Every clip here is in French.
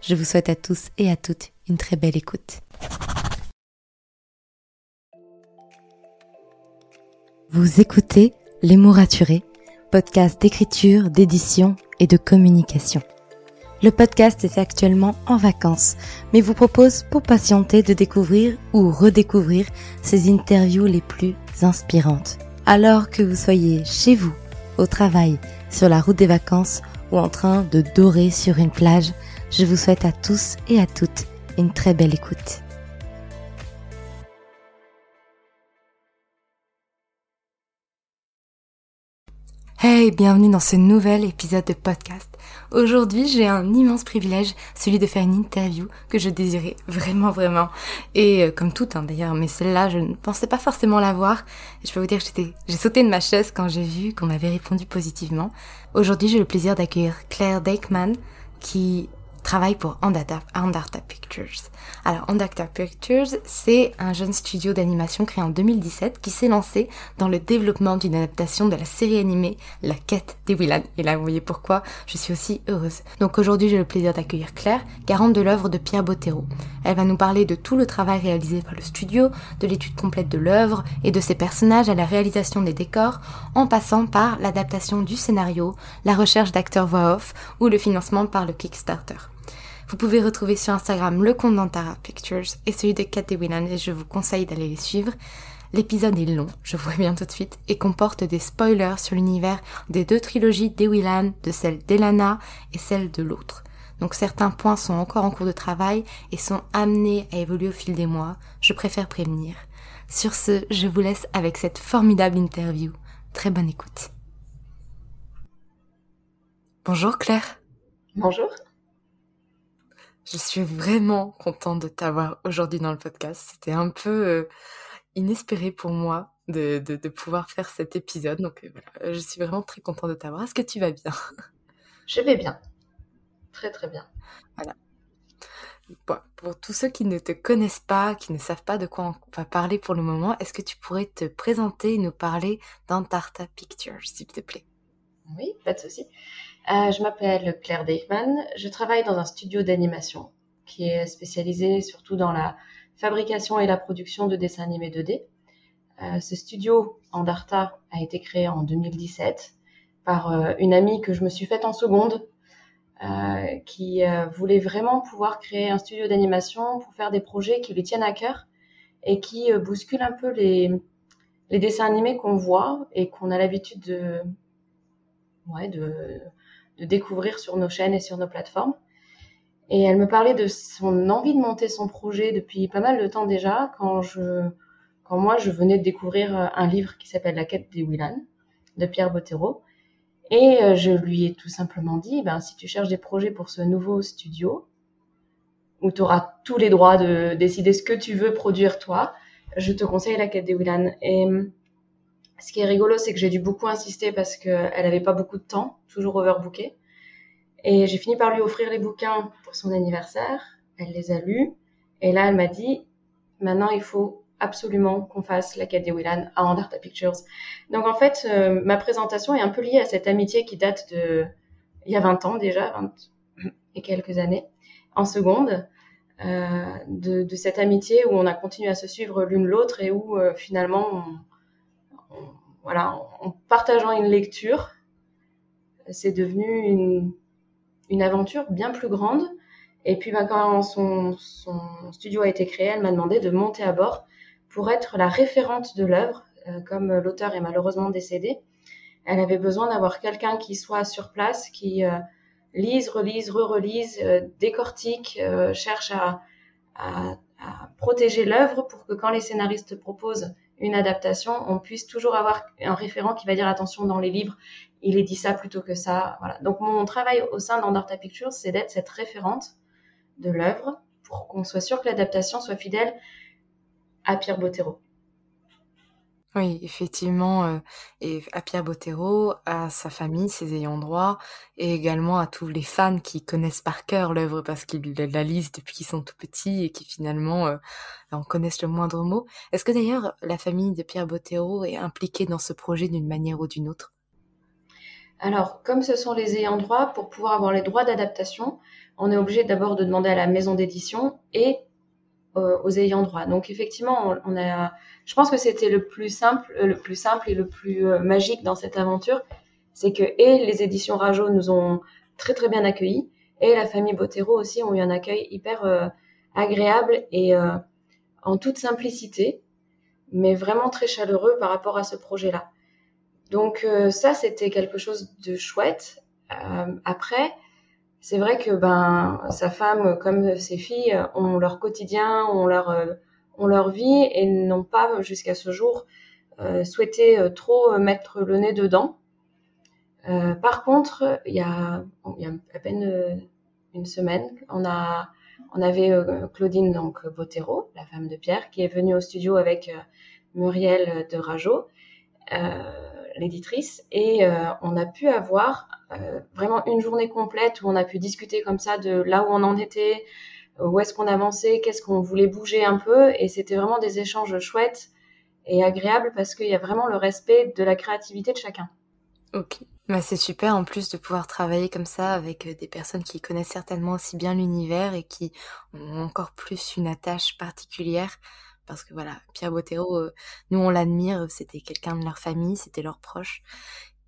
Je vous souhaite à tous et à toutes une très belle écoute. Vous écoutez Les mots raturés, podcast d'écriture, d'édition et de communication. Le podcast est actuellement en vacances, mais vous propose pour patienter de découvrir ou redécouvrir ces interviews les plus inspirantes. Alors que vous soyez chez vous, au travail, sur la route des vacances ou en train de dorer sur une plage, je vous souhaite à tous et à toutes une très belle écoute. Hey, bienvenue dans ce nouvel épisode de podcast. Aujourd'hui, j'ai un immense privilège, celui de faire une interview que je désirais vraiment, vraiment. Et euh, comme tout, hein, d'ailleurs, mais celle-là, je ne pensais pas forcément la voir. je peux vous dire que j'ai sauté de ma chaise quand j'ai vu qu'on m'avait répondu positivement. Aujourd'hui, j'ai le plaisir d'accueillir Claire Dakeman, qui travaille pour Andata, Andata Pictures. Alors Andata Pictures, c'est un jeune studio d'animation créé en 2017 qui s'est lancé dans le développement d'une adaptation de la série animée La Quête des Willan. Et là, vous voyez pourquoi je suis aussi heureuse. Donc aujourd'hui, j'ai le plaisir d'accueillir Claire, garante de l'œuvre de Pierre Bottero. Elle va nous parler de tout le travail réalisé par le studio, de l'étude complète de l'œuvre et de ses personnages à la réalisation des décors, en passant par l'adaptation du scénario, la recherche d'acteurs voix off ou le financement par le Kickstarter. Vous pouvez retrouver sur Instagram le compte d'Antara Pictures et celui de Kat Willan et je vous conseille d'aller les suivre. L'épisode est long, je vous bien tout de suite, et comporte des spoilers sur l'univers des deux trilogies d'Ewillan, de celle d'Elana et celle de l'autre. Donc certains points sont encore en cours de travail et sont amenés à évoluer au fil des mois. Je préfère prévenir. Sur ce, je vous laisse avec cette formidable interview. Très bonne écoute. Bonjour Claire. Bonjour. Je suis vraiment contente de t'avoir aujourd'hui dans le podcast. C'était un peu euh, inespéré pour moi de, de, pouvoir faire cet épisode. Donc euh, voilà, je suis vraiment très contente de t'avoir. Est-ce que tu vas bien? Je vais bien. Très très bien. Voilà. pour tous ceux qui ne te connaissent pas, qui ne savent pas de quoi on va parler pour le moment, est-ce que tu pourrais te présenter et nous parler d'Antarta Pictures, s'il te plaît? Oui, pas de souci. Euh, je m'appelle Claire Deichmann. Je travaille dans un studio d'animation qui est spécialisé surtout dans la fabrication et la production de dessins animés 2D. Euh, ce studio Andarta a été créé en 2017 par euh, une amie que je me suis faite en seconde, qui voulait vraiment pouvoir créer un studio d'animation pour faire des projets qui lui tiennent à cœur et qui bousculent un peu les, les dessins animés qu'on voit et qu'on a l'habitude de, ouais, de, de découvrir sur nos chaînes et sur nos plateformes. Et elle me parlait de son envie de monter son projet depuis pas mal de temps déjà, quand je, quand moi je venais de découvrir euh, un livre qui s'appelle La quête des Willan de Pierre Bottero. Et euh, je lui ai tout simplement dit, ben, si tu cherches des projets pour ce nouveau studio, où tu auras tous les droits de décider ce que tu veux produire toi, je te conseille la quête des Willan. Ce qui est rigolo, c'est que j'ai dû beaucoup insister parce qu'elle n'avait pas beaucoup de temps, toujours overbookée. Et j'ai fini par lui offrir les bouquins pour son anniversaire. Elle les a lus. Et là, elle m'a dit, maintenant, il faut absolument qu'on fasse la quête des Willan à Andarta Pictures. Donc, en fait, euh, ma présentation est un peu liée à cette amitié qui date de, il y a 20 ans déjà, 20 et quelques années, en seconde. Euh, de, cette amitié où on a continué à se suivre l'une l'autre et où euh, finalement en partageant une lecture, c'est devenu une, aventure bien plus grande. Et puis, ben, quand son, studio a été créé, elle m'a demandé de monter à bord pour être la référente de l'œuvre. Euh, comme l'auteur est malheureusement décédé, elle avait besoin d'avoir quelqu'un qui soit sur place, qui euh, lise, relise, re-relise, euh, décortique, cherche à, à, à protéger l'œuvre pour que quand les scénaristes proposent une adaptation, on puisse toujours avoir un référent qui va dire attention dans les livres, il est dit ça plutôt que ça. Voilà. Donc mon travail au sein d'Andarta Pictures, c'est d'être cette référente de l'œuvre pour qu'on soit sûr que l'adaptation soit fidèle à Pierre Bottero. Effectivement, euh, et à Pierre Bottero, à sa famille, ses ayants droit, et également à tous les fans qui connaissent par cœur l'œuvre parce qu'ils la lisent depuis qu'ils sont tout petits et qui finalement euh, en connaissent le moindre mot. Est-ce que d'ailleurs la famille de Pierre Bottero est impliquée dans ce projet d'une manière ou d'une autre? Alors, comme ce sont les ayants droit, pour pouvoir avoir les droits d'adaptation, on est obligé d'abord de demander à la maison d'édition et euh, aux ayants droit. Donc effectivement, on, a, je pense que c'était le plus simple, le plus simple et le plus euh, magique dans cette aventure, c'est que et les éditions Rajo nous ont très très bien accueillis et la famille Bottero aussi ont eu un accueil hyper euh, agréable et en toute simplicité, mais vraiment très chaleureux par rapport à ce projet-là. Donc ça, c'était quelque chose de chouette. après, c'est vrai que ben sa femme comme ses filles ont leur quotidien, ont leur euh, ont leur vie et n'ont pas jusqu'à ce jour euh, souhaité euh, trop mettre le nez dedans. par contre, il y a, à peine une semaine, on a on avait Claudine donc Bottero, la femme de Pierre, qui est venue au studio avec Muriel de Rajo, l'éditrice, et on a pu avoir euh, vraiment une journée complète où on a pu discuter comme ça de là où on en était, où est-ce qu'on avançait, qu'est-ce qu'on voulait bouger un peu. Et c'était vraiment des échanges chouettes et agréables parce qu'il y a vraiment le respect de la créativité de chacun. Ok. Bah, c'est super en plus de pouvoir travailler comme ça avec euh, des personnes qui connaissent certainement aussi bien l'univers et qui ont encore plus une attache particulière. Parce que voilà, Pierre Bottero, euh, nous on l'admire, c'était quelqu'un de leur famille, c'était leurs proches.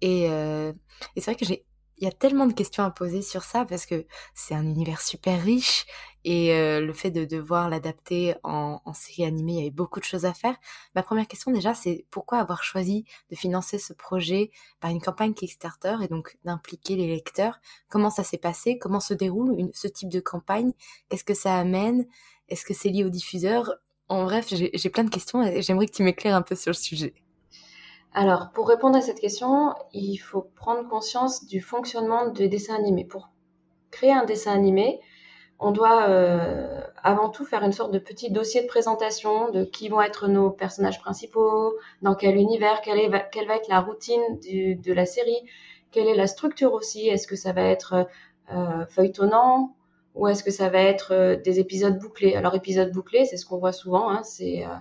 Et, et c'est vrai que j'ai il y a tellement de questions à poser sur ça parce que c'est un univers super riche et euh, le fait de devoir l'adapter en, série animée, il y avait beaucoup de choses à faire. Ma première question déjà, c'est pourquoi avoir choisi de financer ce projet par une campagne Kickstarter et donc d'impliquer les lecteurs? Comment ça s'est passé? Comment se déroule ce type de campagne? Qu'est-ce que ça amène? Est-ce que c'est lié aux diffuseurs En bref, j'ai plein de questions et j'aimerais que tu m'éclaires un peu sur le sujet. Alors, pour répondre à cette question, il faut prendre conscience du fonctionnement des dessins animés. Pour créer un dessin animé, on doit euh, avant tout faire une sorte de petit dossier de présentation de qui vont être nos personnages principaux, dans quel univers, quelle, va être la routine de la série, quelle est la structure aussi, est-ce que ça va être euh, feuilletonnant ou est-ce que ça va être euh, des épisodes bouclés. Alors épisodes bouclés, c'est ce qu'on voit souvent, hein, c'est euh,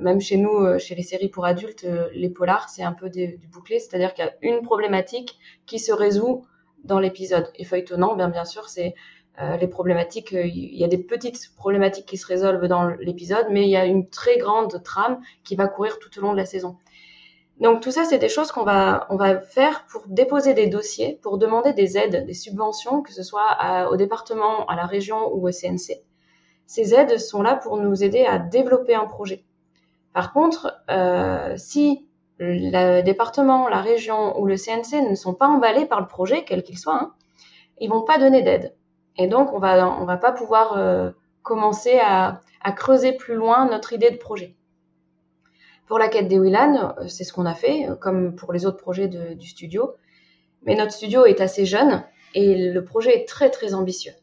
même chez nous, euh, chez les séries pour adultes, euh, les polars, c'est un peu du bouclé, c'est-à-dire qu'il y a une problématique qui se résout dans l'épisode. Et feuilletonnant, bien bien sûr, c'est les problématiques. Il y a des petites problématiques qui se résolvent dans l'épisode, mais il y a une très grande trame qui va courir tout au long de la saison. Donc tout ça, c'est des choses qu'on va on va faire pour déposer des dossiers, pour demander des aides, des subventions, que ce soit au département, à la région ou au CNC. Ces aides sont là pour nous aider à développer un projet. Par contre, euh, si le département, la région ou le CNC ne sont pas emballés par le projet, quel qu'il soit, hein, ils vont pas donner d'aide. Et donc, on va, va pas pouvoir euh, commencer à, creuser plus loin notre idée de projet. Pour la quête des Willan, euh, c'est ce qu'on a fait, comme pour les autres projets du studio. Mais notre studio est assez jeune et le projet est très très ambitieux.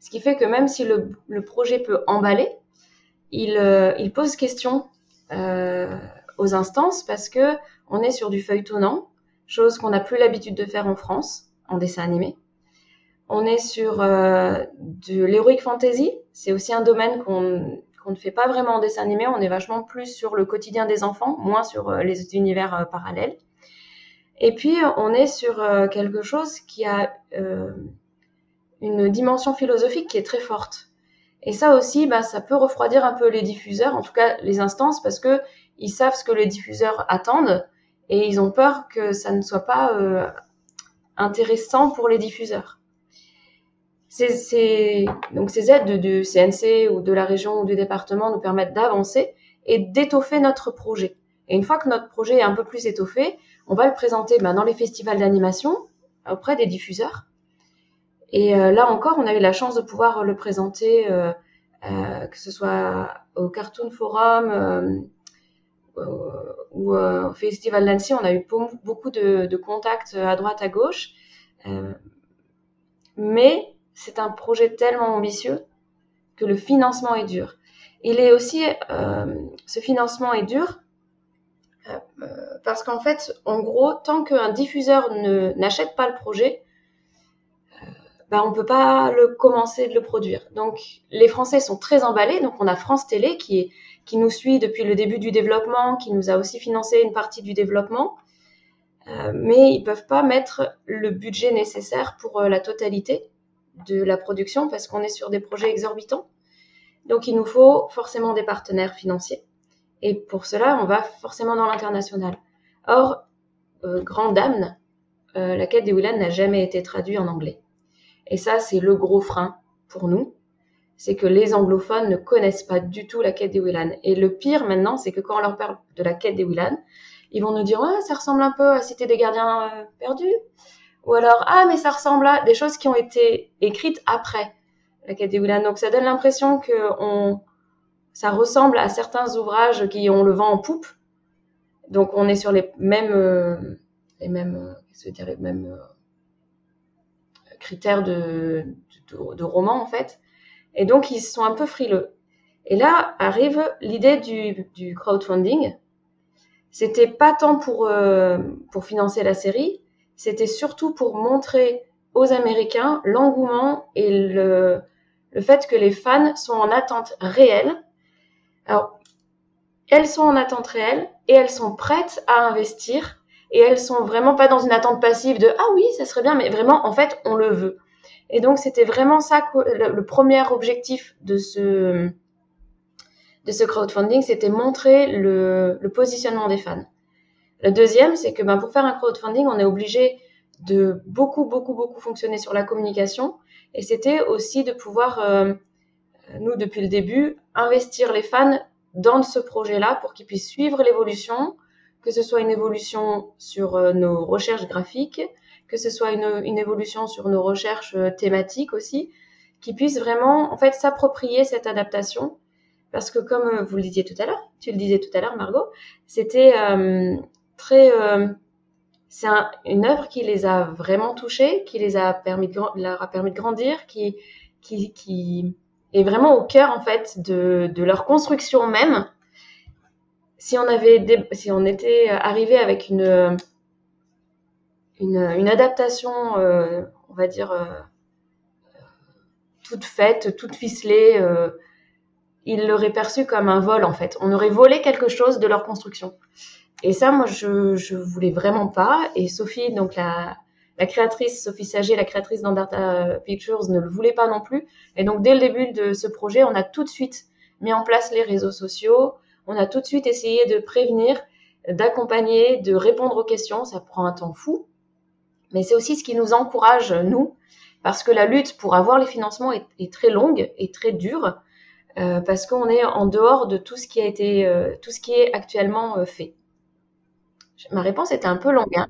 Ce qui fait que même si le, projet peut emballer, il, pose question aux instances parce que on est sur du feuilletonnant, chose qu'on n'a plus l'habitude de faire en France en dessin animé. On est sur euh, de l'heroic fantasy, c'est aussi un domaine qu'on qu'on ne fait pas vraiment en dessin animé, on est vachement plus sur le quotidien des enfants, moins sur euh, les univers parallèles. Et puis on est sur quelque chose qui a une dimension philosophique qui est très forte. Et ça aussi, bah, ça peut refroidir un peu les diffuseurs, en tout cas les instances, parce que ils savent ce que les diffuseurs attendent et ils ont peur que ça ne soit pas euh, intéressant pour les diffuseurs. C'est, donc ces aides du CNC ou de la région ou du département nous permettent d'avancer et d'étoffer notre projet. Et une fois que notre projet est un peu plus étoffé, on va le présenter bah, dans les festivals d'animation auprès des diffuseurs et euh, là encore, on a eu la chance de pouvoir le présenter, euh, euh, que ce soit au Cartoon Forum ou au Festival d'Annecy. On a eu beaucoup de, contacts à droite, à gauche. mais c'est un projet tellement ambitieux que le financement est dur. Il est aussi, ce financement est dur parce qu'en fait, en gros, tant qu'un diffuseur n'achète pas le projet, ben, on peut pas le commencer de le produire. Donc les Français sont très emballés. Donc on a France Télé qui nous suit depuis le début du développement, qui nous a aussi financé une partie du développement, euh, mais ils peuvent pas mettre le budget nécessaire pour euh, la totalité de la production parce qu'on est sur des projets exorbitants. Donc il nous faut forcément des partenaires financiers. Et pour cela, on va forcément dans l'international. Or, euh, Grand Dame, euh, la quête des Willan n'a jamais été traduite en anglais. Et ça, c'est le gros frein pour nous. C'est que les anglophones ne connaissent pas du tout la quête des Willan. Et le pire maintenant, c'est que quand on leur parle de la quête des Willan, ils vont nous dire, ouais, ça ressemble un peu à Cité des gardiens euh, perdus. Ou alors, ah, mais ça ressemble à des choses qui ont été écrites après la quête des Willan. Donc ça donne l'impression que on, ça ressemble à certains ouvrages qui ont le vent en poupe. Donc on est sur les mêmes, euh, les mêmes, euh, qu'est-ce que je veux dire, les mêmes critères de, de, roman en fait. Et donc ils sont un peu frileux. Et là arrive l'idée du, du crowdfunding. C'était pas tant pour euh, pour financer la série, c'était surtout pour montrer aux Américains l'engouement et le le fait que les fans sont en attente réelle. Alors, elles sont en attente réelle et elles sont prêtes à investir et elles sont vraiment pas dans une attente passive de ah oui, ça serait bien, mais vraiment en fait on le veut. Et donc c'était vraiment ça le, premier objectif de ce de ce crowdfunding, c'était montrer le, le positionnement des fans. Le deuxième, c'est que ben, pour faire un crowdfunding, on est obligé de beaucoup, beaucoup, beaucoup fonctionner sur la communication. Et c'était aussi de pouvoir, euh, nous, depuis le début, investir les fans dans ce projet-là pour qu'ils puissent suivre l'évolution, que ce soit une évolution sur euh, nos recherches graphiques, que ce soit une, évolution sur nos recherches euh, thématiques aussi, qu'ils puissent vraiment, en fait, s'approprier cette adaptation. Parce que comme euh, vous le disiez tout à l'heure, tu le disais tout à l'heure, Margot, c'était euh, très euh, c'est un, une œuvre qui les a vraiment touchés, qui les a permis de, leur a permis de grandir, qui, qui, qui est vraiment au cœur en fait de leur construction même. Si on avait, si on était arrivé avec une une, une adaptation, euh, on va dire euh, toute faite, toute ficelée, euh, ils l'auraient perçu comme un vol en fait. On aurait volé quelque chose de leur construction. Et ça, moi, je, je voulais vraiment pas. Et Sophie, donc la, la créatrice, Sophie Sager, la créatrice d'Andarta Pictures, ne le voulait pas non plus. Et donc, dès le début de ce projet, on a tout de suite mis en place les réseaux sociaux. On a tout de suite essayé de prévenir, d'accompagner, de répondre aux questions. Ça prend un temps fou. Mais c'est aussi ce qui nous encourage, nous, parce que la lutte pour avoir les financements est, très longue et très dure, euh, parce qu'on est en dehors de tout ce qui a été, euh, tout ce qui est actuellement euh, fait. Ma réponse était un peu longue. Hein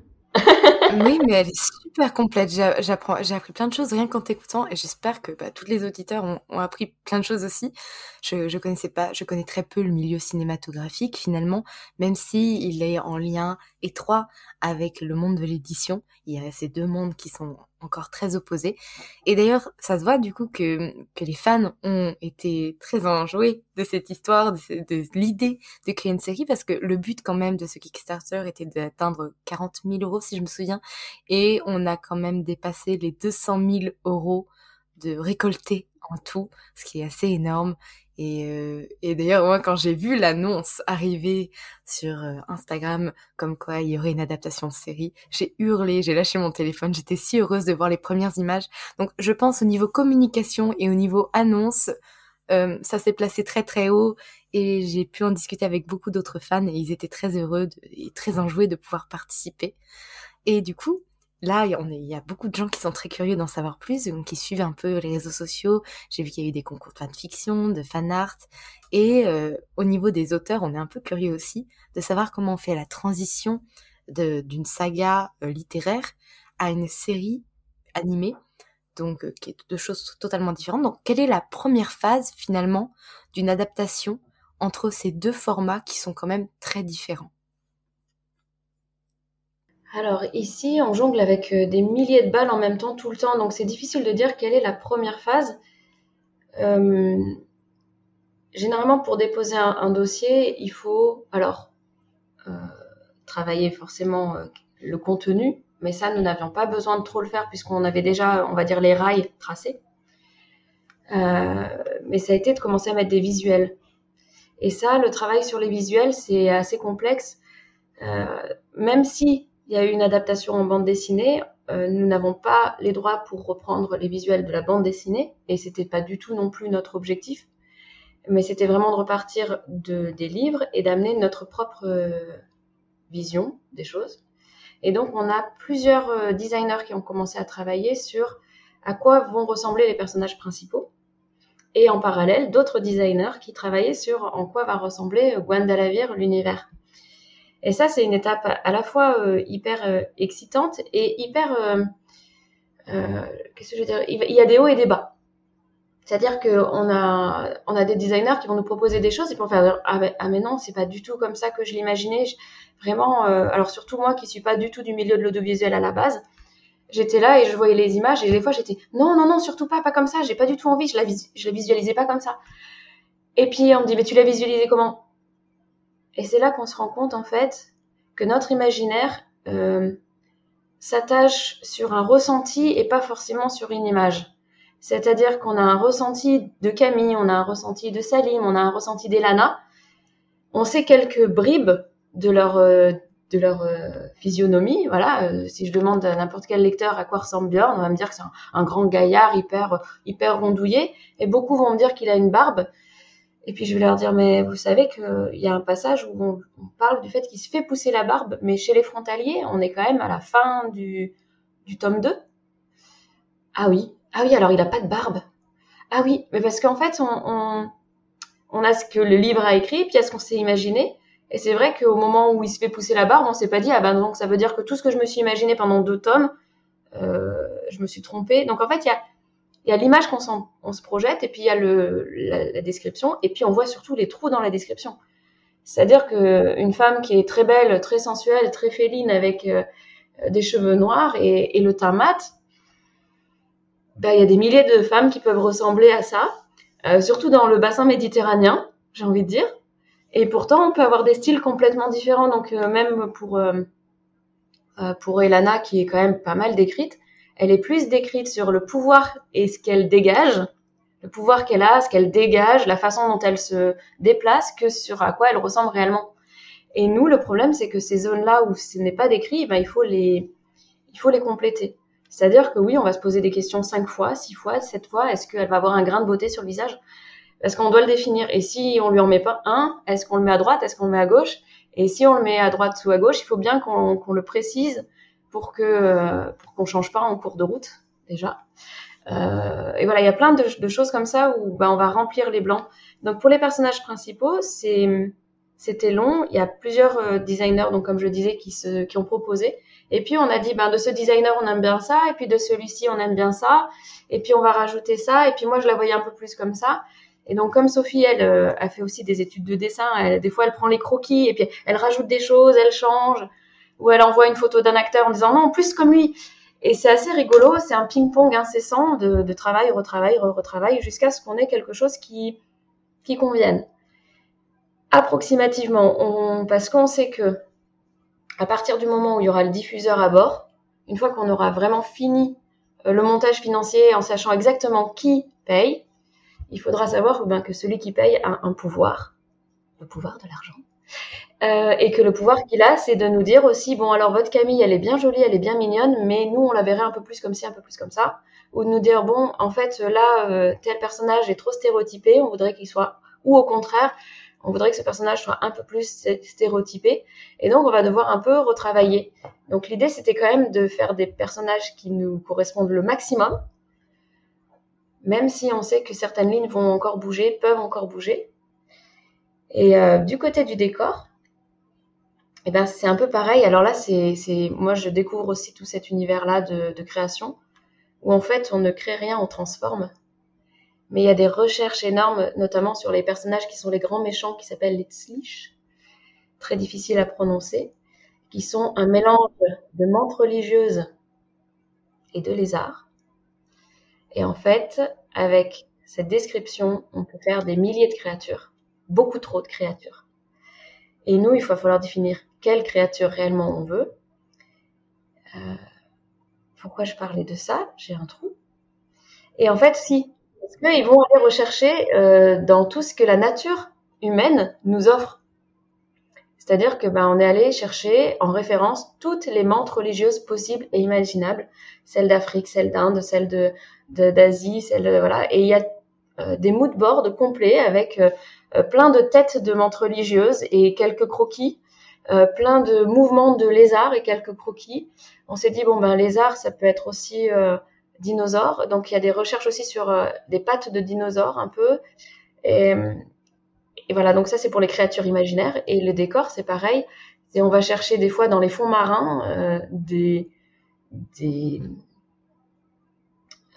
oui, mais elle est super complète. J'apprends, j'ai appris plein de choses rien qu'en t'écoutant, et j'espère que bah, tous les auditeurs ont, appris plein de choses aussi. Je, je connaissais pas, je connais très peu le milieu cinématographique finalement, même si il est en lien étroit avec le monde de l'édition. Il y a ces deux mondes qui sont encore très opposés. Et d'ailleurs, ça se voit du coup que, que les fans ont été très enjoués de cette histoire, de, de l'idée de créer une série, parce que le but quand même de ce Kickstarter était d'atteindre 40 000 euros, si je me souviens, et on a quand même dépassé les 200 000 euros de récoltés en tout, ce qui est assez énorme. Et, euh, d'ailleurs, moi, quand j'ai vu l'annonce arriver sur euh, Instagram, comme quoi il y aurait une adaptation de série, j'ai hurlé, j'ai lâché mon téléphone, j'étais si heureuse de voir les premières images. Donc, je pense au niveau communication et au niveau annonce, euh, ça s'est placé très très haut et j'ai pu en discuter avec beaucoup d'autres fans et ils étaient très heureux et très enjoués de pouvoir participer. Et du coup, là, il y a beaucoup de gens qui sont très curieux d'en savoir plus, donc qui suivent un peu les réseaux sociaux. J'ai vu qu'il y a eu des concours de fanfiction, de fan art. Et euh, au niveau des auteurs, on est un peu curieux aussi de savoir comment on fait la transition d'une saga euh, littéraire à une série animée, donc euh, qui est deux choses totalement différentes. Donc, quelle est la première phase finalement d'une adaptation entre ces deux formats qui sont quand même très différents? Alors ici, on jongle avec des milliers de balles en même temps, tout le temps, donc c'est difficile de dire quelle est la première phase. généralement, pour déposer un, dossier, il faut alors travailler forcément le contenu, mais ça, nous n'avions pas besoin de trop le faire puisqu'on avait déjà, on va dire, les rails tracés. mais ça a été de commencer à mettre des visuels. Et ça, le travail sur les visuels, c'est assez complexe. Euh, même si il y a eu une adaptation en bande dessinée, euh, nous n'avons pas les droits pour reprendre les visuels de la bande dessinée, et c'était pas du tout non plus notre objectif. Mais c'était vraiment de repartir de, des livres et d'amener notre propre euh, vision des choses. Et donc, on a plusieurs euh, designers qui ont commencé à travailler sur à quoi vont ressembler les personnages principaux et en parallèle d'autres designers qui travaillaient sur en quoi va ressembler Guandalavir, l'univers. Et ça, c'est une étape à la fois euh, hyper euh, excitante et hyper... Euh, qu'est-ce que je veux dire? Il y a des hauts et des bas. C'est-à-dire qu'on a, on a des designers qui vont nous proposer des choses et pour faire ah, ah mais non, c'est pas du tout comme ça que je l'imaginais. Vraiment, alors surtout moi qui suis pas du tout du milieu de l'audiovisuel à la base, j'étais là et je voyais les images et des fois j'étais non non non surtout pas pas comme ça j'ai pas du tout envie je la je la visualisais pas comme ça et puis on me dit mais tu l'as visualisé comment? Et c'est là qu'on se rend compte en fait que notre imaginaire euh, s'attache sur un ressenti et pas forcément sur une image c'est-à-dire qu'on a un ressenti de Camille on a un ressenti de Salim on a un ressenti d'Elana on sait quelques bribes de leur euh, de leur euh, physionomie. Voilà, si je demande à n'importe quel lecteur à quoi ressemble Björn, on va me dire que c'est un, grand gaillard hyper hyper rondouillé, et beaucoup vont me dire qu'il a une barbe. Et puis je vais leur dire, mais vous savez qu'il y a un passage où on, parle du fait qu'il se fait pousser la barbe, mais chez les frontaliers, on est quand même à la fin du, du tome 2. Ah oui, ah oui, alors il n'a pas de barbe. Ah oui, mais parce qu'en fait, on, on, a ce que le livre a écrit, puis il y a ce qu'on s'est imaginé, et c'est vrai qu'au moment où il se fait pousser la barbe, on s'est pas dit ah ben donc ça veut dire que tout ce que je me suis imaginé pendant deux tomes, euh, je me suis trompée. Donc en fait il y a il y a l'image qu'on on se projette et puis il y a le, la, description et puis on voit surtout les trous dans la description. C'est-à-dire que une femme qui est très belle, très sensuelle, très féline avec euh, des cheveux noirs et, le teint mat, ben, il y a des milliers de femmes qui peuvent ressembler à ça, euh, surtout dans le bassin méditerranéen, j'ai envie de dire. Et pourtant, on peut avoir des styles complètement différents. Donc, euh, même pour, pour Elana, qui est quand même pas mal décrite, elle est plus décrite sur le pouvoir et ce qu'elle dégage, le pouvoir qu'elle a, ce qu'elle dégage, la façon dont elle se déplace, que sur à quoi elle ressemble réellement. Et nous, le problème, c'est que ces zones-là où ce n'est pas décrit, ben, il faut les, il faut les compléter. C'est-à-dire que oui, on va se poser des questions cinq fois, six fois, sept fois. Est-ce qu'elle va avoir un grain de beauté sur le visage? Est-ce qu'on doit le définir? Et si on lui en met pas un, est-ce qu'on le met à droite, est-ce qu'on le met à gauche? Et si on le met à droite ou à gauche, il faut bien qu'on le précise pour que pour qu'on change pas en cours de route déjà. Euh, et voilà, il y a plein de, choses comme ça où bah, on va remplir les blancs. Donc pour les personnages principaux, c'est c'était long. Il y a plusieurs euh, designers, donc comme je disais, qui se qui ont proposé. Et puis on a dit, ben de ce designer on aime bien ça, et puis de celui-ci on aime bien ça, et puis on va rajouter ça. Et puis moi je la voyais un peu plus comme ça. Et donc, comme Sophie, elle, euh, a fait aussi des études de dessin, des fois, elle prend les croquis et puis elle rajoute des choses, elle change, ou elle envoie une photo d'un acteur en disant non, plus comme lui. Et c'est assez rigolo, c'est un ping-pong incessant de, travail, retravail, retravail, jusqu'à ce qu'on ait quelque chose qui, qui convienne. Approximativement, parce qu'on sait que à partir du moment où il y aura le diffuseur à bord, une fois qu'on aura vraiment fini euh, le montage financier en sachant exactement qui paye, il faudra savoir ben, que celui qui paye a un pouvoir, le pouvoir de l'argent. Euh, et que le pouvoir qu'il a, c'est de nous dire aussi, bon, alors votre Camille, elle est bien jolie, elle est bien mignonne, mais nous, on la verrait un peu plus comme ci, un peu plus comme ça. Ou de nous dire, bon, en fait, là, euh, tel personnage est trop stéréotypé, on voudrait qu'il soit, ou au contraire, on voudrait que ce personnage soit un peu plus stéréotypé. Et donc, on va devoir un peu retravailler. Donc, l'idée, c'était quand même de faire des personnages qui nous correspondent le maximum, même si on sait que certaines lignes vont encore bouger, peuvent encore bouger. Et euh, du côté du décor, eh ben, c'est un peu pareil. Alors là, c'est, moi, je découvre aussi tout cet univers-là de, création, où en fait, on ne crée rien, on transforme. Mais il y a des recherches énormes, notamment sur les personnages qui sont les grands méchants, qui s'appellent les Tzlich, très difficiles à prononcer, qui sont un mélange de menthes religieuses et de lézards. Et en fait, avec cette description, on peut faire des milliers de créatures, beaucoup trop de créatures. Et nous, il va falloir définir quelle créature réellement on veut. Euh, pourquoi je parlais de ça? J'ai un trou. Et en fait, si, parce qu'ils vont aller rechercher euh, dans tout ce que la nature humaine nous offre. C'est-à-dire que ben, on est allé chercher en référence toutes les mantes religieuses possibles et imaginables, celles d'Afrique, celles d'Inde, celles de d'Asie, celles de, voilà. Et il y a euh, des mood boards complets avec plein de têtes de mantes religieuses et quelques croquis, plein de mouvements de lézards et quelques croquis. On s'est dit bon ben lézard ça peut être aussi dinosaure, donc il y a des recherches aussi sur des pattes de dinosaures un peu. Et, et voilà, donc ça c'est pour les créatures imaginaires. Et le décor, c'est pareil. Et on va chercher des fois dans les fonds marins euh, des, des,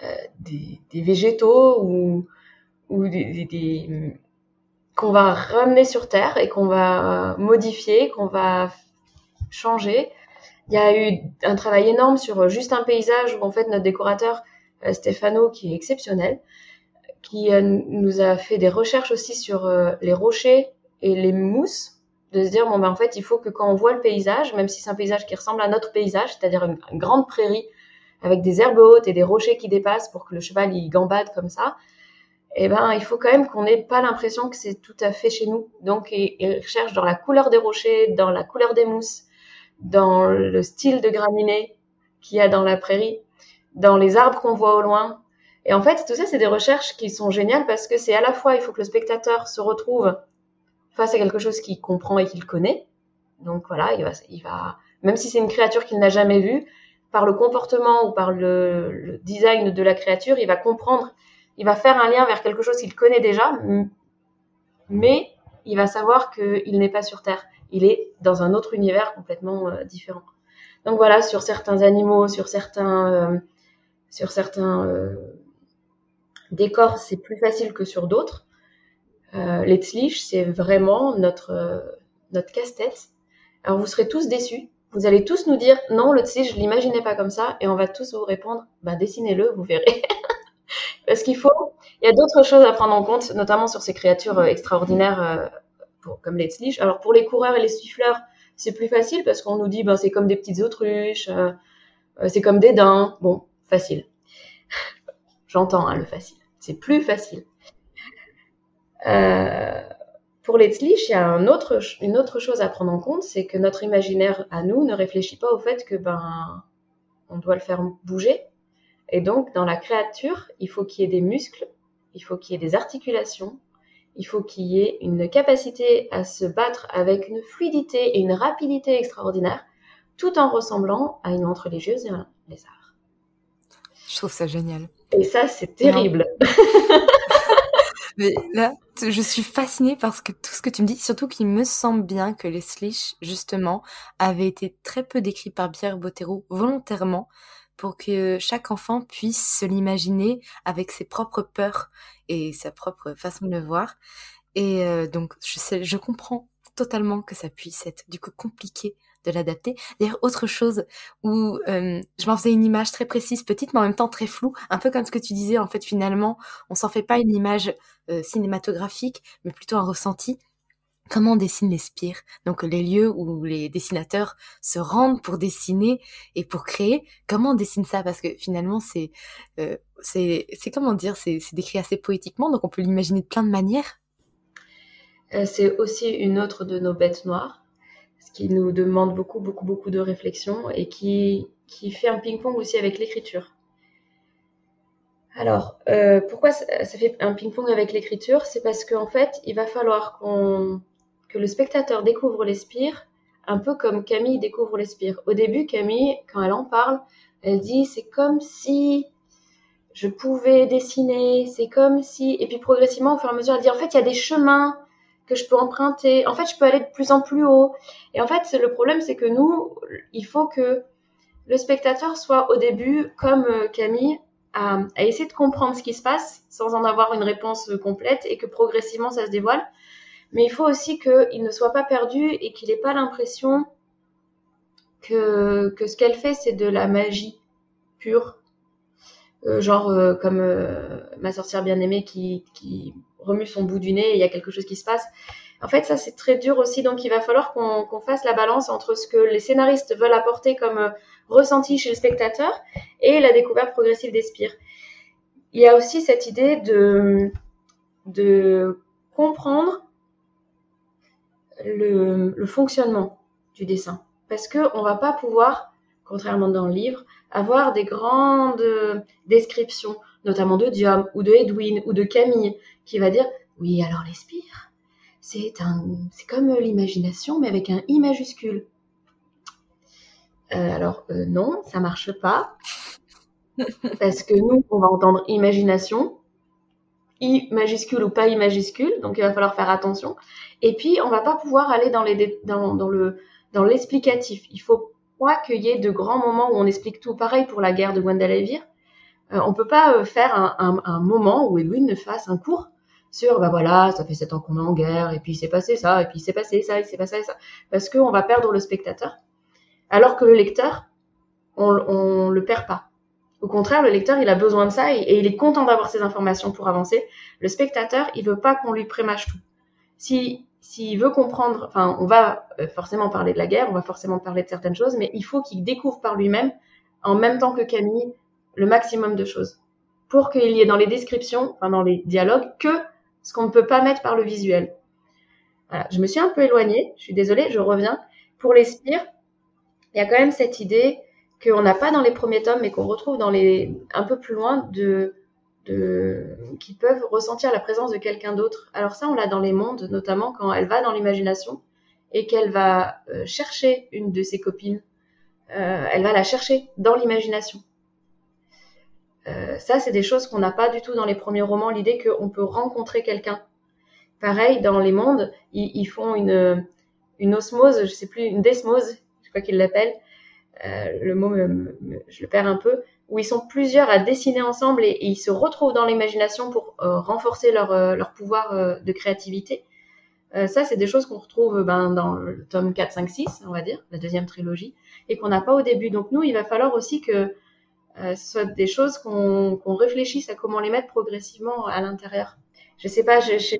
euh, des, des, végétaux ou, ou des, des qu'on va ramener sur Terre et qu'on va modifier, qu'on va changer. Il y a eu un travail énorme sur juste un paysage où en fait notre décorateur euh, Stefano, qui est exceptionnel, qui euh, nous a fait des recherches aussi sur euh, les rochers et les mousses, de se dire bon ben en fait il faut que quand on voit le paysage, même si c'est un paysage qui ressemble à notre paysage, c'est-à-dire une, grande prairie avec des herbes hautes et des rochers qui dépassent pour que le cheval il gambade comme ça, eh ben il faut quand même qu'on n'ait pas l'impression que c'est tout à fait chez nous. Donc il, il recherche dans la couleur des rochers, dans la couleur des mousses, dans le style de graminées qu'il y a dans la prairie, dans les arbres qu'on voit au loin, et en fait, tout ça, c'est des recherches qui sont géniales parce que c'est à la fois, il faut que le spectateur se retrouve face à quelque chose qu'il comprend et qu'il connaît. Donc voilà, il va, même si c'est une créature qu'il n'a jamais vue, par le comportement ou par le, design de la créature, il va comprendre, il va faire un lien vers quelque chose qu'il connaît déjà, mais il va savoir qu'il n'est pas sur Terre. Il est dans un autre univers complètement euh, différent. Donc voilà, sur certains animaux, sur certains, euh, sur certains euh, décor, c'est plus facile que sur d'autres. Euh, les tzlich, c'est vraiment notre, euh, notre casse-tête. Alors vous serez tous déçus. Vous allez tous nous dire non, le tzlich, je l'imaginais pas comme ça, et on va tous vous répondre bah dessinez-le, vous verrez. Parce qu'il faut, il y a d'autres choses à prendre en compte, notamment sur ces créatures euh, extraordinaires euh, comme les tzlich. Alors pour les coureurs et les siffleurs, c'est plus facile parce qu'on nous dit ben c'est comme des petites autruches, euh, c'est comme des daims. Bon, facile. J'entends hein, le facile c'est plus facile. Pour les tzlich, il y a une autre chose à prendre en compte, c'est que notre imaginaire à nous ne réfléchit pas au fait que ben on doit le faire bouger. Et donc dans la créature, il faut qu'il y ait des muscles, il faut qu'il y ait des articulations, il faut qu'il y ait une capacité à se battre avec une fluidité et une rapidité extraordinaire, tout en ressemblant à une montre religieuse et un lézard. Je trouve ça génial. Et ça, c'est terrible. Mais là, je suis fascinée parce que tout ce que tu me dis, surtout qu'il me semble bien que les slish, justement, avaient été très peu décrits par Pierre Bottero volontairement pour que chaque enfant puisse se l'imaginer avec ses propres peurs et sa propre façon de le voir. Et euh, donc, je, sais, je comprends totalement que ça puisse être du coup compliqué de l'adapter. D'ailleurs, autre chose où euh, je m'en faisais une image très précise, petite, mais en même temps très floue, un peu comme ce que tu disais, en fait, finalement, on s'en fait pas une image euh, cinématographique, mais plutôt un ressenti. Comment on dessine les spires Donc les lieux où les dessinateurs se rendent pour dessiner et pour créer. Comment on dessine ça? Parce que finalement, c'est euh, c'est comment dire? C'est décrit assez poétiquement, donc on peut l'imaginer de plein de manières. c'est aussi une autre de nos bêtes noires qui nous demande beaucoup, beaucoup, beaucoup de réflexion et qui, qui fait un ping-pong aussi avec l'écriture. Alors, euh, pourquoi ça, fait un ping-pong avec l'écriture? C'est parce qu'en fait, il va falloir qu'on, que le spectateur découvre les spires, un peu comme Camille découvre les spires. Au début, Camille, quand elle en parle, elle dit c'est comme si je pouvais dessiner, c'est comme si... Et puis progressivement, au fur et à mesure, elle dit en fait, il y a des chemins que je peux emprunter. En fait, je peux aller de plus en plus haut. Et en fait, le problème, c'est que nous, il faut que le spectateur soit au début, comme euh, Camille, à, à, essayer de comprendre ce qui se passe sans en avoir une réponse complète et que progressivement ça se dévoile. Mais il faut aussi qu'il ne soit pas perdu et qu'il n'ait pas l'impression que, que ce qu'elle fait, c'est de la magie pure. genre comme ma sorcière bien-aimée qui, qui remue son bout du nez et il y a quelque chose qui se passe. En fait, ça, c'est très dur aussi. Donc, il va falloir qu'on fasse la balance entre ce que les scénaristes veulent apporter comme euh, ressenti chez le spectateur et la découverte progressive des spires. Il y a aussi cette idée de, de comprendre le, le fonctionnement du dessin. Parce qu'on ne va pas pouvoir, contrairement dans le livre, avoir des grandes descriptions, notamment de Diom ou de Edwin ou de Camille, qui va dire oui, alors les spires, c'est un, c'est comme l'imagination, mais avec un I majuscule. Euh, alors euh, non, ça marche pas, parce que nous, on va entendre imagination, I majuscule ou pas I majuscule, donc il va falloir faire attention. Et puis, on va pas pouvoir aller dans, les, dans, le dans l'explicatif. Il faut pas qu'il y ait de grands moments où on explique tout. Pareil pour la guerre de Guadalajara. Euh, on peut pas euh, faire un, moment où Edwin ne fasse un cours sur bah voilà, ça fait sept ans qu'on est en guerre, et puis il s'est passé ça, et puis il s'est passé ça, il s'est passé ça, parce qu'on va perdre le spectateur, alors que le lecteur, on, on le perd pas. Au contraire, le lecteur, il a besoin de ça et, il est content d'avoir ces informations pour avancer. Le spectateur, il veut pas qu'on lui prémâche tout. Si s'il veut comprendre, enfin, on va euh, forcément parler de la guerre, on va forcément parler de certaines choses, mais il faut qu'il découvre par lui-même, en même temps que Camille, le maximum de choses, pour qu'il y ait dans les descriptions, enfin dans les dialogues, que ce qu'on ne peut pas mettre par le visuel. Je me suis un peu éloignée, je suis désolée, je reviens. Pour les spires, il y a quand même cette idée qu'on n'a pas dans les premiers tomes, mais qu'on retrouve dans les un peu plus loin de, qui peuvent ressentir la présence de quelqu'un d'autre. Alors ça, on l'a dans les mondes, notamment quand elle va dans l'imagination et qu'elle va euh, chercher une de ses copines. Euh, elle va la chercher dans l'imagination. Euh, ça, c'est des choses qu'on n'a pas du tout dans les premiers romans, l'idée qu'on peut rencontrer quelqu'un. Pareil, dans les mondes, ils, font une, une osmose, je sais plus, une desmose, je crois qu'ils l'appellent. Euh, le mot, je le perds un peu, où ils sont plusieurs à dessiner ensemble et, ils se retrouvent dans l'imagination pour euh, renforcer leur, leur pouvoir de créativité. ça, c'est des choses qu'on retrouve ben, dans le tome 4, 5, 6, on va dire, la deuxième trilogie, et qu'on n'a pas au début. Donc nous, il va falloir aussi que euh, ce soit des choses qu'on réfléchisse à comment les mettre progressivement à l'intérieur. Je sais pas, je,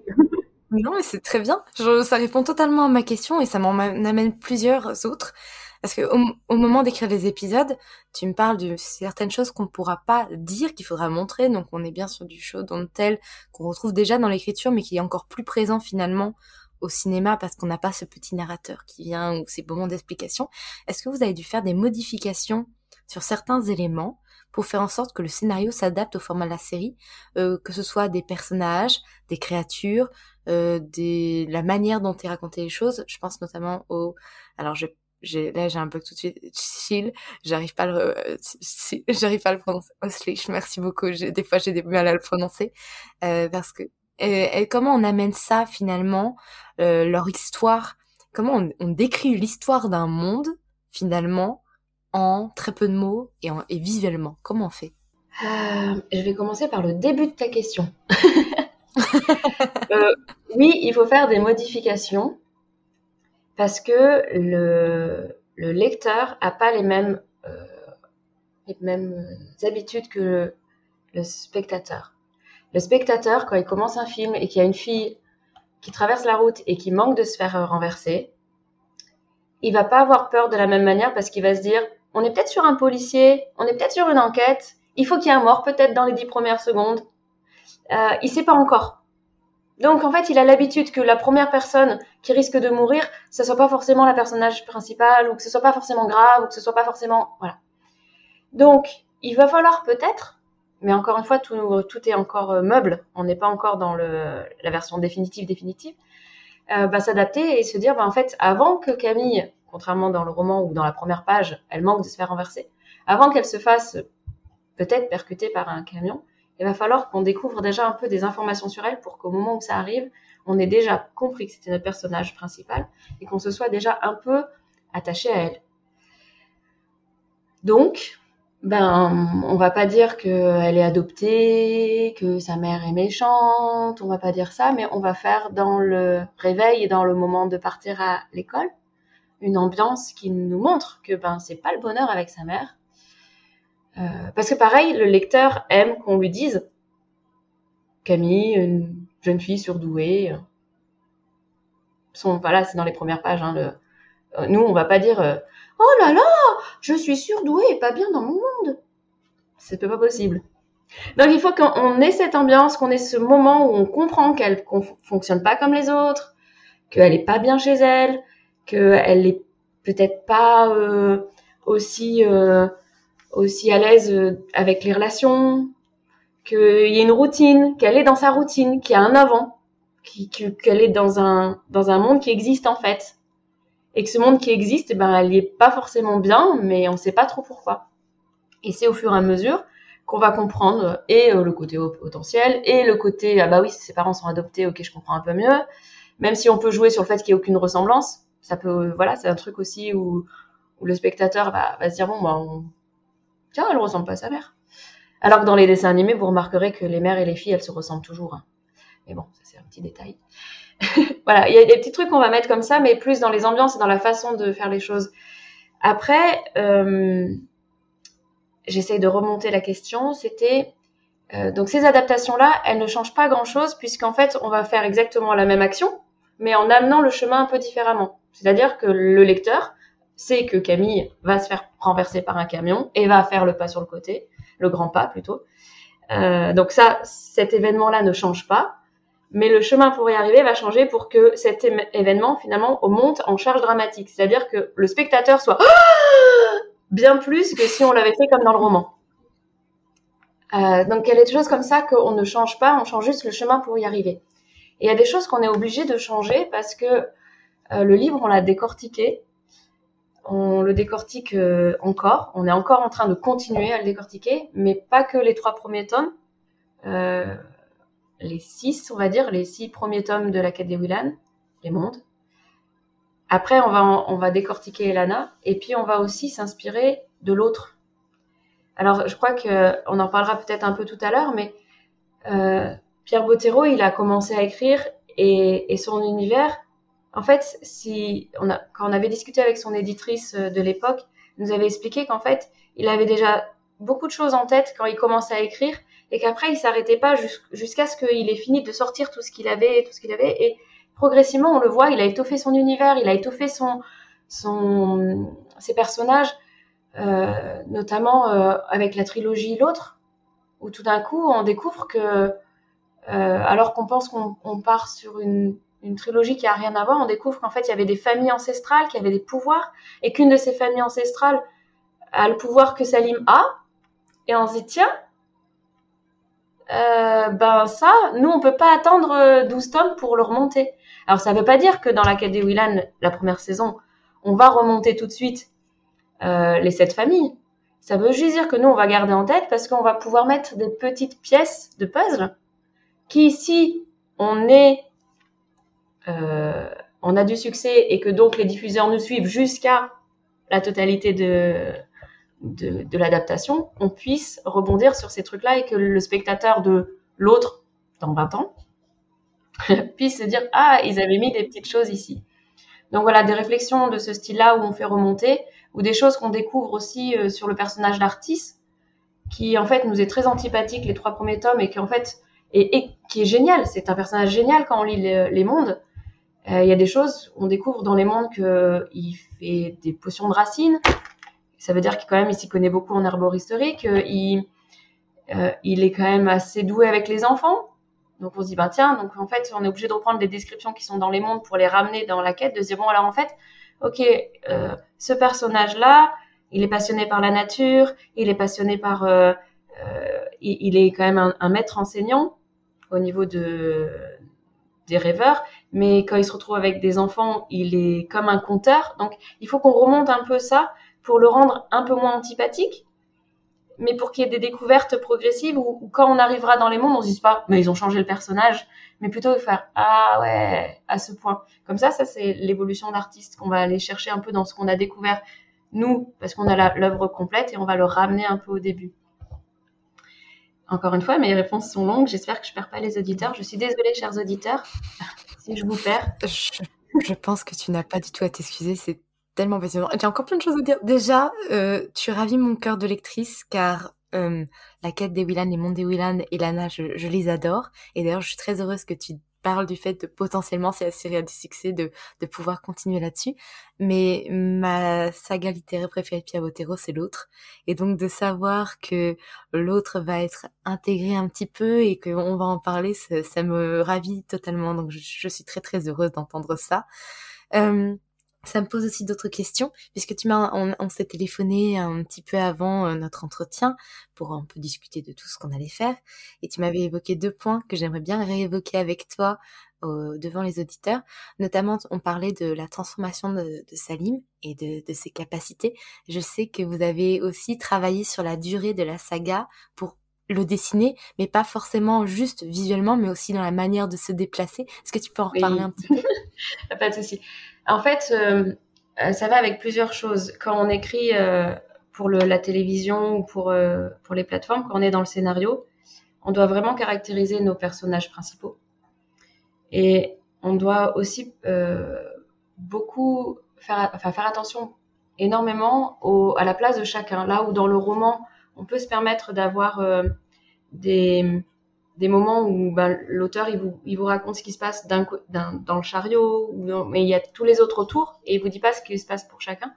Non, mais c'est très bien. ça répond totalement à ma question et ça m'en amène plusieurs autres. Parce que au, moment d'écrire les épisodes, tu me parles de certaines choses qu'on ne pourra pas dire, qu'il faudra montrer. Donc on est bien sur du show dans tel qu'on retrouve déjà dans l'écriture, mais qui est encore plus présent finalement au cinéma parce qu'on n'a pas ce petit narrateur qui vient ou ces moments d'explication. Est-ce que vous avez dû faire des modifications sur certains éléments pour faire en sorte que le scénario s'adapte au format de la série, euh, que ce soit des personnages, des créatures, euh, des la manière dont est raconté les choses? Je pense notamment au, alors je j'ai là j'ai un peu tout de suite. Chill. J'arrive pas à le j'arrive pas à le prononcer. Oh, merci beaucoup. Des fois j'ai des mal à le prononcer. Euh, parce que et comment on amène ça finalement euh, leur histoire? Comment on, on décrit l'histoire d'un monde finalement en très peu de mots et, et visuellement? Comment on fait? Euh, Je vais commencer par le début de ta question. Euh, oui, il faut faire des modifications parce que le, le lecteur n'a pas les mêmes, euh, les mêmes habitudes que le spectateur. Le spectateur, quand il commence un film et qu'il y a une fille qui traverse la route et qui manque de se faire renverser, il va pas avoir peur de la même manière parce qu'il va se dire on est peut-être sur un policier, on est peut-être sur une enquête, il faut qu'il y ait un mort peut-être dans les dix premières secondes. Euh, il sait pas encore. Donc en fait, il a l'habitude que la première personne qui risque de mourir, ce soit pas forcément la personnage principal ou que ce soit pas forcément grave ou que ce soit pas forcément voilà. Donc il va falloir peut-être, mais encore une fois, tout, est encore euh, meuble, on n'est pas encore dans la version définitive définitive, euh, bah, s'adapter et se dire bah, en fait avant que Camille contrairement dans le roman où dans la première page, elle manque de se faire renverser, avant qu'elle se fasse peut-être percuter par un camion, il va falloir qu'on découvre déjà un peu des informations sur elle pour qu'au moment où ça arrive, on ait déjà compris que c'était notre personnage principal et qu'on se soit déjà un peu attaché à elle. Donc, ben, on va pas dire qu'elle est adoptée, que sa mère est méchante, on va pas dire ça, mais on va faire dans le réveil et dans le moment de partir à l'école, une ambiance qui nous montre que ben c'est pas le bonheur avec sa mère, Euh, parce que pareil, le lecteur aime qu'on lui dise Camille, une jeune fille surdouée. Son, voilà, c'est dans les premières pages. Hein, euh, nous, on va pas dire euh, Oh là là, je suis surdouée et pas bien dans mon monde. C'est pas possible. Donc il faut qu'on ait cette ambiance, qu'on ait ce moment où on comprend qu'elle ne fonctionne pas comme les autres, qu'elle est pas bien chez elle, qu'elle est peut-être pas euh, aussi euh, aussi à l'aise euh, avec les relations, qu'il y ait une routine, qu'elle est dans sa routine, qu'il y a un avant, qu'elle est dans un dans un monde qui existe en fait, et que ce monde qui existe, ben elle y est pas forcément bien, mais on sait pas trop pourquoi. Et c'est au fur et à mesure qu'on va comprendre et le côté potentiel et le côté ah bah oui ses parents sont adoptés ok je comprends un peu mieux même si on peut jouer sur le fait qu'il n'y ait aucune ressemblance ça peut, voilà, c'est un truc aussi où, où le spectateur va, va, se dire bon, bah, on... tiens, elle ressemble pas à sa mère. Alors que dans les dessins animés, vous remarquerez que les mères et les filles, elles se ressemblent toujours. Hein. Mais bon, ça c'est un petit détail. voilà, il y a des petits trucs qu'on va mettre comme ça, mais plus dans les ambiances et dans la façon de faire les choses. Après, euh, j'essaye de remonter la question. C'était euh, donc ces adaptations-là, elles ne changent pas grand-chose puisqu'en fait, on va faire exactement la même action, mais en amenant le chemin un peu différemment. C'est-à-dire que le lecteur sait que Camille va se faire renverser par un camion et va faire le pas sur le côté, le grand pas plutôt. Euh, donc ça, cet événement-là ne change pas, mais le chemin pour y arriver va changer pour que cet événement finalement monte en charge dramatique. C'est-à-dire que le spectateur soit bien plus que si on l'avait fait comme dans le roman. Euh, donc il y a des choses comme ça qu'on ne change pas, on change juste le chemin pour y arriver. Et il y a des choses qu'on est obligé de changer parce que euh, le livre, on l'a décortiqué. On le décortique euh, encore. On est encore en train de continuer à le décortiquer, mais pas que les trois premiers tomes. Euh, les six, on va dire, les six premiers tomes de la quête des les mondes. Après, on va, on va décortiquer Elana, et puis on va aussi s'inspirer de l'autre. Alors, je crois qu'on en parlera peut-être un peu tout à l'heure, mais Pierre Bottero, il a commencé à écrire et son univers, en fait, si on quand on avait discuté avec son éditrice euh, de l'époque, nous avait expliqué qu'en fait, il avait déjà beaucoup de choses en tête quand il commençait à écrire et qu'après il s'arrêtait pas jusqu'à ce qu'il ait fini de sortir tout ce qu'il avait, tout ce qu'il avait et progressivement on le voit, il a étoffé son univers, il a étoffé ses personnages, euh, notamment euh, avec la trilogie l'autre, où tout d'un coup on découvre que alors qu'on pense qu'on part sur une une trilogie qui a rien à voir, on découvre qu'en fait il y avait des familles ancestrales qui avaient des pouvoirs et qu'une de ces familles ancestrales a le pouvoir que Salim a et on se dit tiens euh, ben ça nous on peut pas attendre 12 euh, tomes pour le remonter. Alors ça veut pas dire que dans la quête des Willan la première saison on va remonter tout de suite euh, les sept familles. Ça veut juste dire que nous on va garder en tête parce qu'on va pouvoir mettre des petites pièces de puzzle qui si on est on a du succès et que donc les diffuseurs nous suivent jusqu'à la totalité de, de, l'adaptation, on puisse rebondir sur ces trucs-là et que le spectateur de l'autre, dans 20 ans, puisse se dire Ah, ils avaient mis des petites choses ici. Donc voilà, des réflexions de ce style-là où on fait remonter, ou des choses qu'on découvre aussi euh, sur le personnage d'Artis, qui en fait nous est très antipathique les trois premiers tomes et qui en fait et, qui est génial. C'est un personnage génial quand on lit les mondes, euh, il y a des choses, on découvre dans les mondes qu'il fait des potions de racines. Ça veut dire qu'il quand même il s'y connaît beaucoup en herboristerie, qu'il euh, il est quand même assez doué avec les enfants. Donc on se dit ben tiens, donc en fait on est obligé de reprendre des descriptions qui sont dans les mondes pour les ramener dans la quête, de se dire bon alors en fait, ok, euh, ce personnage là, il est passionné par la nature, il est passionné par, euh, euh il, il, est quand même un, un maître enseignant au niveau de des rêveurs, mais quand il se retrouve avec des enfants, il est comme un conteur. Donc, il faut qu'on remonte un peu ça pour le rendre un peu moins antipathique, mais pour qu'il y ait des découvertes progressives où, quand on arrivera dans les mondes, on se dise pas, mais ils ont changé le personnage, mais plutôt faire ah ouais à ce point. Comme ça, ça c'est l'évolution d'artiste qu'on va aller chercher un peu dans ce qu'on a découvert nous, parce qu'on a l'œuvre complète et on va le ramener un peu au début. Encore une fois, mes réponses sont longues. J'espère que je perds pas les auditeurs. Je suis désolée, chers auditeurs, je vous perds. Je, pense que tu n'as pas du tout à t'excuser. C'est tellement passionnant. J'ai encore plein de choses à dire. Déjà, euh, tu ravis mon cœur de lectrice car euh, La quête des Willan, Les mondes des Willan et Lana, je, je les adore. Et d'ailleurs, je suis très heureuse que tu parles du fait de potentiellement, si la série a du succès, de, de pouvoir continuer là-dessus. Mais ma saga littéraire préférée de Pia Botero, c'est l'autre. Et donc de savoir que l'autre va être intégré un petit peu et qu'on va en parler, ça, me ravit totalement. Donc je, je suis très très heureuse d'entendre ça. Euh, ça me pose aussi d'autres questions, puisque tu m'as, on, s'est téléphoné un petit peu avant euh, notre entretien pour un peu discuter de tout ce qu'on allait faire, et tu m'avais évoqué deux points que j'aimerais bien réévoquer avec toi devant les auditeurs. Notamment, on parlait de la transformation de, de Salim et de, de, ses capacités. Je sais que vous avez aussi travaillé sur la durée de la saga pour le dessiner, mais pas forcément juste visuellement, mais aussi dans la manière de se déplacer. Est-ce que tu peux en reparler un petit peu? Pas de souci. En fait, euh, euh, ça va avec plusieurs choses. Quand on écrit euh, pour la télévision ou pour, les plateformes, quand on est dans le scénario, on doit vraiment caractériser nos personnages principaux. Et on doit aussi beaucoup faire, attention énormément à la place de chacun. Là où dans le roman, on peut se permettre d'avoir des, des moments où ben, l'auteur il vous, raconte ce qui se passe dans le chariot, mais il y a tous les autres autour et il vous dit pas ce qui se passe pour chacun.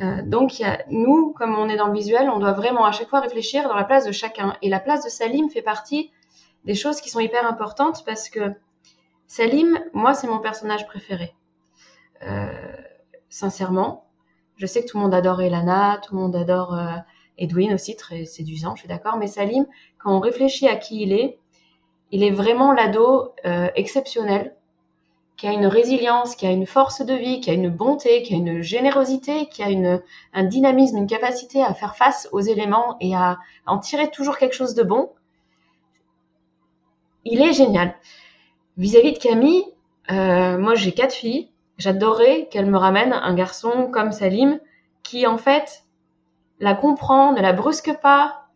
Euh, donc nous, comme on est dans le visuel, on doit vraiment à chaque fois réfléchir dans la place de chacun. Et la place de Salim fait partie des choses qui sont hyper importantes parce que Salim, moi, c'est mon personnage préféré. Euh, sincèrement, je sais que tout le monde adore Elana, tout le monde adore euh, Edwin aussi, très séduisant, je suis d'accord. Mais Salim, quand on réfléchit à qui il est, il est vraiment l'ado euh, exceptionnel, qui a une résilience, qui a une force de vie, qui a une bonté, qui a une générosité, qui a une, un dynamisme, une capacité à faire face aux éléments et à, en tirer toujours quelque chose de bon. Il est génial. Vis-à-vis de Camille, euh, moi j'ai quatre filles. J'adorerais qu'elle me ramène un garçon comme Salim qui en fait la comprend, ne la brusque pas,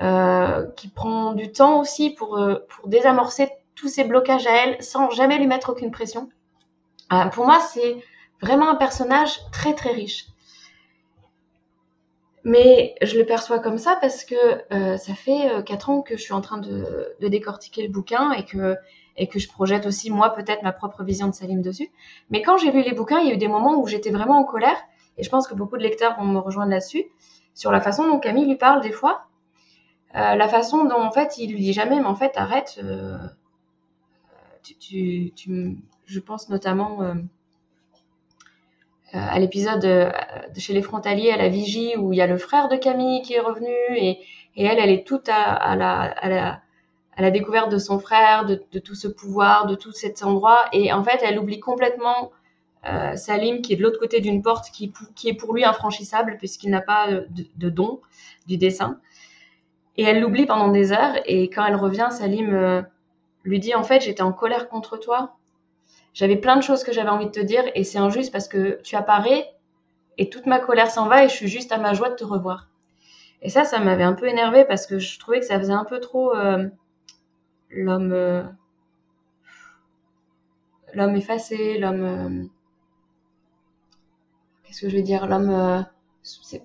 euh, qui prend du temps aussi pour, euh, pour désamorcer tous ces blocages à elle sans jamais lui mettre aucune pression. Euh, pour moi, c'est vraiment un personnage très très riche. Mais je le perçois comme ça parce que ça fait euh, quatre ans que je suis en train de, de, décortiquer le bouquin et que, et que je projette aussi moi peut-être ma propre vision de Salim dessus. Mais quand j'ai lu les bouquins, il y a eu des moments où j'étais vraiment en colère et je pense que beaucoup de lecteurs vont me rejoindre là-dessus sur la façon dont Camille lui parle des fois, euh, la façon dont en fait il lui dit jamais, mais en fait arrête. Euh, tu, tu, je pense notamment euh, à l'épisode de chez les frontaliers à la vigie où il y a le frère de Camille qui est revenu et, et elle, elle est toute à, à, la, à, la, à la découverte de son frère, de, de, tout ce pouvoir, de tout cet endroit et en fait elle oublie complètement euh, Salim qui est de l'autre côté d'une porte qui, est pour lui infranchissable puisqu'il n'a pas de, don du dessin. Et elle l'oublie pendant des heures et quand elle revient, Salim euh, lui dit en fait j'étais en colère contre toi. J'avais plein de choses que j'avais envie de te dire et c'est injuste parce que tu apparais et toute ma colère s'en va et je suis juste à ma joie de te revoir. Et ça, ça m'avait un peu énervé parce que je trouvais que ça faisait un peu trop euh, l'homme l'homme effacé, l'homme que je vais dire, l'homme, euh, je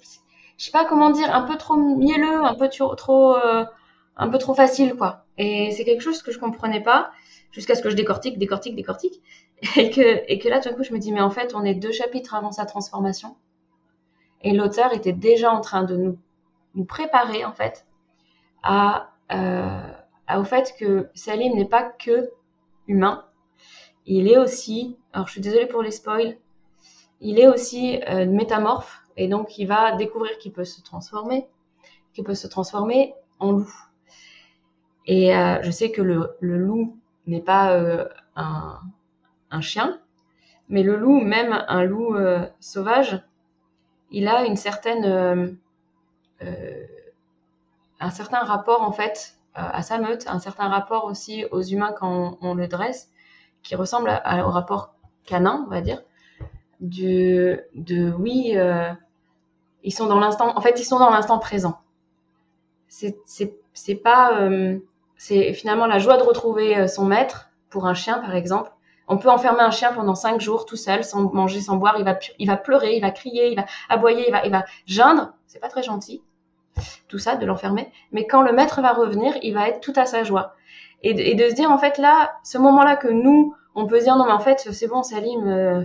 sais pas comment dire, un peu trop mielleux, un peu trop, euh, un peu trop facile, quoi. Et c'est quelque chose que je comprenais pas jusqu'à ce que je décortique, décortique, décortique, et que, et que là, tout d'un coup, je me dis, mais en fait, on est deux chapitres avant sa transformation, et l'auteur était déjà en train de nous, nous préparer, en fait, à, euh, au fait que Salim n'est pas que humain, il est aussi, alors je suis désolée pour les spoils, il est aussi euh, métamorphe et donc il va découvrir qu'il peut se transformer, qu'il peut se transformer en loup. Et euh, je sais que le, loup n'est pas euh, un, chien, mais le loup, même un loup sauvage, il a une certaine, un certain rapport en fait à sa meute, un certain rapport aussi aux humains quand on, le dresse, qui ressemble au rapport canin, on va dire de, de oui, euh, ils sont dans l'instant. En fait, ils sont dans l'instant présent. C'est pas euh, c'est finalement la joie de retrouver euh, son maître pour un chien par exemple. On peut enfermer un chien pendant cinq jours tout seul, sans manger, sans boire. Il va, il va pleurer, il va crier, il va aboyer, il va, il va geindre. C'est pas très gentil, tout ça, de l'enfermer. Mais quand le maître va revenir, il va être tout à sa joie. Et, et de se dire, en fait, là, ce moment-là que nous, on peut se dire, non, mais en fait, c'est bon, Salim, euh,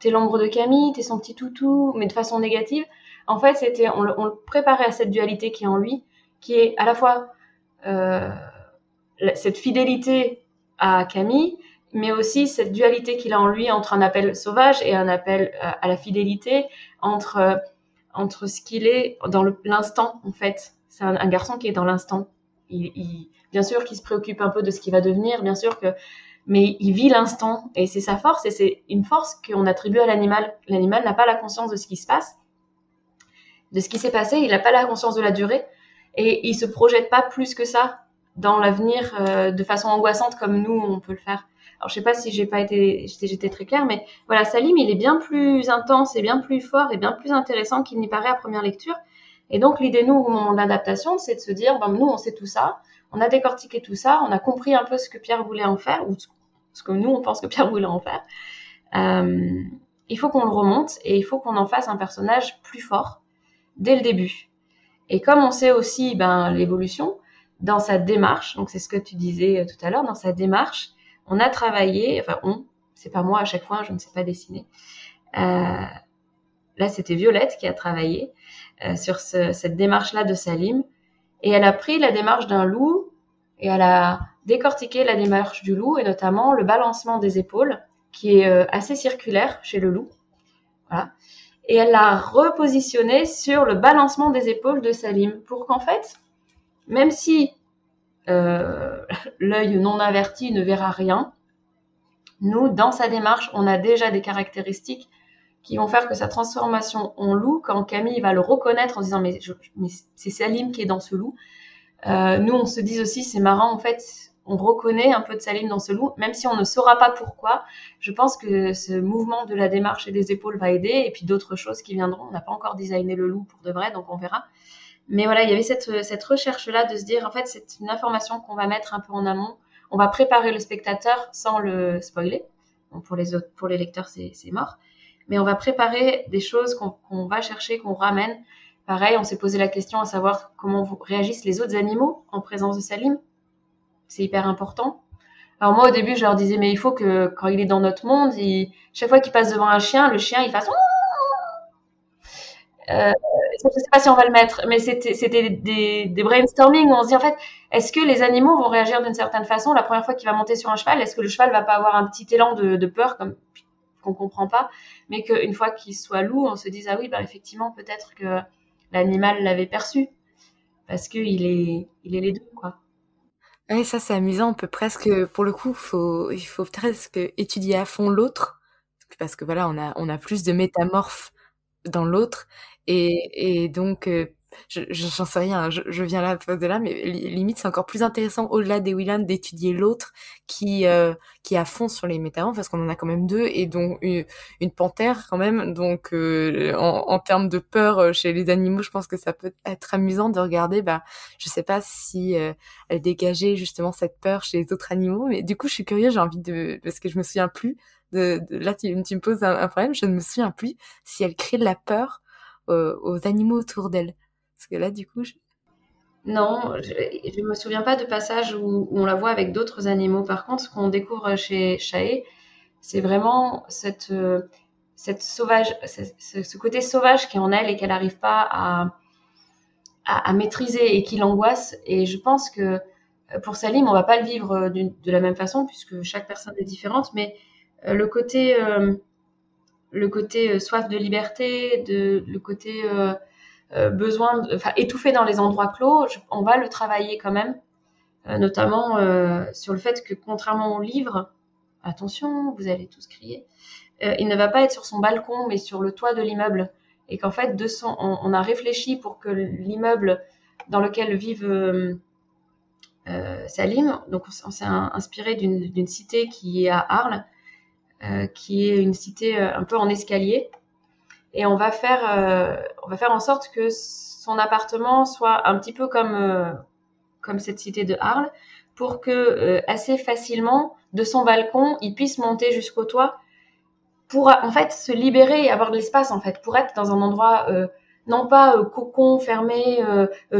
t'es l'ombre de Camille, t'es son petit toutou, mais de façon négative. En fait, c'était, on, le préparait à cette dualité qui est en lui, qui est à la fois euh, cette fidélité à Camille, mais aussi cette dualité qu'il a en lui entre un appel sauvage et un appel euh, à la fidélité, entre euh, entre ce qu'il est dans l'instant en fait. C'est un, garçon qui est dans l'instant. Il, bien sûr qu'il se préoccupe un peu de ce qui va devenir, bien sûr que, mais il vit l'instant et c'est sa force et c'est une force qu'on attribue à l'animal. L'animal n'a pas la conscience de ce qui se passe, de ce qui s'est passé, il n'a pas la conscience de la durée et il se projette pas plus que ça dans l'avenir euh, de façon angoissante comme nous on peut le faire. Alors je sais pas si j'ai pas été j'étais très claire mais voilà Salim il est bien plus intense et bien plus fort et bien plus intéressant qu'il n'y paraît à première lecture. Et donc l'idée nous au moment de l'adaptation c'est de se dire ben, nous on sait tout ça, on a décortiqué tout ça, on a compris un peu ce que Pierre voulait en faire ou ce que nous on pense que Pierre voulait en faire. Euh, il faut qu'on le remonte et il faut qu'on en fasse un personnage plus fort dès le début. Et comme on sait aussi ben, l'évolution, dans sa démarche, donc c'est ce que tu disais euh, tout à l'heure, dans sa démarche, on a travaillé, enfin on, c'est pas moi à chaque fois, je ne sais pas dessiner. Euh, là, c'était Violette qui a travaillé sur ce, cette démarche-là de Salim, et elle a pris la démarche d'un loup et elle a décortiqué la démarche du loup et notamment le balancement des épaules, qui est euh, assez circulaire chez le loup. Voilà. Et elle l'a repositionné sur le balancement des épaules de Salim pour qu'en fait, même si euh, l'œil non averti ne verra rien, nous, dans sa démarche, on a déjà des caractéristiques qui vont faire que sa transformation en loup, quand Camille va le reconnaître en disant mais, mais c'est Salim qui est dans ce loup, euh, nous on se dit aussi c'est marrant en fait on reconnaît un peu de Salim dans ce loup, même si on ne saura pas pourquoi. Je pense que ce mouvement de la démarche et des épaules va aider, et puis d'autres choses qui viendront. On n'a pas encore designé le loup pour de vrai, donc on verra. Mais voilà, il y avait cette, cette recherche-là de se dire, en fait, c'est une information qu'on va mettre un peu en amont. On va préparer le spectateur sans le spoiler. Pour les autres, pour les lecteurs, c'est mort. Mais on va préparer des choses qu'on qu va chercher, qu'on ramène. Pareil, on s'est posé la question à savoir comment réagissent les autres animaux en présence de Salim. C'est hyper important. Alors moi, au début, je leur disais, mais il faut que quand il est dans notre monde, chaque fois qu'il passe devant un chien, le chien, il fasse euh, je ne sais pas si on va le mettre, mais c'était des, des brainstorming où on se dit en fait, est-ce que les animaux vont réagir d'une certaine façon la première fois qu'il va monter sur un cheval? Est-ce que le cheval va pas avoir un petit élan de, peur comme qu'on comprend pas, mais qu'une fois qu'il soit loup, on se dise ah oui, bah effectivement peut-être que l'animal l'avait perçu parce que il est il est les deux quoi. Oui, ça c'est amusant. On peut presque, pour le coup, faut, il faut presque étudier à fond l'autre, parce que voilà, on a, on a plus de métamorphes dans l'autre, et, et donc, euh, je, j'en sais rien, je, je viens là de là, mais limite c'est encore plus intéressant au-delà des Willan d'étudier l'autre qui euh, qui est à fond sur les métamorphes parce qu'on en a quand même deux et dont une, une panthère quand même. Donc euh, en, en termes de peur euh, chez les animaux, je pense que ça peut être amusant de regarder. Bah, je sais pas si euh, elle dégageait justement cette peur chez les autres animaux, mais du coup je suis curieuse, j'ai envie de parce que je me souviens plus. De, de là tu, me poses un, un problème, je ne me souviens plus si elle crée de la peur aux animaux autour d'elle. Parce que là, du coup, je... Non, je ne me souviens pas de passage où, on la voit avec d'autres animaux. Par contre, ce qu'on découvre chez Chaé, c'est vraiment cette, cette sauvage, ce, côté sauvage qui est en elle et qu'elle n'arrive pas à, à, maîtriser et qui l'angoisse. Et je pense que pour Salim, on va pas le vivre de la même façon puisque chaque personne est différente, mais le côté, le côté soif de liberté, de, le côté euh, euh, besoin, de, enfin étouffé dans les endroits clos, on va le travailler quand même, euh, notamment euh, sur le fait que contrairement au livre, attention, vous allez tous crier, euh, il ne va pas être sur son balcon mais sur le toit de l'immeuble. Et qu'en fait de son, on, a réfléchi pour que l'immeuble dans lequel vive Salim, donc on, s'est inspiré d'une cité qui est à Arles, qui est une cité un peu en escalier et on va faire, euh, on va faire en sorte que son appartement soit un petit peu comme, euh, comme cette cité de Arles, pour que euh, assez facilement de son balcon, il puisse monter jusqu'au toit pour en fait se libérer et avoir de l'espace en fait pour être dans un endroit non pas cocon fermé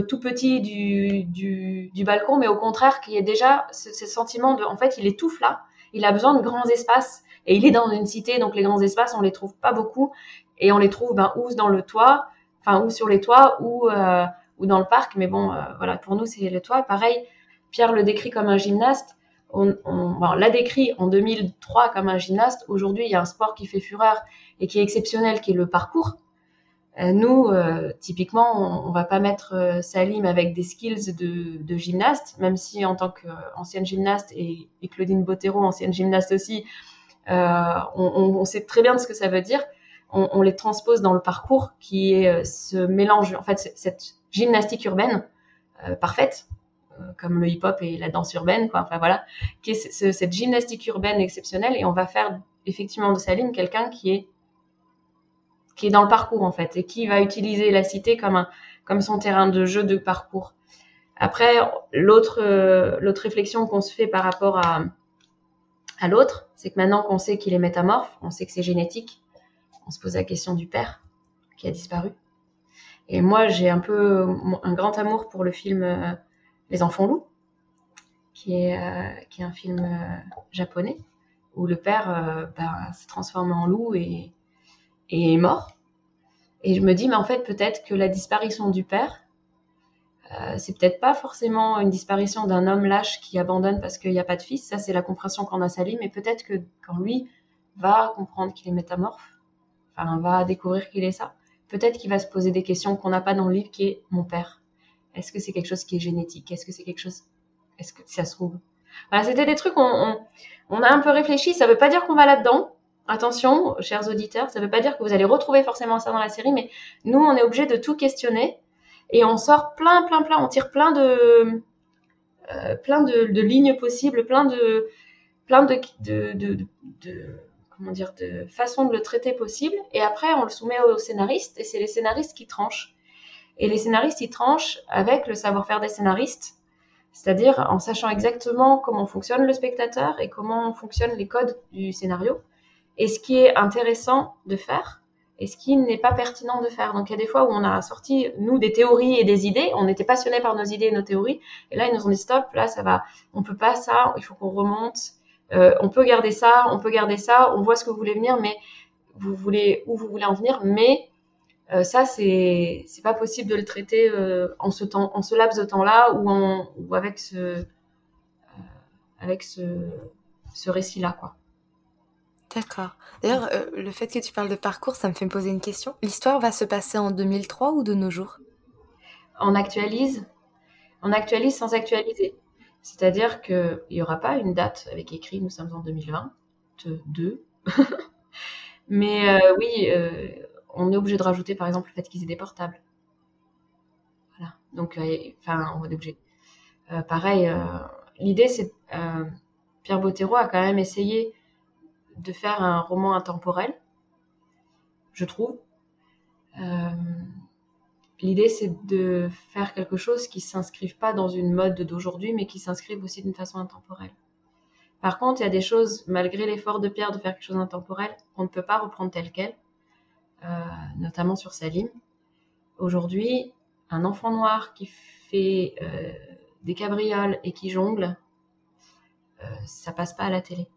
tout petit du, du, balcon mais au contraire qui est déjà ce, ce, sentiment de en fait il étouffe là il a besoin de grands espaces et il est dans une cité donc les grands espaces on les trouve pas beaucoup et on les trouve ben, ou dans le toit enfin ou sur les toits ou ou dans le parc mais bon voilà pour nous c'est le toit pareil Pierre le décrit comme un gymnaste on, on l'a décrit en 2003 comme un gymnaste. Aujourd'hui, il y a un sport qui fait fureur et qui est exceptionnel, qui est le parcours. Euh, nous, euh, typiquement, on, on, va pas mettre euh, Salim avec des skills de, de, gymnaste, même si en tant qu'ancienne gymnaste et, et, Claudine Bottero, ancienne gymnaste aussi, on, sait très bien ce que ça veut dire. On, les transpose dans le parcours qui est ce mélange, en fait, cette gymnastique urbaine parfaite euh, comme le hip-hop et la danse urbaine, quoi. Enfin voilà, qui est cette gymnastique urbaine exceptionnelle, et on va faire effectivement de Saline quelqu'un qui est qui est dans le parcours en fait, et qui va utiliser la cité comme un comme son terrain de jeu de parcours. Après, l'autre euh, l'autre réflexion qu'on se fait par rapport à à l'autre, c'est que maintenant qu'on sait qu'il est métamorphe, on sait que c'est génétique, on se pose la question du père qui a disparu. Et moi, j'ai un peu un grand amour pour le film euh, les Enfants Loups, qui est, euh, qui est un film euh, japonais, où le père euh, ben, s'est transformé en loup et, est mort. Et je me dis, mais en fait, peut-être que la disparition du père, c'est peut-être pas forcément une disparition d'un homme lâche qui abandonne parce qu'il n'y a pas de fils. Ça, c'est la compréhension qu'on a Salim. Mais peut-être que quand lui va comprendre qu'il est métamorphe, enfin, va découvrir qu'il est ça, peut-être qu'il va se poser des questions qu'on n'a pas dans le livre, qui est mon père. Est-ce que c'est quelque chose qui est génétique? Est-ce que c'est quelque chose Est-ce que ça se trouve? Voilà, c'était des trucs on, on, a un peu réfléchi. Ça veut pas dire qu'on va là-dedans. Attention, chers auditeurs, ça veut pas dire que vous allez retrouver forcément ça dans la série, mais nous, on est obligé de tout questionner et on sort plein, plein, plein, on tire plein de, euh, plein de, de, lignes possibles, plein de, plein de, de, de comment dire, de façons de le traiter possible. Et après, on le soumet aux scénaristes et c'est les scénaristes qui tranchent. Et les scénaristes, ils tranchent avec le savoir-faire des scénaristes, c'est-à-dire en sachant exactement comment fonctionne le spectateur et comment fonctionnent les codes du scénario, et ce qui est intéressant de faire et ce qui n'est pas pertinent de faire. Donc il y a des fois où on a sorti, nous, des théories et des idées, on était passionnés par nos idées et nos théories, et là ils nous ont dit stop, là ça va, on peut pas ça, il faut qu'on remonte, euh, on peut garder ça, on peut garder ça, on voit ce que vous voulez venir, mais vous voulez où vous voulez en venir, mais euh, ça, c'est c'est pas possible de le traiter euh, en ce temps, en ce laps de temps-là ou en ou avec ce avec ce ce récit-là, quoi. D'accord. D'ailleurs, le fait que tu parles de parcours, ça me fait me poser une question. L'histoire va se passer en 2003 ou de nos jours? On actualise. On actualise sans actualiser. C'est-à-dire qu'il n'y aura pas une date avec écrit nous sommes en 2022. Mais euh, oui, euh, on est obligé de rajouter par exemple le fait qu'ils aient des portables. Voilà. Donc, euh, enfin, on. Euh, pareil, l'idée c'est Pierre Bottero a quand même essayé de faire un roman intemporel, je trouve. L'idée, c'est de faire quelque chose qui s'inscrive pas dans une mode d'aujourd'hui, mais qui s'inscrive aussi d'une façon intemporelle. Par contre, il y a des choses, malgré l'effort de Pierre de faire quelque chose d'intemporel, qu'on ne peut pas reprendre tel quel. Euh, notamment sur Salim. Aujourd'hui, un enfant noir qui fait euh, des cabrioles et qui jongle, euh, ça passe pas à la télé.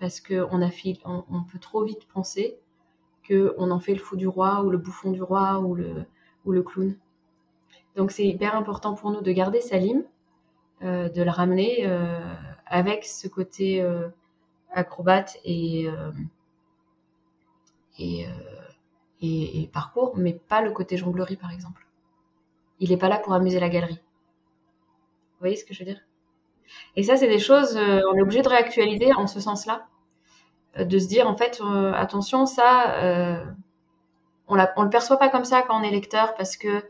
Parce qu'on on, on peut trop vite penser qu'on en fait le fou du roi ou le bouffon du roi ou le, le clown. Donc c'est hyper important pour nous de garder Salim, euh, de le ramener euh, avec ce côté euh, acrobate et, et et, parcours, mais pas le côté jonglerie par exemple. Il n'est pas là pour amuser la galerie. Vous voyez ce que je veux dire? Et ça, c'est des choses, euh, on est obligé de réactualiser en ce sens-là, euh, de se dire en fait, euh, attention, ça, euh, on, on le perçoit pas comme ça quand on est lecteur parce que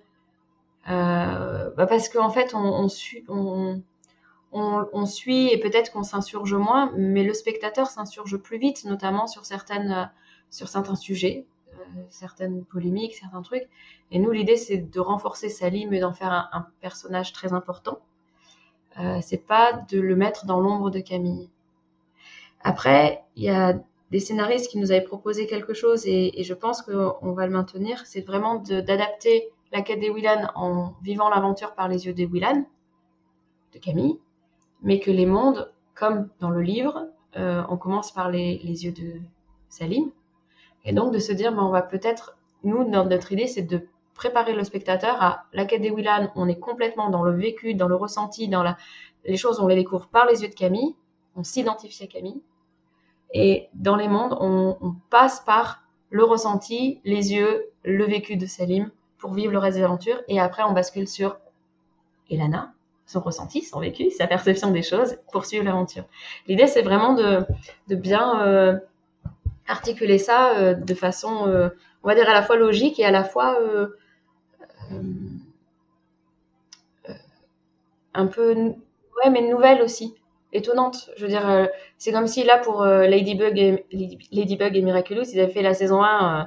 bah parce qu'en fait, on, suit, on, on, suit et peut-être qu'on s'insurge moins, mais le spectateur s'insurge plus vite, notamment sur certaines sur certains sujets certaines polémiques, certains trucs. Et nous, l'idée, c'est de renforcer Salim et d'en faire un, un, personnage très important. Euh, c'est pas de le mettre dans l'ombre de Camille. Après, il y a des scénaristes qui nous avaient proposé quelque chose et, je pense qu'on va le maintenir. C'est vraiment d'adapter la quête des Willan en vivant l'aventure par les yeux des Willan, de Camille, mais que les mondes, comme dans le livre, euh, on commence par les, yeux de Salim. Et donc de se dire, ben, on va peut-être, nous, notre idée, c'est de préparer le spectateur à la quête des Willan. On est complètement dans le vécu, dans le ressenti, dans la, les choses, on les découvre par les yeux de Camille. On s'identifie à Camille. Et dans les mondes, on, passe par le ressenti, les yeux, le vécu de Salim pour vivre le reste des aventures. Et après, on bascule sur Elana, son ressenti, son vécu, sa perception des choses pour suivre l'aventure. L'idée, c'est vraiment de, bien euh, articuler ça euh, de façon, euh, on va dire, à la fois logique et à la fois un peu, ouais, mais nouvelle aussi étonnante. Je veux dire, euh, c'est comme si là pour euh, Ladybug, et, Ladybug et Miraculous, ils avaient fait la saison 1, euh,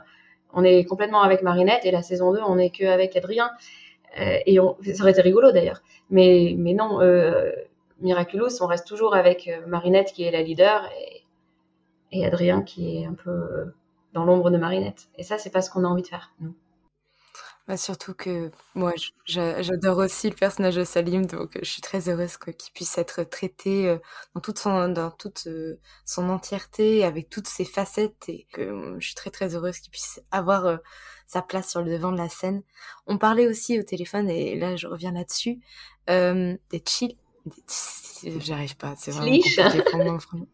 on est complètement avec Marinette, et la saison 2, on est que avec Adrien. et on, ça aurait été rigolo d'ailleurs. Mais, mais non, Miraculous, on reste toujours avec Marinette qui est la leader et, et Adrien qui est un peu dans l'ombre de Marinette. Et ça, c'est pas ce qu'on a envie de faire, nous. Bah, surtout que moi, j'adore aussi le personnage de Salim, donc je suis très heureuse qu'il puisse être traité dans toute son, dans toute son entièreté, avec toutes ses facettes, et que je suis très très heureuse qu'il puisse avoir sa place sur le devant de la scène. On parlait aussi au téléphone, et là je reviens là-dessus, des chill, j'arrive pas, c'est vraiment compliqué pour moi. Vraiment,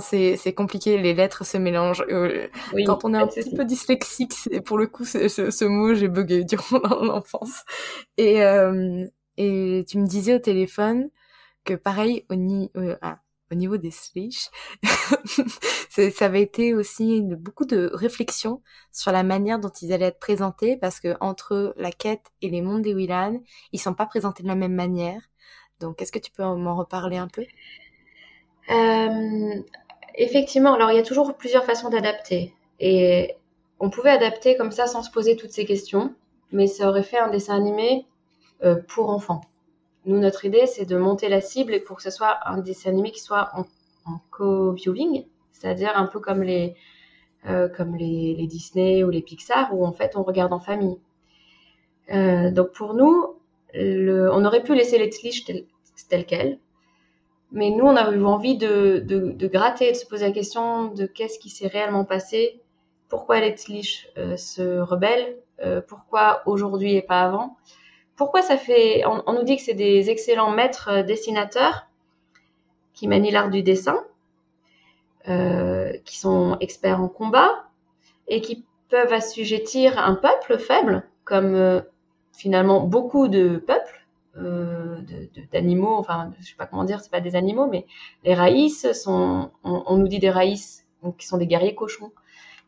c'est compliqué. Les lettres se mélangent. Euh, quand on est un petit peu dyslexique, pour le coup, ce, ce mot, j'ai bugué durant l'enfance. Et, euh, et tu me disais au téléphone que pareil, au, euh, ah, au niveau des slish, ça avait été aussi beaucoup de réflexion sur la manière dont ils allaient être présentés, parce que entre la quête et les mondes des Willan, ils sont pas présentés de la même manière. Donc, est-ce que tu peux m'en reparler un peu? Effectivement, alors il y a toujours plusieurs façons d'adapter. Et on pouvait adapter comme ça sans se poser toutes ces questions, mais ça aurait fait un dessin animé euh, pour enfants. Nous, notre idée, c'est de monter la cible pour que ce soit un dessin animé qui soit en, co-viewing, c'est-à-dire un peu comme les, euh, les, Disney ou les Pixar, où en fait on regarde en famille. donc pour nous, on aurait pu laisser les tliches telles tel quelles, mais nous, on a eu envie de, de, de, gratter, de se poser la question de qu'est-ce qui s'est réellement passé, pourquoi les Tlich euh, se rebellent, euh, pourquoi aujourd'hui et pas avant, pourquoi ça fait... On, nous dit que c'est des excellents maîtres euh, dessinateurs qui manient l'art du dessin, euh, qui sont experts en combat et qui peuvent assujettir un peuple faible, comme euh, finalement beaucoup de peuples, d'animaux, enfin, je sais pas comment dire, c'est pas des animaux, mais les raïs sont, on, nous dit des raïs, qui sont des guerriers cochons,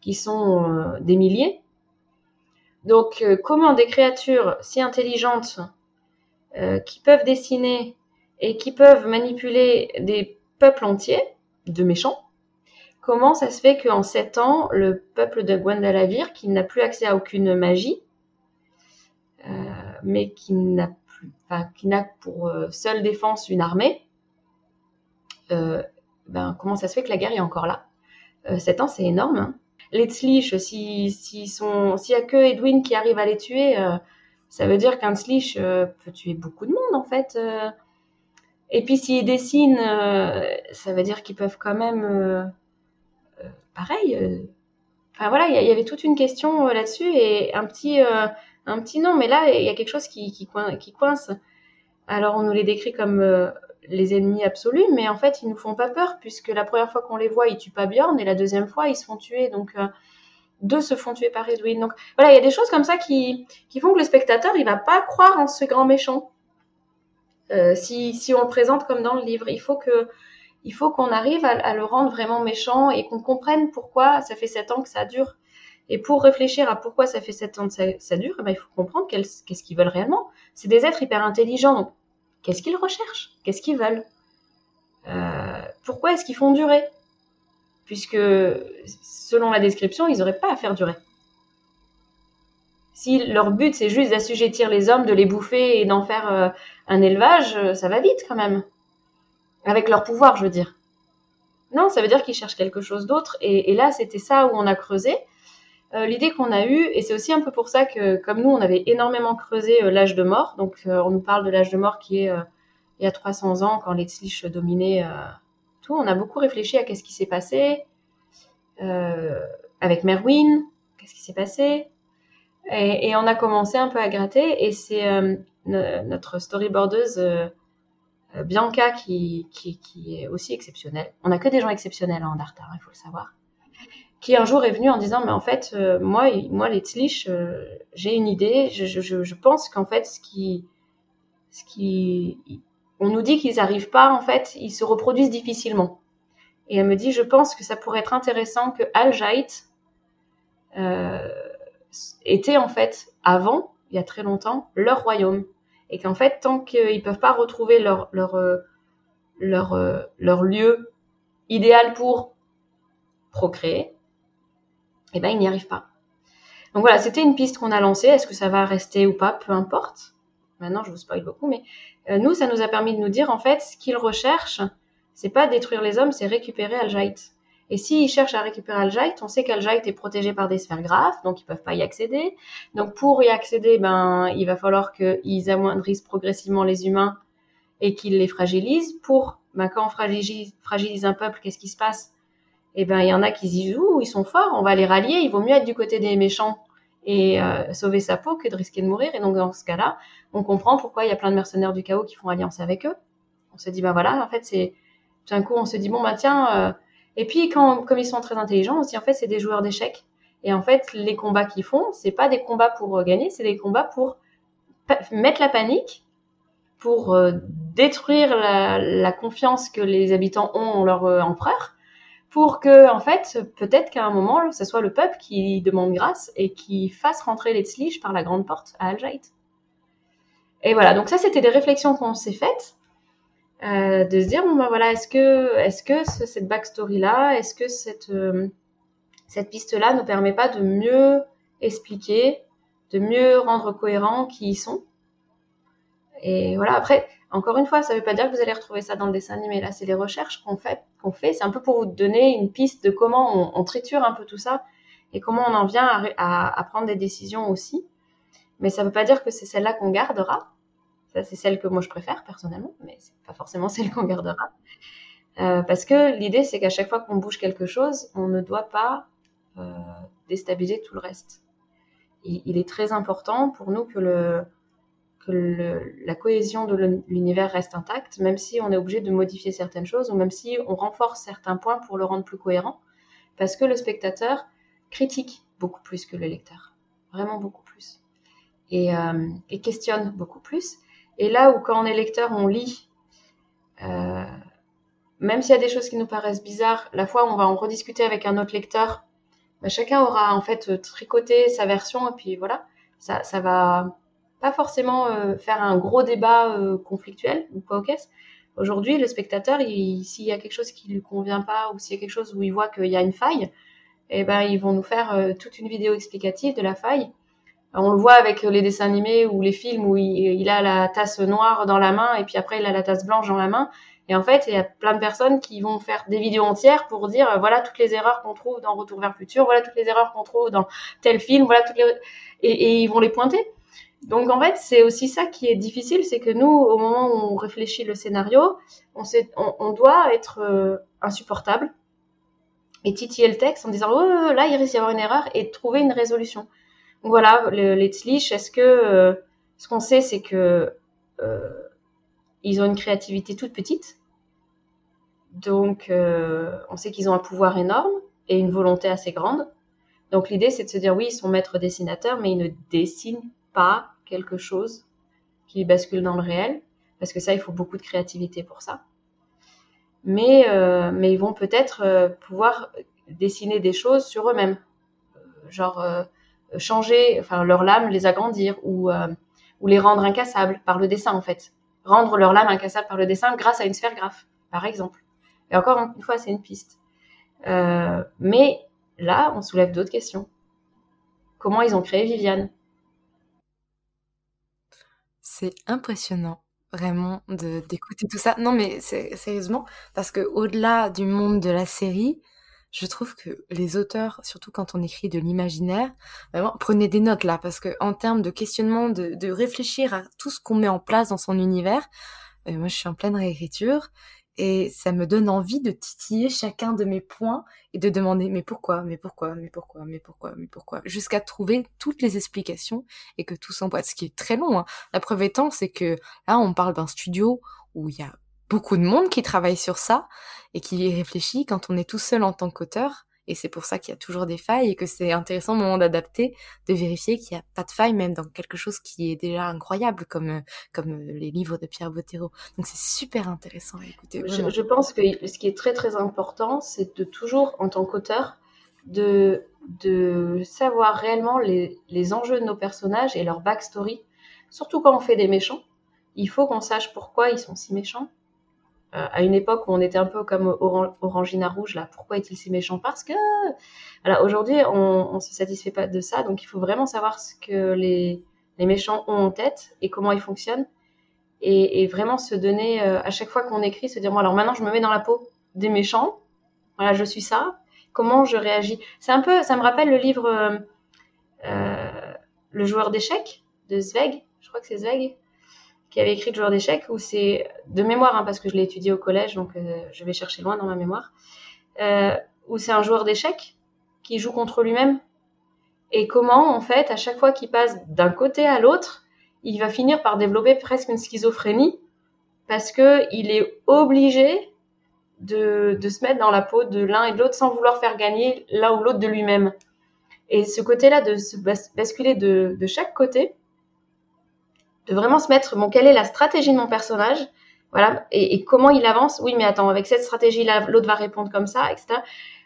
qui sont euh, des milliers. Donc, euh, comment des créatures si intelligentes qui peuvent dessiner et qui peuvent manipuler des peuples entiers de méchants, comment ça se fait qu'en sept ans, le peuple de Gwendalavir, qui n'a plus accès à aucune magie, mais qui n'a qui n'a pour euh, seule défense une armée, euh, ben, comment ça se fait que la guerre est encore là? Euh, 7 ans, c'est énorme. Hein. les Tslich, s'il si, y a que Edwin qui arrive à les tuer, euh, ça veut dire qu'un Tslich peut tuer beaucoup de monde en fait. Et puis s'ils dessinent, ça veut dire qu'ils peuvent quand même, pareil. Enfin voilà, il y, avait toute une question là-dessus et un petit un petit nom, mais là, il y a quelque chose qui, coince. Alors, on nous les décrit comme euh, les ennemis absolus, mais en fait, ils nous font pas peur, puisque la première fois qu'on les voit, ils tuent pas Bjorn, et la deuxième fois, ils se font tuer. Donc, euh, deux se font tuer par Edwin. Donc, voilà, il y a des choses comme ça qui, font que le spectateur, il va pas croire en ce grand méchant. Euh, si, si on le présente comme dans le livre, il faut qu'on arrive à, le rendre vraiment méchant et qu'on comprenne pourquoi ça fait sept ans que ça dure. Et pour réfléchir à pourquoi ça fait 7 ans que ça, dure, eh ben, il faut comprendre qu'est-ce qu'ils veulent réellement. C'est des êtres hyper intelligents, donc qu'est-ce qu'ils recherchent? Qu'est-ce qu'ils veulent? Euh, Pourquoi est-ce qu'ils font durer? Puisque, selon la description, ils n'auraient pas à faire durer. Si leur but c'est juste d'assujettir les hommes, de les bouffer et d'en faire euh, un élevage, ça va vite quand même. Avec leur pouvoir, je veux dire. Non, ça veut dire qu'ils cherchent quelque chose d'autre. Et, là, c'était ça où on a creusé. Euh, l'idée qu'on a eue, et c'est aussi un peu pour ça que, comme nous, on avait énormément creusé euh, l'âge de mort. Donc, on nous parle de l'âge de mort qui est il y a 300 ans, quand les Tzlich dominaient tout. On a beaucoup réfléchi à qu'est-ce qui s'est passé avec Merwin, qu'est-ce qui s'est passé. Et, on a commencé un peu à gratter. Et c'est notre storyboardeuse euh, Bianca qui, est aussi exceptionnelle. On n'a que des gens exceptionnels en Dartar, il faut le savoir. Qui un jour est venue en disant mais en fait euh, moi moi les Tlich euh, j'ai une idée je, pense qu'en fait ce qui ce qui on nous dit qu'ils n'arrivent pas en fait ils se reproduisent difficilement. Et elle me dit je pense que ça pourrait être intéressant que Al euh, était en fait avant il y a très longtemps leur royaume. Et qu'en fait, tant qu'ils peuvent pas retrouver leur, leur, euh, leur, euh, leur lieu idéal pour procréer, eh ben, ils n'y arrivent pas. Donc voilà, c'était une piste qu'on a lancée. Est-ce que ça va rester ou pas? Peu importe. Maintenant, je vous spoil beaucoup, mais euh, nous, ça nous a permis de nous dire, en fait, ce qu'ils recherchent, c'est pas détruire les hommes, c'est récupérer Aljaït. Et s'ils cherchent à récupérer Aljaït, on sait qu'Aljaït est protégé par des sphères graphes, donc ils peuvent pas y accéder. Donc pour y accéder, ben, il va falloir qu'ils amoindrissent progressivement les humains et qu'ils les fragilisent. Pour, ben, quand on fragilise un peuple, qu'est-ce qui se passe? Eh ben, il y en a qui se disent, ils sont forts, on va les rallier, il vaut mieux être du côté des méchants et euh, sauver sa peau que de risquer de mourir. Et donc dans ce cas-là, on comprend pourquoi il y a plein de mercenaires du chaos qui font alliance avec eux. On se dit, ben voilà, en fait, c'est tout d'un coup, on se dit, bon, ben tiens, euh, et puis, quand, comme ils sont très intelligents aussi, en fait, c'est des joueurs d'échecs. Et en fait, les combats qu'ils font, c'est pas des combats pour euh, gagner, c'est des combats pour mettre la panique, pour détruire la, confiance que les habitants ont en leur empereur, pour que, en fait, peut-être qu'à un moment, ce soit le peuple qui demande grâce et qui fasse rentrer les Tzlich par la grande porte à Al Et voilà, donc ça, c'était des réflexions qu'on s'est faites. Euh, de se dire bon ben voilà est-ce que est-ce que cette backstory là est-ce que cette euh, cette piste là ne permet pas de mieux expliquer de mieux rendre cohérent qui ils sont? Et voilà après encore une fois ça ne veut pas dire que vous allez retrouver ça dans le dessin animé là c'est les recherches qu'on fait c'est un peu pour vous donner une piste de comment on, triture un peu tout ça et comment on en vient à, à prendre des décisions aussi mais ça ne veut pas dire que c'est celle-là qu'on gardera ça, c'est celle que moi je préfère personnellement, mais c'est pas forcément celle qu'on gardera. Euh, parce que l'idée, c'est qu'à chaque fois qu'on bouge quelque chose, on ne doit pas euh, déstabiliser tout le reste. il est très important pour nous que, le, que la cohésion de l'univers reste intacte, même si on est obligé de modifier certaines choses, ou même si on renforce certains points pour le rendre plus cohérent, parce que le spectateur critique beaucoup plus que le lecteur, vraiment beaucoup plus, et, euh, questionne beaucoup plus. Et là où quand on est lecteur, on lit, euh, même s'il y a des choses qui nous paraissent bizarres, la fois où on va en rediscuter avec un autre lecteur, bah, chacun aura en fait tricoté sa version et puis voilà, ça va pas forcément euh, faire un gros débat euh, conflictuel ou quoi au caisse. Aujourd'hui, le spectateur, s'il y a quelque chose qui lui convient pas ou s'il y a quelque chose où il voit qu'il y a une faille, eh ben ils vont nous faire euh, toute une vidéo explicative de la faille on le voit avec les dessins animés ou les films où il, a la tasse noire dans la main et puis après il a la tasse blanche dans la main. Et en fait, il y a plein de personnes qui vont faire des vidéos entières pour dire voilà toutes les erreurs qu'on trouve dans Retour vers le futur, voilà toutes les erreurs qu'on trouve dans tel film, voilà toutes les et ils vont les pointer. Donc en fait, c'est aussi ça qui est difficile, c'est que nous, au moment où on réfléchit le scénario, on, doit être euh, insupportable et titiller le texte en disant oh là il risque d'y avoir une erreur et trouver une résolution voilà, les Tzlich, est-ce que euh, ce qu'on sait, c'est que euh, ont une créativité toute petite. Donc, on sait qu'ils ont un pouvoir énorme et une volonté assez grande. Donc, l'idée, c'est de se dire, oui, ils sont maîtres dessinateurs, mais ils ne dessinent pas quelque chose qui bascule dans le réel, parce que ça, il faut beaucoup de créativité pour ça. Mais, mais ils vont peut-être pouvoir dessiner des choses sur eux-mêmes. Genre, changer, enfin leur lame, les agrandir ou, euh, ou les rendre incassables par le dessin en fait. Rendre leur lame incassable par le dessin grâce à une sphère graphe, par exemple. Et encore une fois, c'est une piste. Euh, mais là, on soulève d'autres questions. Comment ils ont créé Viviane? C'est impressionnant. vraiment d'écouter tout ça. Non, mais sérieusement, parce que au-delà du monde de la série, je trouve que les auteurs, surtout quand on écrit de l'imaginaire, vraiment prenez des notes là, parce que en termes de questionnement, de, réfléchir à tout ce qu'on met en place dans son univers, euh, moi je suis en pleine réécriture et ça me donne envie de titiller chacun de mes points et de demander mais pourquoi, mais pourquoi, mais pourquoi, mais pourquoi, mais pourquoi, jusqu'à trouver toutes les explications et que tout s'emboîte, ce qui est très long. Hein. La preuve étant, c'est que là, on parle d'un studio où il y a beaucoup de monde qui travaille sur ça et qui y réfléchit quand on est tout seul en tant qu'auteur. Et c'est pour ça qu'il y a toujours des failles et que c'est intéressant au moment d'adapter, de vérifier qu'il n'y a pas de faille même dans quelque chose qui est déjà incroyable comme, euh, comme euh, les livres de Pierre Bottero. Donc c'est super intéressant à écouter. Je, je, pense que ce qui est très très important, c'est de toujours, en tant qu'auteur, de, de savoir réellement les, les enjeux de nos personnages et leur backstory. Surtout quand on fait des méchants, il faut qu'on sache pourquoi ils sont si méchants à une époque où on était un peu comme Orangina Rouge, là, pourquoi est-il si méchant? Parce que, voilà, aujourd'hui, on, on se satisfait pas de ça, donc il faut vraiment savoir ce que les, méchants ont en tête et comment ils fonctionnent, et, vraiment se donner, euh, à chaque fois qu'on écrit, se dire, bon, alors maintenant, je me mets dans la peau des méchants, voilà, je suis ça, comment je réagis? C'est un peu, ça me rappelle le livre euh, euh Le joueur d'échecs de Zweig, je crois que c'est Zweig, qui avait écrit le joueur d'échecs, où c'est de mémoire, hein, parce que je l'ai étudié au collège, donc euh, je vais chercher loin dans ma mémoire, euh, où c'est un joueur d'échecs qui joue contre lui-même. Et comment, en fait, à chaque fois qu'il passe d'un côté à l'autre, il va finir par développer presque une schizophrénie, parce que il est obligé de, de se mettre dans la peau de l'un et de l'autre sans vouloir faire gagner l'un ou l'autre de lui-même. Et ce côté-là de se basculer de, de chaque côté, de vraiment se mettre, bon, quelle est la stratégie de mon personnage, voilà, et, comment il avance. Oui, mais attends, avec cette stratégie-là, l'autre va répondre comme ça, etc.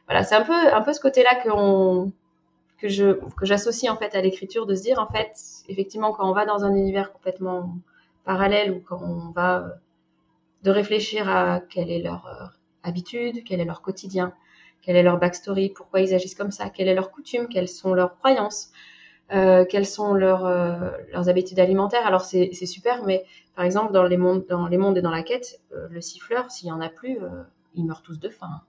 Voilà, c'est un peu, un peu ce côté-là que que je, que j'associe en fait à l'écriture, de se dire en fait, effectivement, quand on va dans un univers complètement parallèle ou quand on va euh, de réfléchir à quelle est leur euh, habitude, quel est leur quotidien, quelle est leur backstory, pourquoi ils agissent comme ça, quelle est leur coutume, quelles sont leurs croyances, euh, quelles sont leurs, euh, leurs habitudes alimentaires? Alors c'est, super, mais par exemple dans les mondes, dans les mondes et dans la quête, euh, le siffleur, s'il y en a plus, ils meurent tous de faim.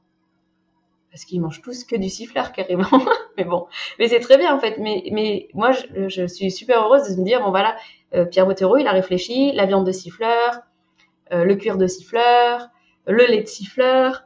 Parce qu'ils mangent tous que du siffleur carrément. mais bon, mais c'est très bien en fait. Mais, mais moi, je, je suis super heureuse de me dire bon voilà, Pierre Bottero, il a réfléchi, la viande de siffleur, le cuir de siffleur, le lait de siffleur,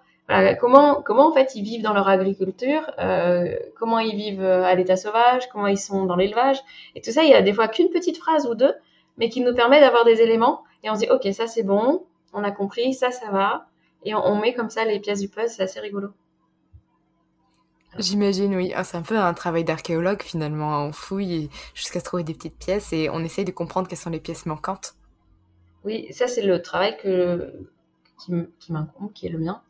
comment, comment en fait ils vivent dans leur agriculture, euh, comment ils vivent euh, à l'état sauvage, comment ils sont dans l'élevage, et tout ça, il y a des fois qu'une petite phrase ou deux, mais qui nous permet d'avoir des éléments, et on se dit, ok, ça c'est bon, on a compris, ça ça va, et on, met comme ça les pièces du puzzle, c'est assez rigolo. J'imagine, oui. Ah, c'est un peu un travail d'archéologue finalement. On fouille jusqu'à trouver des petites pièces et on essaye de comprendre quelles sont les pièces manquantes. Oui, ça c'est le travail que, qui, qui m'incombe, qui est le mien.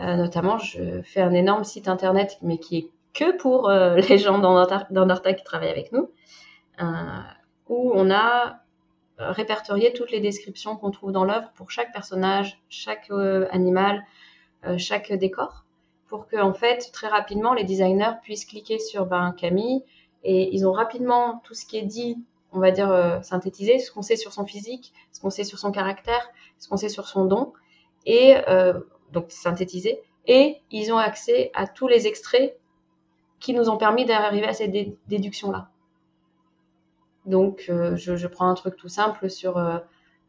Euh, notamment, je fais un énorme site internet, mais qui est que pour euh, les gens dans Narta qui travaillent avec nous, euh, où on a répertorié toutes les descriptions qu'on trouve dans l'œuvre pour chaque personnage, chaque animal, chaque décor, pour que en fait très rapidement les designers puissent cliquer sur ben, Camille et ils ont rapidement tout ce qui est dit, on va dire synthétisé, ce qu'on sait sur son physique, ce qu'on sait sur son caractère, ce qu'on sait sur son don, et donc synthétisé, et ils ont accès à tous les extraits qui nous ont permis d'arriver à cette déduction-là. Donc, euh, je, prends un truc tout simple sur euh,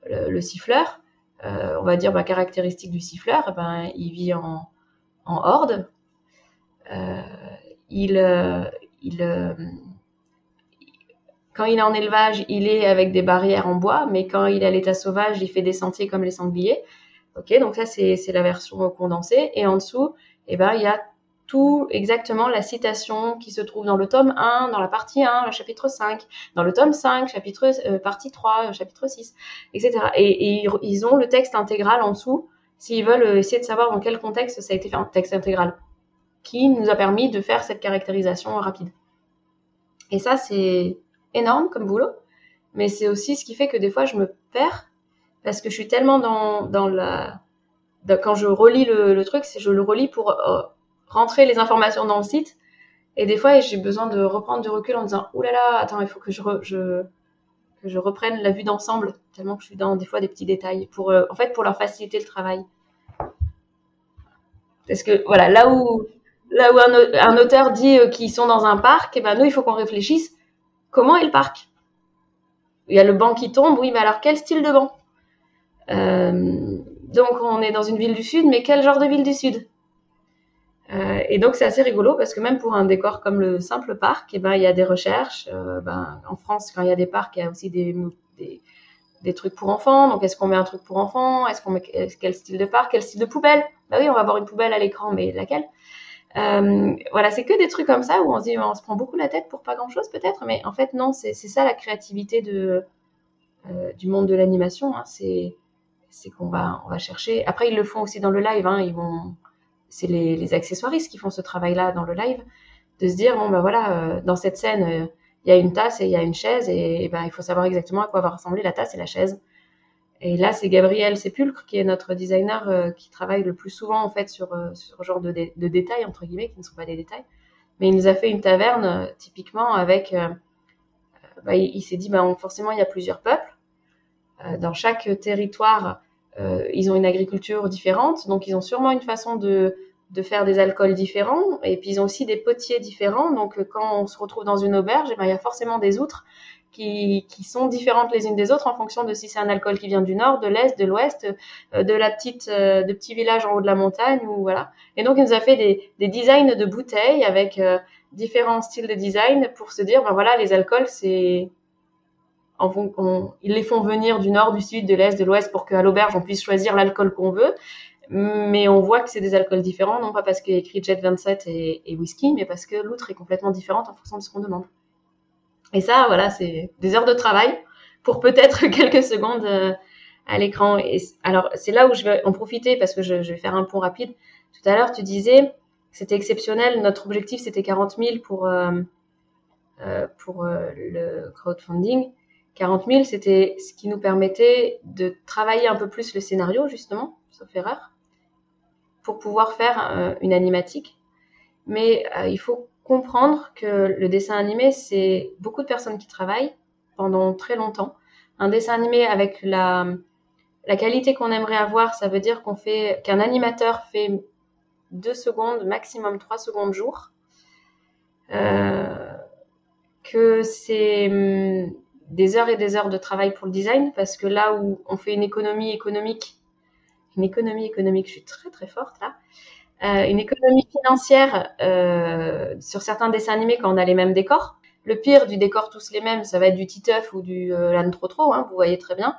le, siffleur. Euh, on va dire caractéristique du siffleur, eh ben, il vit en, horde. il, il, quand il est en élevage, il est avec des barrières en bois, mais quand il est à l'état sauvage, il fait des sentiers comme les sangliers. Ok, donc ça c'est la version condensée. Et en dessous, eh ben, il y a tout exactement la citation qui se trouve dans le tome 1, dans la partie 1, le chapitre 5, dans le tome 5, chapitre, euh, partie 3, chapitre 6, etc. Et, et, ils ont le texte intégral en dessous s'ils veulent essayer de savoir dans quel contexte ça a été fait, un texte intégral, qui nous a permis de faire cette caractérisation rapide. Et ça, c'est énorme comme boulot, mais c'est aussi ce qui fait que des fois, je me perds parce que je suis tellement dans, dans la... quand je relis le, le truc, je le relis pour euh, rentrer les informations dans le site. Et des fois, j'ai besoin de reprendre du recul en disant, Ouh là là, attends, il faut que je, que je reprenne la vue d'ensemble, tellement que je suis dans des fois des petits détails, pour, euh, en fait, pour leur faciliter le travail. Parce que voilà, là où, là où un, auteur dit euh, qu'ils sont dans un parc, et eh ben nous, il faut qu'on réfléchisse comment est le parc. Il y a le banc qui tombe, oui, mais alors quel style de banc? Donc on est dans une ville du sud, mais quel genre de ville du sud? Euh, et donc c'est assez rigolo parce que même pour un décor comme le simple parc, eh ben il y a des recherches. Euh, ben, en France, quand il y a des parcs, il y a aussi des, des, trucs pour enfants. Donc est-ce qu'on met un truc pour enfants? Est-ce qu'on met quel style de parc? Quel style de poubelle? Bah oui, on va avoir une poubelle à l'écran, mais laquelle? Euh, Voilà, c'est que des trucs comme ça où on se prend beaucoup la tête pour pas grand-chose peut-être, mais en fait non, c'est ça la créativité de euh, du monde de l'animation. Hein, c'est c'est qu'on va on va chercher. Après ils le font aussi dans le live. Hein, ils vont c'est les, les, accessoiristes qui font ce travail-là dans le live, de se dire bon ben voilà, euh, dans cette scène, euh, il y a une tasse et il y a une chaise et, ben il faut savoir exactement à quoi va ressembler la tasse et la chaise. Et là, c'est Gabriel Sépulcre qui est notre designer euh, qui travaille le plus souvent en fait sur sur genre de, de, détails entre guillemets qui ne sont pas des détails, mais il nous a fait une taverne typiquement avec. Ben, il, s'est dit ben forcément il y a plusieurs peuples. dans chaque territoire, ils ont une agriculture différente, donc ils ont sûrement une façon de, de faire des alcools différents, et puis ils ont aussi des potiers différents. Donc euh, quand on se retrouve dans une auberge, eh ben, il y a forcément des outres qui, qui, sont différentes les unes des autres en fonction de si c'est un alcool qui vient du nord, de l'est, de l'ouest, euh, de la petite, de petits villages en haut de la montagne ou voilà. Et donc il nous a fait des, des designs de bouteilles avec différents styles de design pour se dire ben voilà les alcools c'est ils les font venir du nord, du sud, de l'est, de l'ouest pour qu'à l'auberge on puisse choisir l'alcool qu'on veut. Mais on voit que c'est des alcools différents, non pas parce qu'il y a écrit Jet 27 et, whisky, mais parce que l'outre est complètement différente en fonction de ce qu'on demande. Et ça, voilà, c'est des heures de travail pour peut-être quelques secondes euh, à l'écran. Et alors, c'est là où je vais en profiter parce que je, vais faire un pont rapide. Tout à l'heure, tu disais, c'était exceptionnel. Notre objectif, c'était 40 000 pour, euh, euh, pour le crowdfunding. 40 000, c'était ce qui nous permettait de travailler un peu plus le scénario, justement, sauf erreur, pour pouvoir faire euh, une animatique. Mais euh, il faut comprendre que le dessin animé, c'est beaucoup de personnes qui travaillent pendant très longtemps. Un dessin animé avec la, qualité qu'on aimerait avoir, ça veut dire qu'on fait qu'un animateur fait 2 secondes, maximum 3 secondes jour. Euh, que c'est hum, des heures et des heures de travail pour le design parce que là où on fait une économie économique, une économie économique, je suis très très forte là, euh, une économie financière euh, sur certains dessins animés quand on a les mêmes décors. Le pire du décor tous les mêmes, ça va être du Titeuf ou du euh, Lan Trop hein, vous voyez très bien,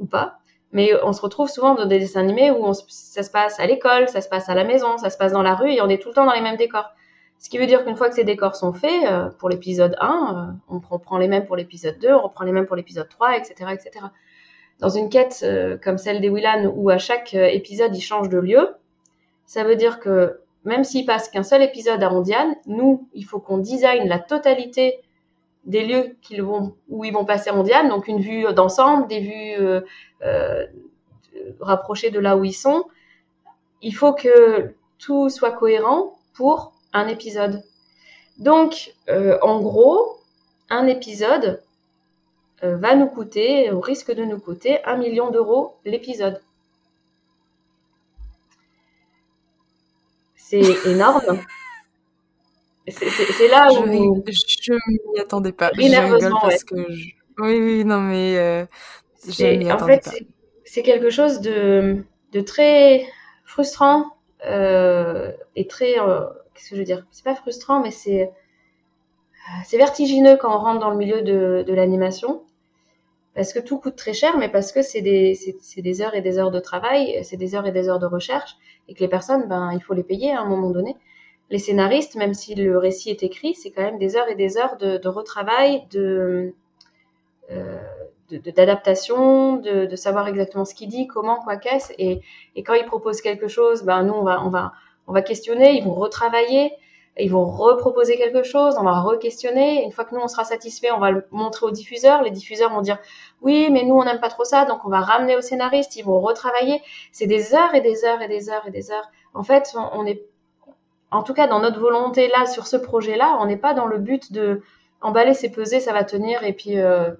ou pas. Mais on se retrouve souvent dans des dessins animés où on, ça se passe à l'école, ça se passe à la maison, ça se passe dans la rue et on est tout le temps dans les mêmes décors. Ce qui veut dire qu'une fois que ces décors sont faits, euh, pour l'épisode 1, euh, on reprend les mêmes pour l'épisode 2, on reprend les mêmes pour l'épisode 3, etc., etc. Dans une quête euh, comme celle des Willan, où à chaque épisode il change de lieu, ça veut dire que même s'il passe qu'un seul épisode à Ondiane, nous, il faut qu'on design la totalité des lieux où ils vont passer Ondiane, donc une vue d'ensemble, des vues rapprochées de là où ils sont. Il faut que tout soit cohérent pour un épisode. Donc, euh, en gros, un épisode euh, va nous coûter, au risque de nous coûter, un million d'euros l'épisode. C'est énorme. C'est là où... Je, ne m'y attendais pas. Je parce que Oui, oui, non, mais euh, je en fait, C'est quelque chose de, de très frustrant et très qu'est-ce que je veux dire? C'est pas frustrant, mais c'est c'est vertigineux quand on rentre dans le milieu de, de l'animation parce que tout coûte très cher, mais parce que c'est des, des heures et des heures de travail, c'est des heures et des heures de recherche, et que les personnes, ben, il faut les payer à un moment donné. Les scénaristes, même si le récit est écrit, c'est quand même des heures et des heures de, retravail, de, euh, d'adaptation, de, savoir exactement ce qu'il dit, comment, quoi, qu'est-ce. Et, et quand ils proposent quelque chose, ben, nous, on va, on va, on va questionner, ils vont retravailler, ils vont reproposer quelque chose, on va re-questionner. Une fois que nous, on sera satisfait, on va le montrer aux diffuseurs. Les diffuseurs vont dire oui, mais nous, on n'aime pas trop ça, donc on va ramener aux scénaristes, ils vont retravailler. C'est des heures et des heures et des heures et des heures. En fait, on est, en tout cas, dans notre volonté là, sur ce projet-là, on n'est pas dans le but de, emballer, c'est peser, ça va tenir et puis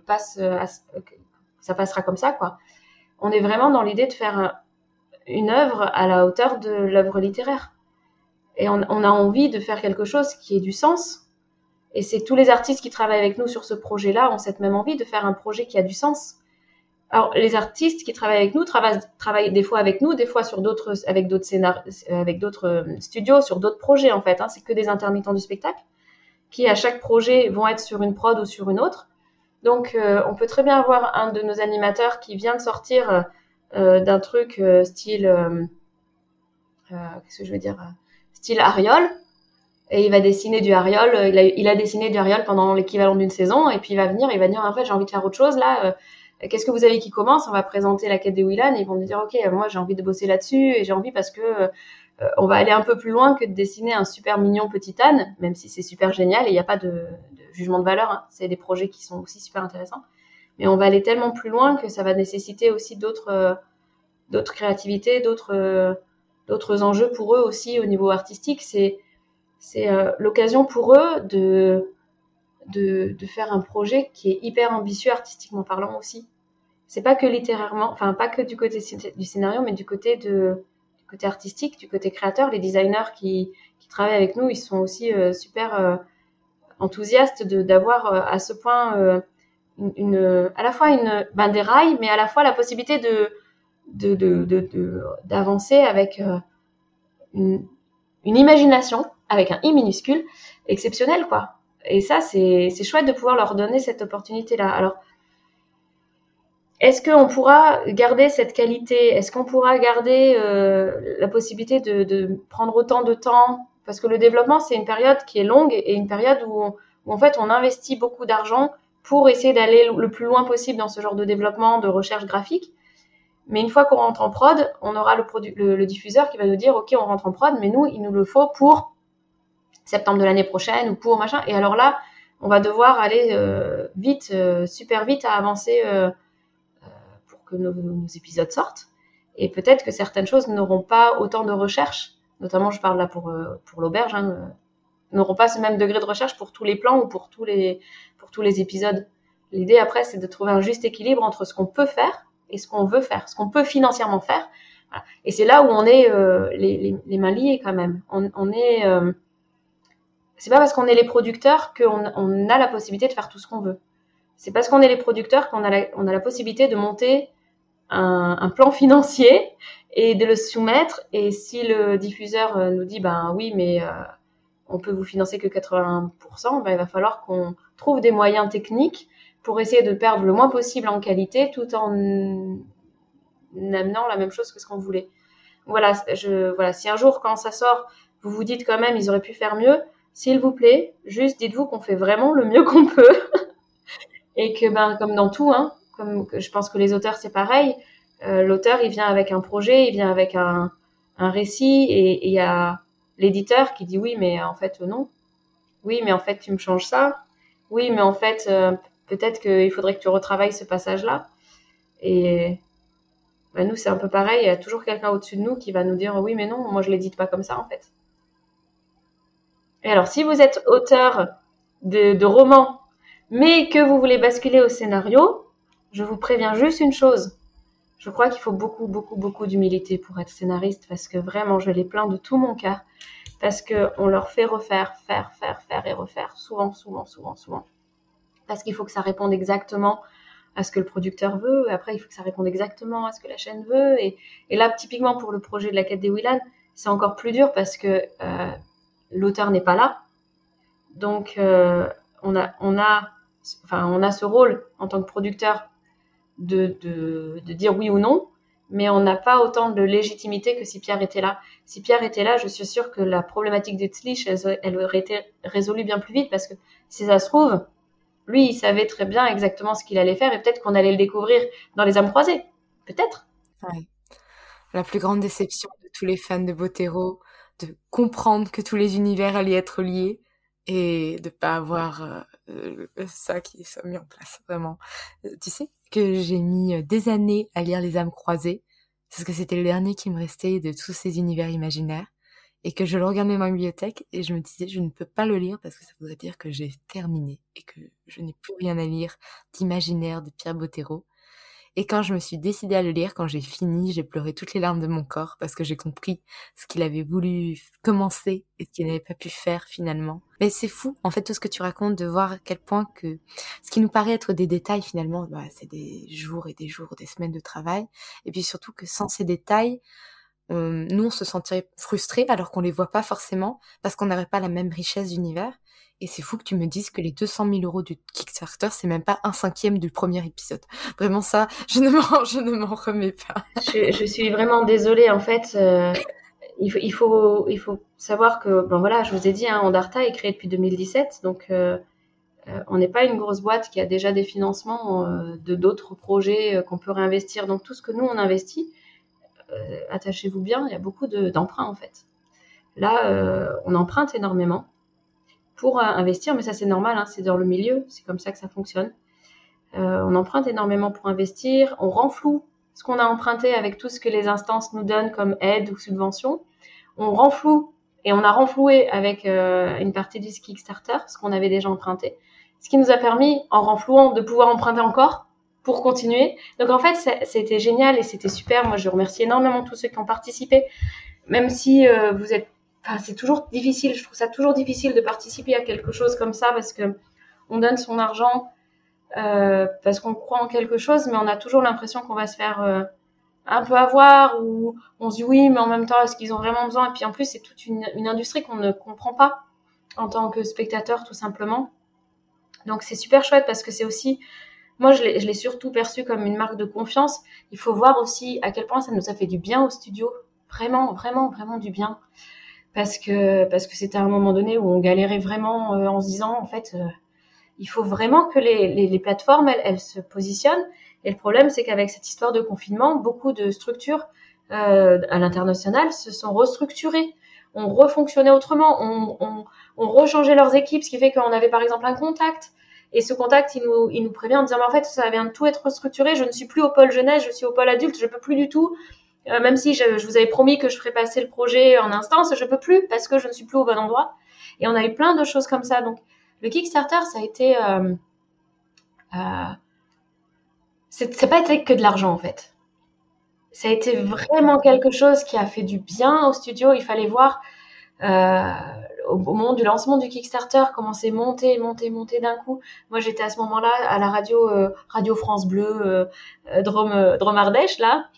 passe, ça passera comme ça, quoi. On est vraiment dans l'idée de faire une œuvre à la hauteur de l'œuvre littéraire. Et on, a envie de faire quelque chose qui ait du sens. Et c'est tous les artistes qui travaillent avec nous sur ce projet-là ont cette même envie de faire un projet qui a du sens. Alors, les artistes qui travaillent avec nous travaillent, des fois avec nous, des fois sur d'autres, avec d'autres avec d'autres euh, studios, sur d'autres projets en fait. Hein. C'est que des intermittents du spectacle qui à chaque projet vont être sur une prod ou sur une autre. Donc, euh, on peut très bien avoir un de nos animateurs qui vient de sortir euh, d'un truc style, qu'est-ce que je veux dire, style Ariol, et il va dessiner du Ariol. Il a, il a dessiné du Ariol pendant l'équivalent d'une saison, et puis il va venir, il va dire en fait j'ai envie de faire autre chose là qu'est-ce que vous avez qui commence? On va présenter la quête des Willan et ils vont me dire, OK, moi j'ai envie de bosser là-dessus et j'ai envie parce que euh, on va aller un peu plus loin que de dessiner un super mignon petit âne, même si c'est super génial et il n'y a pas de, jugement de valeur. Hein. C'est des projets qui sont aussi super intéressants. Mais on va aller tellement plus loin que ça va nécessiter aussi d'autres euh, d'autres créativités, d'autres euh, d'autres enjeux pour eux aussi au niveau artistique. C'est c'est l'occasion pour eux de de, faire un projet qui est hyper ambitieux artistiquement parlant aussi. C'est pas que littérairement, enfin pas que du côté du scénario, mais du côté de du côté artistique, du côté créateur. Les designers qui, travaillent avec nous, ils sont aussi euh, super euh, enthousiastes d'avoir euh, à ce point une, à la fois une ben, des rails, mais à la fois la possibilité de d'avancer de, avec une, une imagination avec un i minuscule exceptionnel quoi et ça, c'est chouette de pouvoir leur donner cette opportunité-là. Alors, est-ce qu'on pourra garder cette qualité? Est-ce qu'on pourra garder euh, la possibilité de, prendre autant de temps? Parce que le développement, c'est une période qui est longue et une période où, en fait, on investit beaucoup d'argent pour essayer d'aller le plus loin possible dans ce genre de développement, de recherche graphique. Mais une fois qu'on rentre en prod, on aura le, diffuseur qui va nous dire, OK, on rentre en prod, mais nous, il nous le faut pour septembre de l'année prochaine ou pour machin. Et alors là, on va devoir aller euh, vite, euh, super vite à avancer euh, pour que nos, épisodes sortent. Et peut-être que certaines choses n'auront pas autant de recherche, notamment je parle là pour, pour l'auberge, hein, n'auront pas ce même degré de recherche pour tous les plans ou pour tous les, pour tous les épisodes. L'idée après, c'est de trouver un juste équilibre entre ce qu'on peut faire et ce qu'on veut faire, ce qu'on peut financièrement faire. Et c'est là où on est les, les, mains liées quand même. On, on est c'est pas parce qu'on est les producteurs qu'on on a la possibilité de faire tout ce qu'on veut. C'est parce qu'on est les producteurs qu'on a la, on a la possibilité de monter un, un, plan financier et de le soumettre. Et si le diffuseur euh, nous dit, ben oui, mais euh, on peut vous financer que 80%, ben, il va falloir qu'on trouve des moyens techniques pour essayer de perdre le moins possible en qualité tout en amenant la même chose que ce qu'on voulait. Voilà, je, voilà, si un jour quand ça sort, vous vous dites quand même ils auraient pu faire mieux, s'il vous plaît, juste dites-vous qu'on fait vraiment le mieux qu'on peut. et que, ben, comme dans tout, hein, comme je pense que les auteurs, c'est pareil. Euh, l'auteur, il vient avec un projet, il vient avec un, un récit, et il y a l'éditeur qui dit oui, mais en fait, non. Oui, mais en fait, tu me changes ça. Oui, mais en fait, euh, peut-être qu'il faudrait que tu retravailles ce passage-là. Et ben, nous, c'est un peu pareil. Il y a toujours quelqu'un au-dessus de nous qui va nous dire oui, mais non, moi, je l'édite pas comme ça, en fait. Et alors, si vous êtes auteur de, de romans, mais que vous voulez basculer au scénario, je vous préviens juste une chose. Je crois qu'il faut beaucoup, beaucoup, beaucoup d'humilité pour être scénariste parce que vraiment, je les plains de tout mon cœur parce que on leur fait refaire, faire, faire, faire et refaire souvent, souvent, souvent, souvent. Parce qu'il faut que ça réponde exactement à ce que le producteur veut. Après, il faut que ça réponde exactement à ce que la chaîne veut. Et, là, typiquement pour le projet de la quête des Willan, c'est encore plus dur parce que euh, l'auteur n'est pas là. Donc, euh, on, a, ce rôle en tant que producteur de, de, dire oui ou non, mais on n'a pas autant de légitimité que si Pierre était là. Si Pierre était là, je suis sûre que la problématique des elle, elle, aurait été résolue bien plus vite parce que si ça se trouve, lui, il savait très bien exactement ce qu'il allait faire et peut-être qu'on allait le découvrir dans les âmes croisées. Peut-être. La plus grande déception de tous les fans de Botero, de comprendre que tous les univers allaient être liés et de pas avoir euh, euh, ça qui soit mis en place vraiment. Euh, tu sais que j'ai mis des années à lire Les âmes croisées parce que c'était le dernier qui me restait de tous ces univers imaginaires et que je le regardais dans ma bibliothèque et je me disais je ne peux pas le lire parce que ça voudrait dire que j'ai terminé et que je n'ai plus rien à lire d'imaginaire de Pierre Bottero. Et quand je me suis décidée à le lire, quand j'ai fini, j'ai pleuré toutes les larmes de mon corps parce que j'ai compris ce qu'il avait voulu commencer et ce qu'il n'avait pas pu faire finalement. Mais c'est fou, en fait, tout ce que tu racontes, de voir à quel point que ce qui nous paraît être des détails finalement, bah, c'est des jours et des jours, des semaines de travail. Et puis surtout que sans ces détails, nous, on se sentirait frustrés alors qu'on les voit pas forcément parce qu'on n'aurait pas la même richesse d'univers. Et c'est fou que tu me dises que les 200 000 euros du Kickstarter, c'est même pas un cinquième du premier épisode. Vraiment ça, je ne m'en, ne remets pas. Je, suis vraiment désolée. En fait, euh, il, faut, savoir que, bon voilà, je vous ai dit, hein, Andarta est créé depuis 2017, donc euh, euh, on n'est pas une grosse boîte qui a déjà des financements de d'autres projets qu'on peut réinvestir. Donc tout ce que nous on investit, attachez-vous bien, il y a beaucoup d'emprunts en fait. Là, on emprunte énormément pour euh, investir, mais ça c'est normal, hein, c'est dans le milieu, c'est comme ça que ça fonctionne. Euh, on emprunte énormément pour investir, on renfloue ce qu'on a emprunté avec tout ce que les instances nous donnent comme aide ou subvention. On renfloue et on a renfloué avec euh, une partie du Kickstarter ce qu'on avait déjà emprunté, ce qui nous a permis, en renflouant, de pouvoir emprunter encore pour continuer. Donc en fait, c'était génial et c'était super. Moi, je remercie énormément tous ceux qui ont participé, même si vous êtes c'est toujours difficile. Je trouve ça toujours difficile de participer à quelque chose comme ça parce que on donne son argent euh, parce qu'on croit en quelque chose, mais on a toujours l'impression qu'on va se faire euh, un peu avoir ou on se dit oui, mais en même temps, est-ce qu'ils ont vraiment besoin? Et puis en plus, c'est toute une, industrie qu'on ne comprend pas en tant que spectateur, tout simplement. Donc c'est super chouette parce que c'est aussi, moi je l'ai surtout perçu comme une marque de confiance. Il faut voir aussi à quel point ça nous a fait du bien au studio, vraiment, vraiment, vraiment du bien. Parce que parce que c'était un moment donné où on galérait vraiment euh, en se disant en fait euh, il faut vraiment que les, les, les plateformes elles, elles, se positionnent. Et le problème c'est qu'avec cette histoire de confinement beaucoup de structures euh, à l'international se sont restructurées. Ont refonctionné autrement. Ont, ont, ont rechangé leurs équipes ce qui fait qu'on avait par exemple un contact et ce contact, il nous, prévient en disant, mais en fait, ça vient de tout être restructuré. Je ne suis plus au pôle jeunesse, je suis au pôle adulte. Je peux plus du tout euh, même si je, vous avais promis que je ferais passer le projet en instance, je peux plus parce que je ne suis plus au bon endroit. Et on a eu plein de choses comme ça. Donc, le Kickstarter, ça a été, euh, euh, c'est pas été que de l'argent en fait. Ça a été vraiment quelque chose qui a fait du bien au studio. Il fallait voir euh, au, moment du lancement du Kickstarter comment c'est monté, monté, monté d'un coup. Moi, j'étais à ce moment-là à la radio, euh, Radio France Bleu, euh, Drôme, Drôme Ardèche là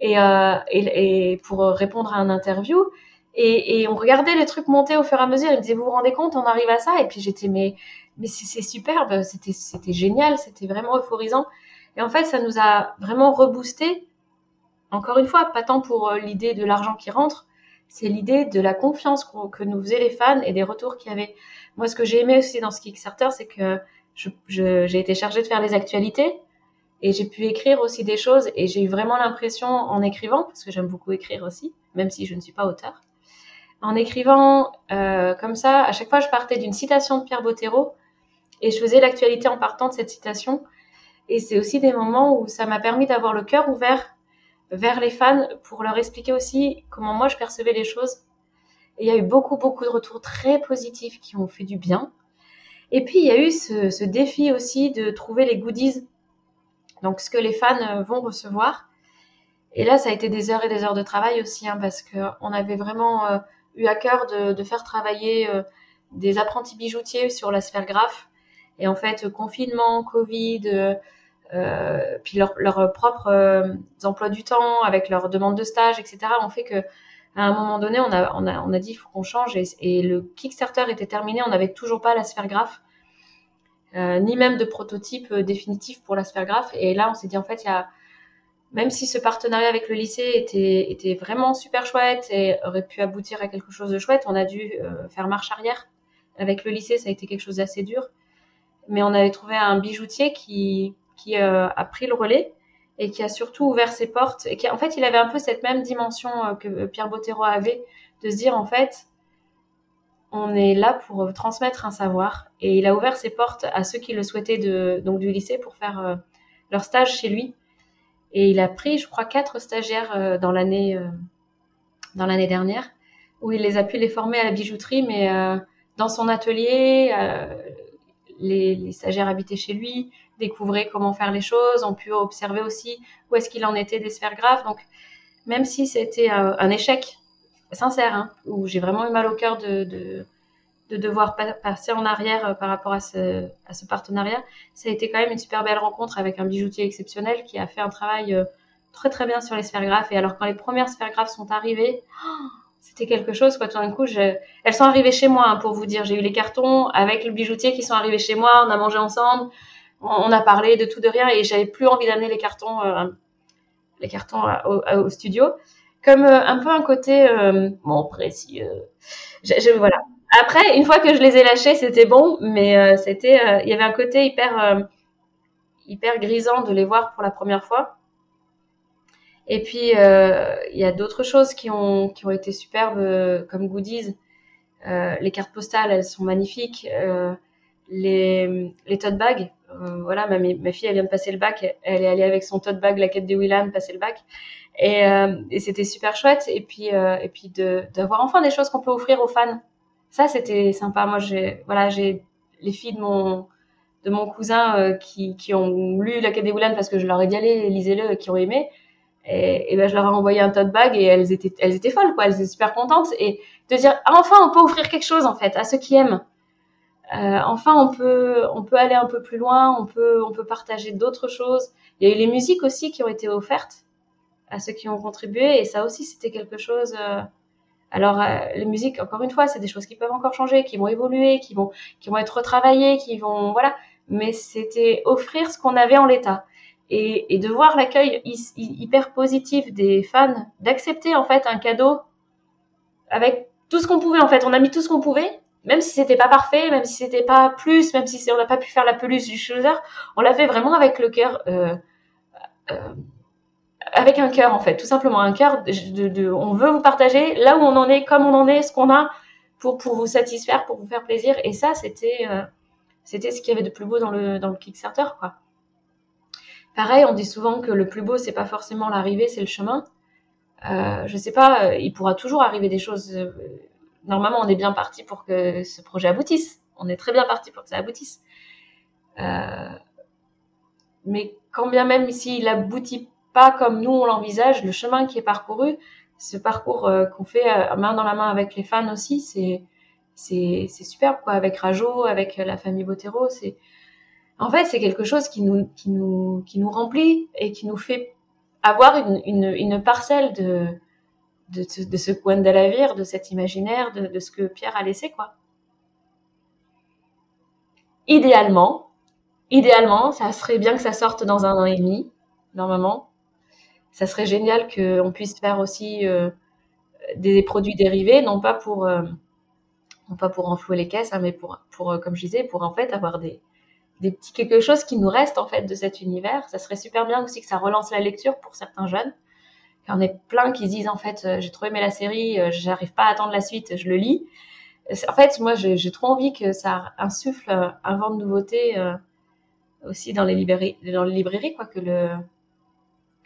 et, euh, et, et, pour répondre à un interview. Et, et, on regardait les trucs monter au fur et à mesure. Il me disait, vous vous rendez compte, on arrive à ça? Et puis j'étais, mais, mais c'est superbe, c'était, c'était génial, c'était vraiment euphorisant. Et en fait, ça nous a vraiment reboosté. Encore une fois, pas tant pour euh, l'idée de l'argent qui rentre, c'est l'idée de la confiance que nous faisaient les fans et des retours qu'il y avait. Moi, ce que j'ai aimé aussi dans ce Kickstarter, c'est que j'ai été chargée de faire les actualités. Et j'ai pu écrire aussi des choses et j'ai eu vraiment l'impression en écrivant, parce que j'aime beaucoup écrire aussi, même si je ne suis pas auteur, en écrivant euh, comme ça, à chaque fois je partais d'une citation de Pierre Bottero et je faisais l'actualité en partant de cette citation. Et c'est aussi des moments où ça m'a permis d'avoir le cœur ouvert vers les fans pour leur expliquer aussi comment moi je percevais les choses. Et il y a eu beaucoup, beaucoup de retours très positifs qui ont fait du bien. Et puis il y a eu ce, défi aussi de trouver les goodies donc ce que les fans euh, vont recevoir. Et là, ça a été des heures et des heures de travail aussi, hein, parce qu'on avait vraiment euh, eu à cœur de, faire travailler euh, des apprentis bijoutiers sur la sphère graphe. Et en fait, confinement, Covid, puis leurs leur propres emplois du temps, avec leurs demandes de stage, etc., ont fait que à un moment donné, on a, dit il faut qu'on change. Et, le Kickstarter était terminé, on n'avait toujours pas la sphère graphe. Euh, ni même de prototype euh, définitif pour la sphère graphe. Et là, on s'est dit, en fait, même si ce partenariat avec le lycée était, vraiment super chouette et aurait pu aboutir à quelque chose de chouette, on a dû euh, faire marche arrière. Avec le lycée, ça a été quelque chose d'assez dur. Mais on avait trouvé un bijoutier qui, qui a pris le relais et qui a surtout ouvert ses portes. Et qui, en fait, il avait un peu cette même dimension que Pierre Bottero avait, de se dire, en fait, on est là pour transmettre un savoir. Et il a ouvert ses portes à ceux qui le souhaitaient de, donc du lycée pour faire euh, leur stage chez lui. Et il a pris, je crois, quatre stagiaires euh, dans l'année euh, dans l'année dernière. où il les a pu les former à la bijouterie, mais dans son atelier, les, stagiaires habitaient chez lui, découvraient comment faire les choses, ont pu observer aussi où est-ce qu'il en était des sphères graves. Donc, même si c'était un, échec sincère, hein, où j'ai vraiment eu mal au cœur de, de, de devoir passer en arrière euh, par rapport à ce, à ce partenariat, ça a été quand même une super belle rencontre avec un bijoutier exceptionnel qui a fait un travail euh, très très bien sur les sphères graphes. Et alors quand les premières sphères graphes sont arrivées, c'était quelque chose quoi. Tout d'un coup, elles sont arrivées chez moi hein, pour vous dire. J'ai eu les cartons avec le bijoutier qui sont arrivés chez moi. On a mangé ensemble, on, a parlé de tout de rien et j'avais plus envie d'amener les cartons, euh, les cartons au, studio, comme un peu un côté bon précieux. Je, voilà, après, une fois que je les ai lâchés, c'était bon, mais euh, c'était, euh, il y avait un côté hyper, euh, hyper grisant de les voir pour la première fois. Et puis, il y a d'autres choses qui ont, qui ont été superbes comme goodies. les cartes postales, elles sont magnifiques. les, les tote bags, voilà, ma, ma, fille, elle vient de passer le bac. Elle est allée avec son tote bag, la quête des Willan, passer le bac. Et, et c'était super chouette. Et puis, et puis d'avoir enfin des choses qu'on peut offrir aux fans ça c'était sympa. Moi j'ai voilà j'ai les filles de mon de mon cousin euh, qui, qui ont lu la Quête des parce que je leur ai dit allez lisez-le qui ont aimé et, et ben je leur ai envoyé un tote bag et elles étaient elles étaient folles quoi elles étaient super contentes et de dire ah, enfin on peut offrir quelque chose en fait à ceux qui aiment euh, enfin on peut on peut aller un peu plus loin on peut on peut partager d'autres choses il y a eu les musiques aussi qui ont été offertes à ceux qui ont contribué et ça aussi c'était quelque chose euh, alors, euh, les musiques, encore une fois, c'est des choses qui peuvent encore changer, qui vont évoluer, qui vont, qui vont être retravaillées, qui vont, voilà. Mais c'était offrir ce qu'on avait en l'état. Et, et, de voir l'accueil hyper positif des fans, d'accepter en fait un cadeau avec tout ce qu'on pouvait en fait. On a mis tout ce qu'on pouvait, même si c'était pas parfait, même si c'était pas plus, même si on n'a pas pu faire la peluche du shoulder, on l'a fait vraiment avec le cœur. Euh, euh, avec un cœur en fait, tout simplement un cœur. De, de, on veut vous partager là où on en est, comme on en est, ce qu'on a pour pour vous satisfaire, pour vous faire plaisir. Et ça, c'était euh, c'était ce qu'il y avait de plus beau dans le dans le Kickstarter quoi. Pareil, on dit souvent que le plus beau c'est pas forcément l'arrivée, c'est le chemin. Euh, je sais pas, euh, il pourra toujours arriver des choses. Normalement, on est bien parti pour que ce projet aboutisse. On est très bien parti pour que ça aboutisse. Euh, mais quand bien même s'il aboutit pas comme nous on l'envisage. Le chemin qui est parcouru, ce parcours euh, qu'on fait euh, main dans la main avec les fans aussi, c'est c'est c'est superbe quoi. Avec Rajo, avec la famille Botero, c'est en fait c'est quelque chose qui nous qui nous qui nous remplit et qui nous fait avoir une une, une parcelle de de, ce coin de la vie, de cet imaginaire, de, ce que Pierre a laissé quoi. Idéalement, idéalement, ça serait bien que ça sorte dans un an et demi, normalement ça serait génial qu'on puisse faire aussi euh, des, produits dérivés, non pas pour euh, non pas pour enflouer les caisses, hein, mais pour pour euh, comme je disais, pour en fait avoir des des petits quelque chose qui nous reste en fait de cet univers. Ça serait super bien aussi que ça relance la lecture pour certains jeunes. Il y en plein qui disent en fait j'ai trop aimé la série, j'arrive pas à attendre la suite, je le lis. En fait, moi j'ai trop envie que ça insuffle un vent de nouveauté aussi dans les librairies, dans les librairies quoi, que le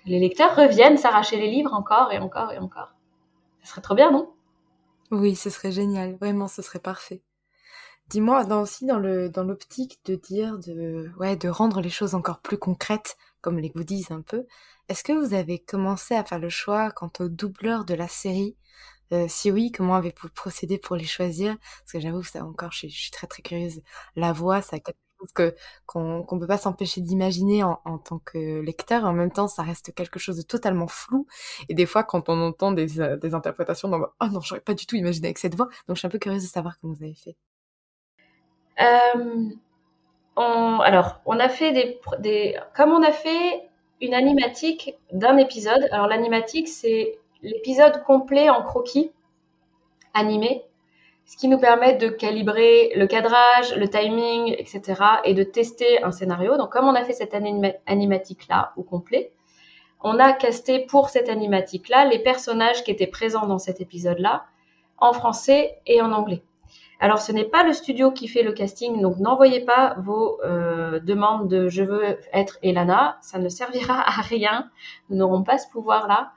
les lecteurs reviennent s'arracher les livres encore et encore et encore. Ce serait trop bien, non? Oui, ce serait génial. Vraiment, ce serait parfait. Dis-moi, aussi dans le dans l'optique de dire de ouais de rendre les choses encore plus concrètes, comme les goodies un peu. Est-ce que vous avez commencé à faire le choix quant aux doubleurs de la série? Euh, Si oui, comment avez-vous procédé pour les choisir? Parce que j'avoue ça encore, je suis, très très curieuse. La voix, ça que qu'on qu'on peut pas s'empêcher d'imaginer en, tant que lecteur. En même temps, ça reste quelque chose de totalement flou. Et des fois, quand on entend des, euh, interprétations, on oh non, j'aurais pas du tout imaginé avec cette voix. Donc, je suis un peu curieuse de savoir comment vous avez fait. Euh, alors, on a fait des, comme on a fait une animatique d'un épisode. Alors, l'animatique, c'est l'épisode complet en croquis animé ce qui nous permet de calibrer le cadrage, le timing, etc. et de tester un scénario. Donc comme on a fait cette animatique-là au complet, on a casté pour cette animatique-là les personnages qui étaient présents dans cet épisode-là en français et en anglais. Alors ce n'est pas le studio qui fait le casting, donc n'envoyez pas vos euh, demandes de je veux être Elana, ça ne servira à rien, nous n'aurons pas ce pouvoir-là.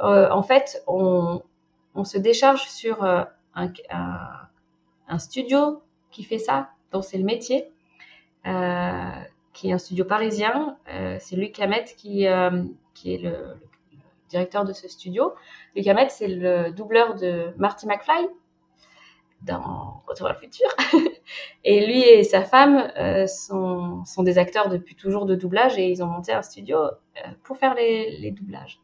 Euh, en fait, on, on se décharge sur un, un, studio qui fait ça, dont c'est le métier, qui est un studio parisien. c'est Luc Hamet qui, qui est le, directeur de ce studio. Luc Hamet, c'est le doubleur de Marty McFly dans Retour à le futur. et lui et sa femme euh, sont, sont, des acteurs depuis toujours de doublage et ils ont monté un studio euh, pour faire les, les, doublages.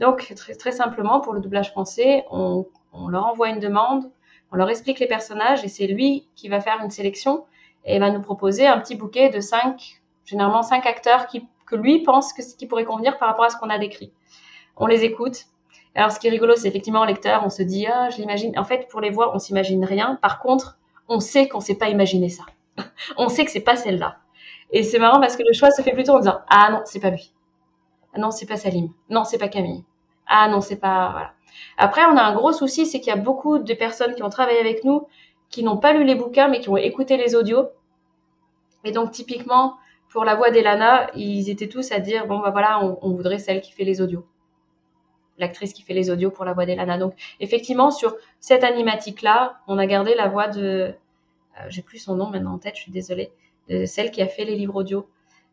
Donc, très, très, simplement, pour le doublage français, on, on, leur envoie une demande, on leur explique les personnages et c'est lui qui va faire une sélection et va nous proposer un petit bouquet de cinq, généralement cinq acteurs qui, que lui pense que qui pourrait convenir par rapport à ce qu'on a décrit. On les écoute, alors, ce qui est rigolo, c'est effectivement en lecteur, on se dit, ah, je l'imagine. En fait, pour les voix, on s'imagine rien. Par contre, on sait qu'on sait pas imaginer ça. on sait que c'est pas celle-là. Et c'est marrant parce que le choix se fait plutôt en disant, ah non, c'est pas lui. Ah non, c'est pas Salim. Non, c'est pas Camille. Ah non, c'est pas, voilà. Après, on a un gros souci, c'est qu'il y a beaucoup de personnes qui ont travaillé avec nous, qui n'ont pas lu les bouquins, mais qui ont écouté les audios. Et donc, typiquement, pour la voix d'Elana, ils étaient tous à dire, bon, bah voilà, on, on voudrait celle qui fait les audios l'actrice qui fait les audios pour la voix d'Elana. Donc effectivement sur cette animatique là, on a gardé la voix de euh, j'ai plus son nom maintenant en tête, je suis désolée, de celle qui a fait les livres audio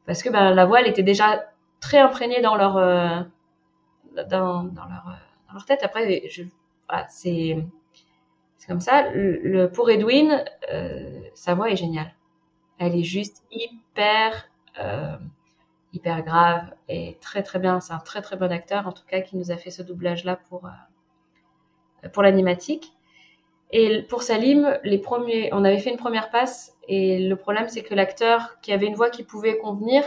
parce que ben, la voix elle était déjà très imprégnée dans leur euh, dans, leur euh, dans leur tête. Après je voilà, c'est c'est comme ça. Le, pour Edwin, sa voix est géniale. Elle est juste hyper hyper grave et très très bien. C'est un très très bon acteur en tout cas qui nous a fait ce doublage là pour euh, pour l'animatique. Et pour Salim, les premiers, on avait fait une première passe et le problème c'est que l'acteur qui avait une voix qui pouvait convenir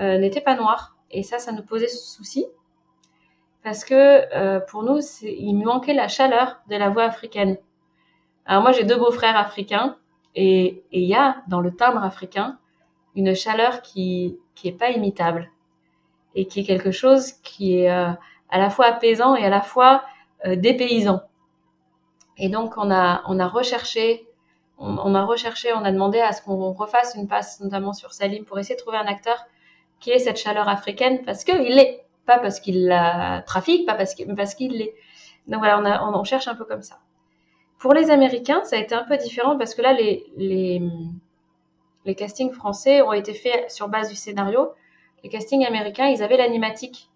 euh, n'était pas noir et ça, ça nous posait souci parce que euh, pour nous, il manquait la chaleur de la voix africaine. Alors moi, j'ai deux beaux-frères africains et il y a dans le timbre africain une chaleur qui qui est pas imitable et qui est quelque chose qui est euh, à la fois apaisant et à la fois euh, dépaysant. Et donc on a on a recherché on, a recherché, on a demandé à ce qu'on refasse une passe notamment sur Salim pour essayer de trouver un acteur qui ait cette chaleur africaine parce qu'il l'est, pas parce qu'il la trafique, pas parce qu'il parce qu'il l'est. Donc voilà, on, a, on, cherche un peu comme ça. Pour les Américains, ça a été un peu différent parce que là, les, les, les castings français ont été faits sur base du scénario. Les castings américains, ils avaient l'animatique.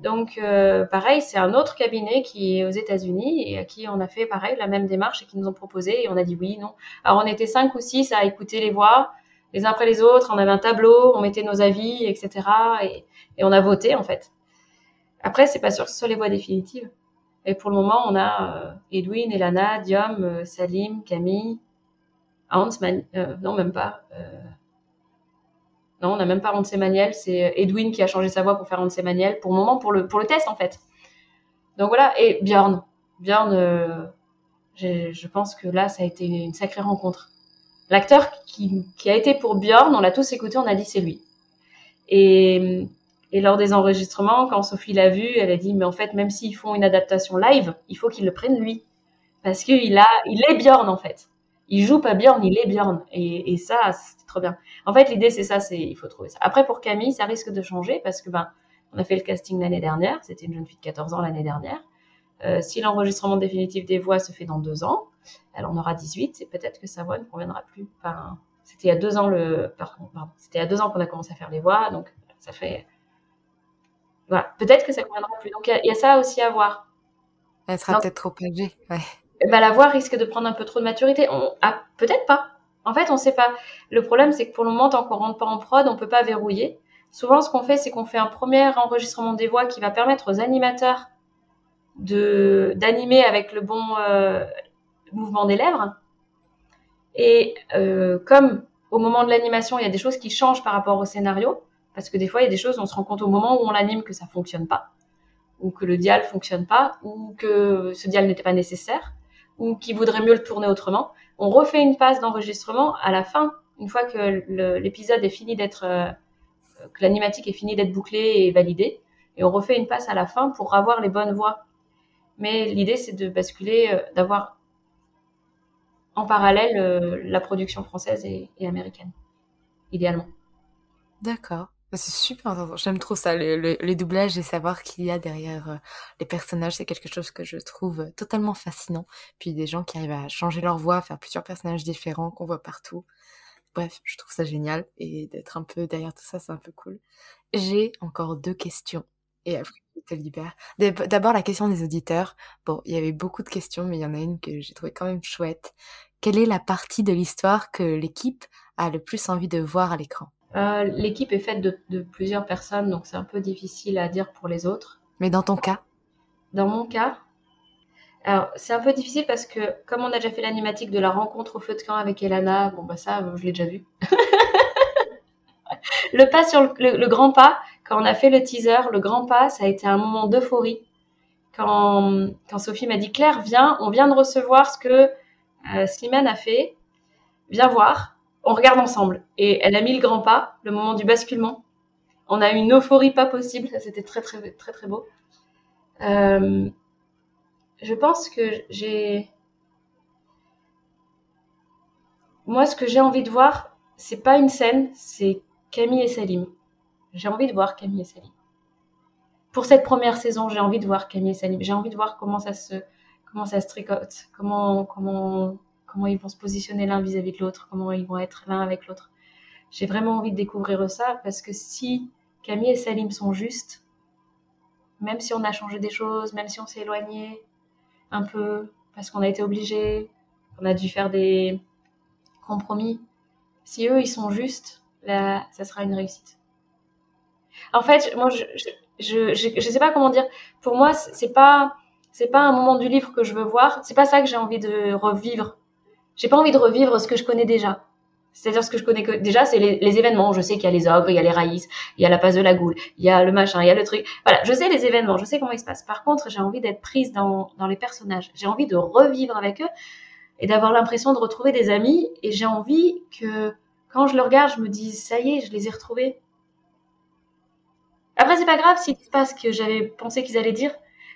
Donc, euh, pareil, c'est un autre cabinet qui est aux États-Unis et à qui on a fait pareil la même démarche et qui nous ont proposé et on a dit oui, non. Alors, on était cinq ou six à écouter les voix les uns après les autres. On avait un tableau, on mettait nos avis, etc. Et, on a voté en fait. Après, c'est pas sûr que ce soit les voix définitives. Et pour le moment, on a euh, Edwin, Elana, Diom, euh, Salim, Camille, Euh, non même pas. Euh, non, on n'a même pas Hans Emmanuel, c'est Edwin qui a changé sa voix pour faire Hans Emmanuel, pour le moment, pour le, pour le test en fait. Donc voilà, et. Björn, euh, je pense que là, ça a été une sacrée rencontre. L'acteur qui, a été pour Björn, on l'a tous écouté, on a dit c'est lui. Et, lors des enregistrements, quand Sophie l'a vu, elle a dit mais en fait, même s'ils font une adaptation live, il faut qu'ils le prennent lui. Parce qu'il il est Björn en fait il joue pas Bjorn, il est Bjorn. Et, et ça, c'est trop bien. En fait, l'idée, c'est ça, c'est, il faut trouver ça. Après, pour Camille, ça risque de changer parce que, ben, on a fait le casting l'année dernière. C'était une jeune fille de 14 ans l'année dernière. Euh, si l'enregistrement définitif des voix se fait dans deux ans, elle en aura 18 et peut-être que sa voix ne conviendra plus. Enfin, c'était il y a deux ans le, pardon, c'était il y a deux ans qu'on a commencé à faire les voix, donc ça fait, voilà, peut-être que ça conviendra plus. Donc il y, a ça aussi à voir. Elle sera peut-être trop âgée, ouais bah, la voix risque de prendre un peu trop de maturité. Ah, peut-être pas. En fait, on sait pas. Le problème, c'est que pour le moment, tant qu'on rentre pas en prod, on peut pas verrouiller. Souvent, ce qu'on fait, c'est qu'on fait un premier enregistrement des voix qui va permettre aux animateurs d'animer avec le bon euh, mouvement des lèvres. Et euh, comme au moment de l'animation, il y a des choses qui changent par rapport au scénario, parce que des fois, il y a des choses, on se rend compte au moment où on l'anime que ça fonctionne pas, ou que le dial fonctionne pas, ou que ce dial n'était pas nécessaire ou qui voudrait mieux le tourner autrement, on refait une phase d'enregistrement à la fin, une fois que l'épisode est fini d'être, euh, que l'animatique est fini d'être bouclée et validée, et on refait une passe à la fin pour avoir les bonnes voix. Mais l'idée, c'est de basculer, euh, d'avoir en parallèle euh, la production française et américaine, idéalement. D'accord. C'est super intéressant. J'aime trop ça, les doublages et savoir qu'il y a derrière euh, les personnages. C'est quelque chose que je trouve totalement fascinant. Puis des gens qui arrivent à changer leur voix, faire plusieurs personnages différents qu'on voit partout. Bref, je trouve ça génial. Et d'être un peu derrière tout ça, c'est un peu cool. J'ai encore deux questions. Et après, je te libère. D'abord, la question des auditeurs. Bon, il y avait beaucoup de questions, mais il y en a une que j'ai trouvé quand même chouette. Quelle est la partie de l'histoire que l'équipe a le plus envie de voir à l'écran? Euh, L'équipe est faite de, plusieurs personnes, donc c'est un peu difficile à dire pour les autres. Mais dans ton cas? Dans mon cas, alors c'est un peu difficile parce que comme on a déjà fait l'animatique de la rencontre au feu de camp avec Elana, bon bah ça, je l'ai déjà vu. le pas sur le, grand pas, quand on a fait le teaser, le grand pas, ça a été un moment d'euphorie. Quand, quand Sophie m'a dit Claire, viens, on vient de recevoir ce que euh, Slimane a fait, viens voir, on regarde ensemble. Et elle a mis le grand pas, le moment du basculement. On a eu une euphorie pas possible, ça c'était très très très très beau. Euh, je pense que j'ai... Moi, ce que j'ai envie de voir, c'est pas une scène, c'est Camille et Salim. J'ai envie de voir Camille et Salim. Pour cette première saison, j'ai envie de voir Camille et Salim. J'ai envie de voir comment ça se, comment ça se tricote, comment, comment, comment ils vont se positionner l'un vis-à-vis de l'autre, comment ils vont être l'un avec l'autre. J'ai vraiment envie de découvrir ça parce que si Camille et Salim sont justes, même si on a changé des choses, même si on s'est éloigné un peu parce qu'on a été obligé, on a dû faire des compromis, si eux ils sont justes, là, ça sera une réussite. En fait, moi, je, je, je, je sais pas comment dire. Pour moi, c'est pas c'est pas un moment du livre que je veux voir. C'est pas ça que j'ai envie de revivre. J'ai pas envie de revivre ce que je connais déjà. C'est-à-dire ce que je connais déjà, c'est les, événements. Je sais qu'il y a les ogres, il y a les raïs, il y a la passe de la goule, il y a le machin, il y a le truc. Voilà, je sais les événements, je sais comment ils se passent. Par contre, j'ai envie d'être prise dans, les personnages. J'ai envie de revivre avec eux et d'avoir l'impression de retrouver des amis. Et j'ai envie que quand je le regarde, je me dise ça y est, je les ai retrouvés. Après, c'est pas grave s'il se passe ce que j'avais pensé qu'ils allaient dire.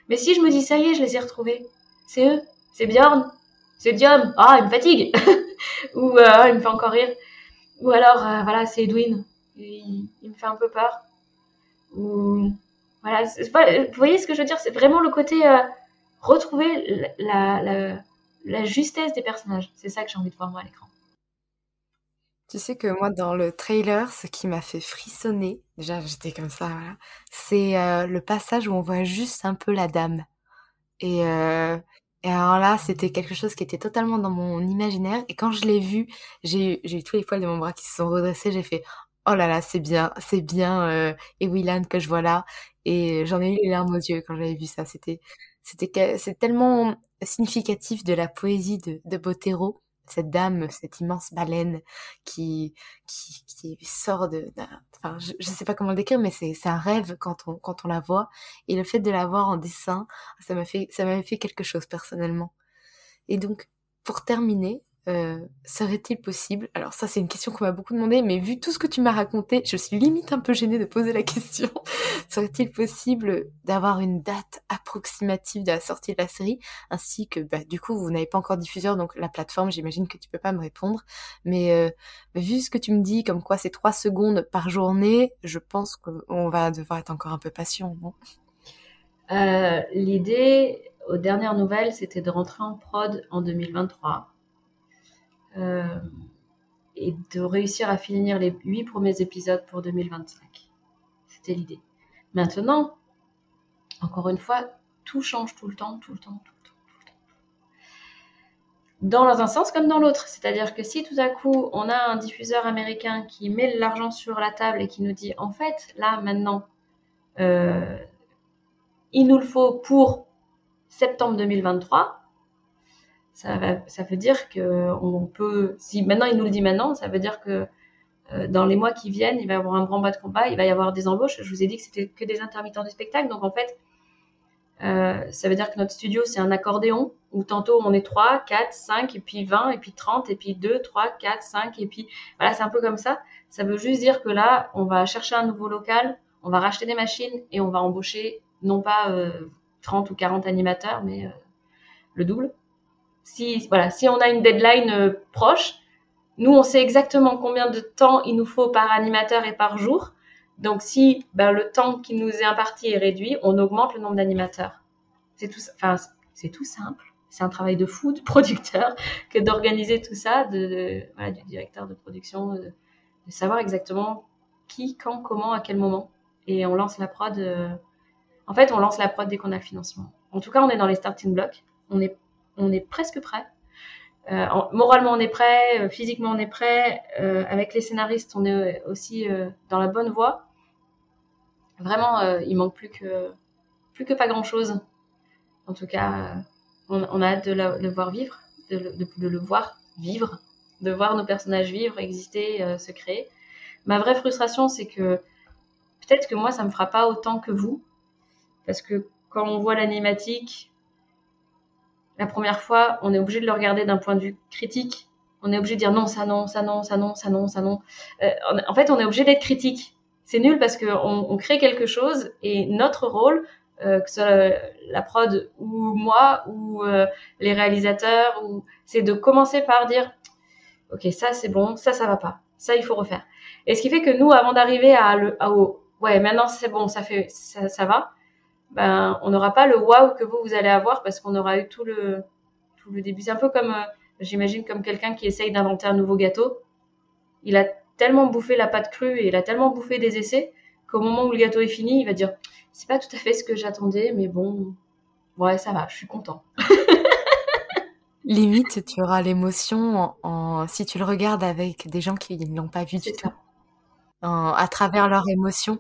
Mais si je me dis, ça y est, je les ai retrouvés, c'est eux, c'est Bjorn, c'est Diom, ah, il me fatigue, ou euh, il me fait encore rire, ou alors, euh, voilà, c'est Edwin, il, me fait un peu peur, ou voilà, vous voyez ce que je veux dire, c'est vraiment le côté euh, retrouver la, la, justesse des personnages, c'est ça que j'ai envie de voir moi à l'écran. Tu sais que moi, dans le trailer, ce qui m'a fait frissonner, déjà j'étais comme ça, c'est le passage où on voit juste un peu la dame. Et, et alors là, c'était quelque chose qui était totalement dans mon imaginaire. Et quand je l'ai vu, j'ai eu tous les poils de mon bras qui se sont redressés. J'ai fait, oh là là, c'est bien, c'est bien euh, et Willan que je vois là. Et j'en ai eu les larmes aux yeux quand j'avais vu ça. C'était, c'était, c'est tellement significatif de la poésie de, de Botero cette dame, cette immense baleine qui, qui, qui sort de, enfin, je, ne sais pas comment le décrire, mais c'est, un rêve quand on, quand on la voit. Et le fait de la voir en dessin, ça m'a fait, ça fait quelque chose personnellement. Et donc, pour terminer, euh, serait-il possible? Alors ça c'est une question qu'on m'a beaucoup demandé, mais vu tout ce que tu m'as raconté, je suis limite un peu gênée de poser la question. serait-il possible d'avoir une date approximative de la sortie de la série, ainsi que bah, du coup vous n'avez pas encore diffuseur, donc la plateforme, j'imagine que tu peux pas me répondre, mais euh, vu ce que tu me dis, comme quoi c'est trois secondes par journée, je pense qu'on va devoir être encore un peu patient, euh, L'idée aux dernières nouvelles, c'était de rentrer en prod en 2023 euh, et de réussir à finir les huit premiers épisodes pour 2025. C'était l'idée. Maintenant, encore une fois, tout change tout le temps, tout le temps, tout le temps, tout le temps. Dans un sens comme dans l'autre. C'est-à-dire que si tout à coup on a un diffuseur américain qui met l'argent sur la table et qui nous dit en fait, là maintenant, euh, il nous le faut pour septembre 2023, ça, veut dire que on peut, si maintenant il nous le dit maintenant, ça veut dire que euh, dans les mois qui viennent, il va y avoir un grand bas de combat, il va y avoir des embauches. Je vous ai dit que c'était que des intermittents du spectacle, donc en fait, euh, ça veut dire que notre studio c'est un accordéon où tantôt on est 3, 4, 5, et puis 20, et puis 30, et puis 2, 3, 4, 5, et puis voilà, c'est un peu comme ça. Ça veut juste dire que là, on va chercher un nouveau local, on va racheter des machines et on va embaucher non pas 30 euh, ou 40 animateurs, mais le double si, voilà, si on a une deadline euh, proche, nous, on sait exactement combien de temps il nous faut par animateur et par jour. Donc si ben, le temps qui nous est imparti est réduit, on augmente le nombre d'animateurs. C'est tout, enfin, c'est tout simple. C'est un travail de fou, de producteur, que d'organiser tout ça, de, voilà, du directeur de production, de, savoir exactement qui, quand, comment, à quel moment. Et on lance la prod. Euh, en fait, on lance la prod dès qu'on a le financement. En tout cas, on est dans les starting blocks. On est, on est presque prêt. Euh, moralement, on est prêt. Euh, physiquement, on est prêt. Euh, avec les scénaristes, on est aussi dans la bonne voie. Vraiment, il manque plus que pas grand chose. En tout cas, on, a hâte de, le voir vivre, de, le voir vivre, de voir nos personnages vivre, exister, se créer. Ma vraie frustration, c'est que peut-être que moi, ça me fera pas autant que vous, parce que quand on voit l'animatique, la première fois, on est obligé de le regarder d'un point de vue critique. On est obligé de dire non, ça non, ça non, ça non, ça non, ça non. Euh, en fait, on est obligé d'être critique. C'est nul parce qu'on on crée quelque chose et notre rôle, euh, que ce soit la prod ou moi ou euh, les réalisateurs, ou c'est de commencer par dire ok ça c'est bon, ça ça va pas, ça il faut refaire. Et ce qui fait que nous, avant d'arriver à le à au ouais maintenant c'est bon, ça fait ça, ça va, ben, on n'aura pas le waouh que vous, vous allez avoir parce qu'on aura eu tout le, tout le début. C'est un peu comme, euh, j'imagine, comme quelqu'un qui essaye d'inventer un nouveau gâteau. Il a tellement bouffé la pâte crue et il a tellement bouffé des essais qu'au moment où le gâteau est fini, il va dire c'est pas tout à fait ce que j'attendais, mais bon, ouais, ça va, je suis content. Limite, tu auras l'émotion en, si tu le regardes avec des gens qui ne l'ont pas vu du tout. En, à travers leur émotion.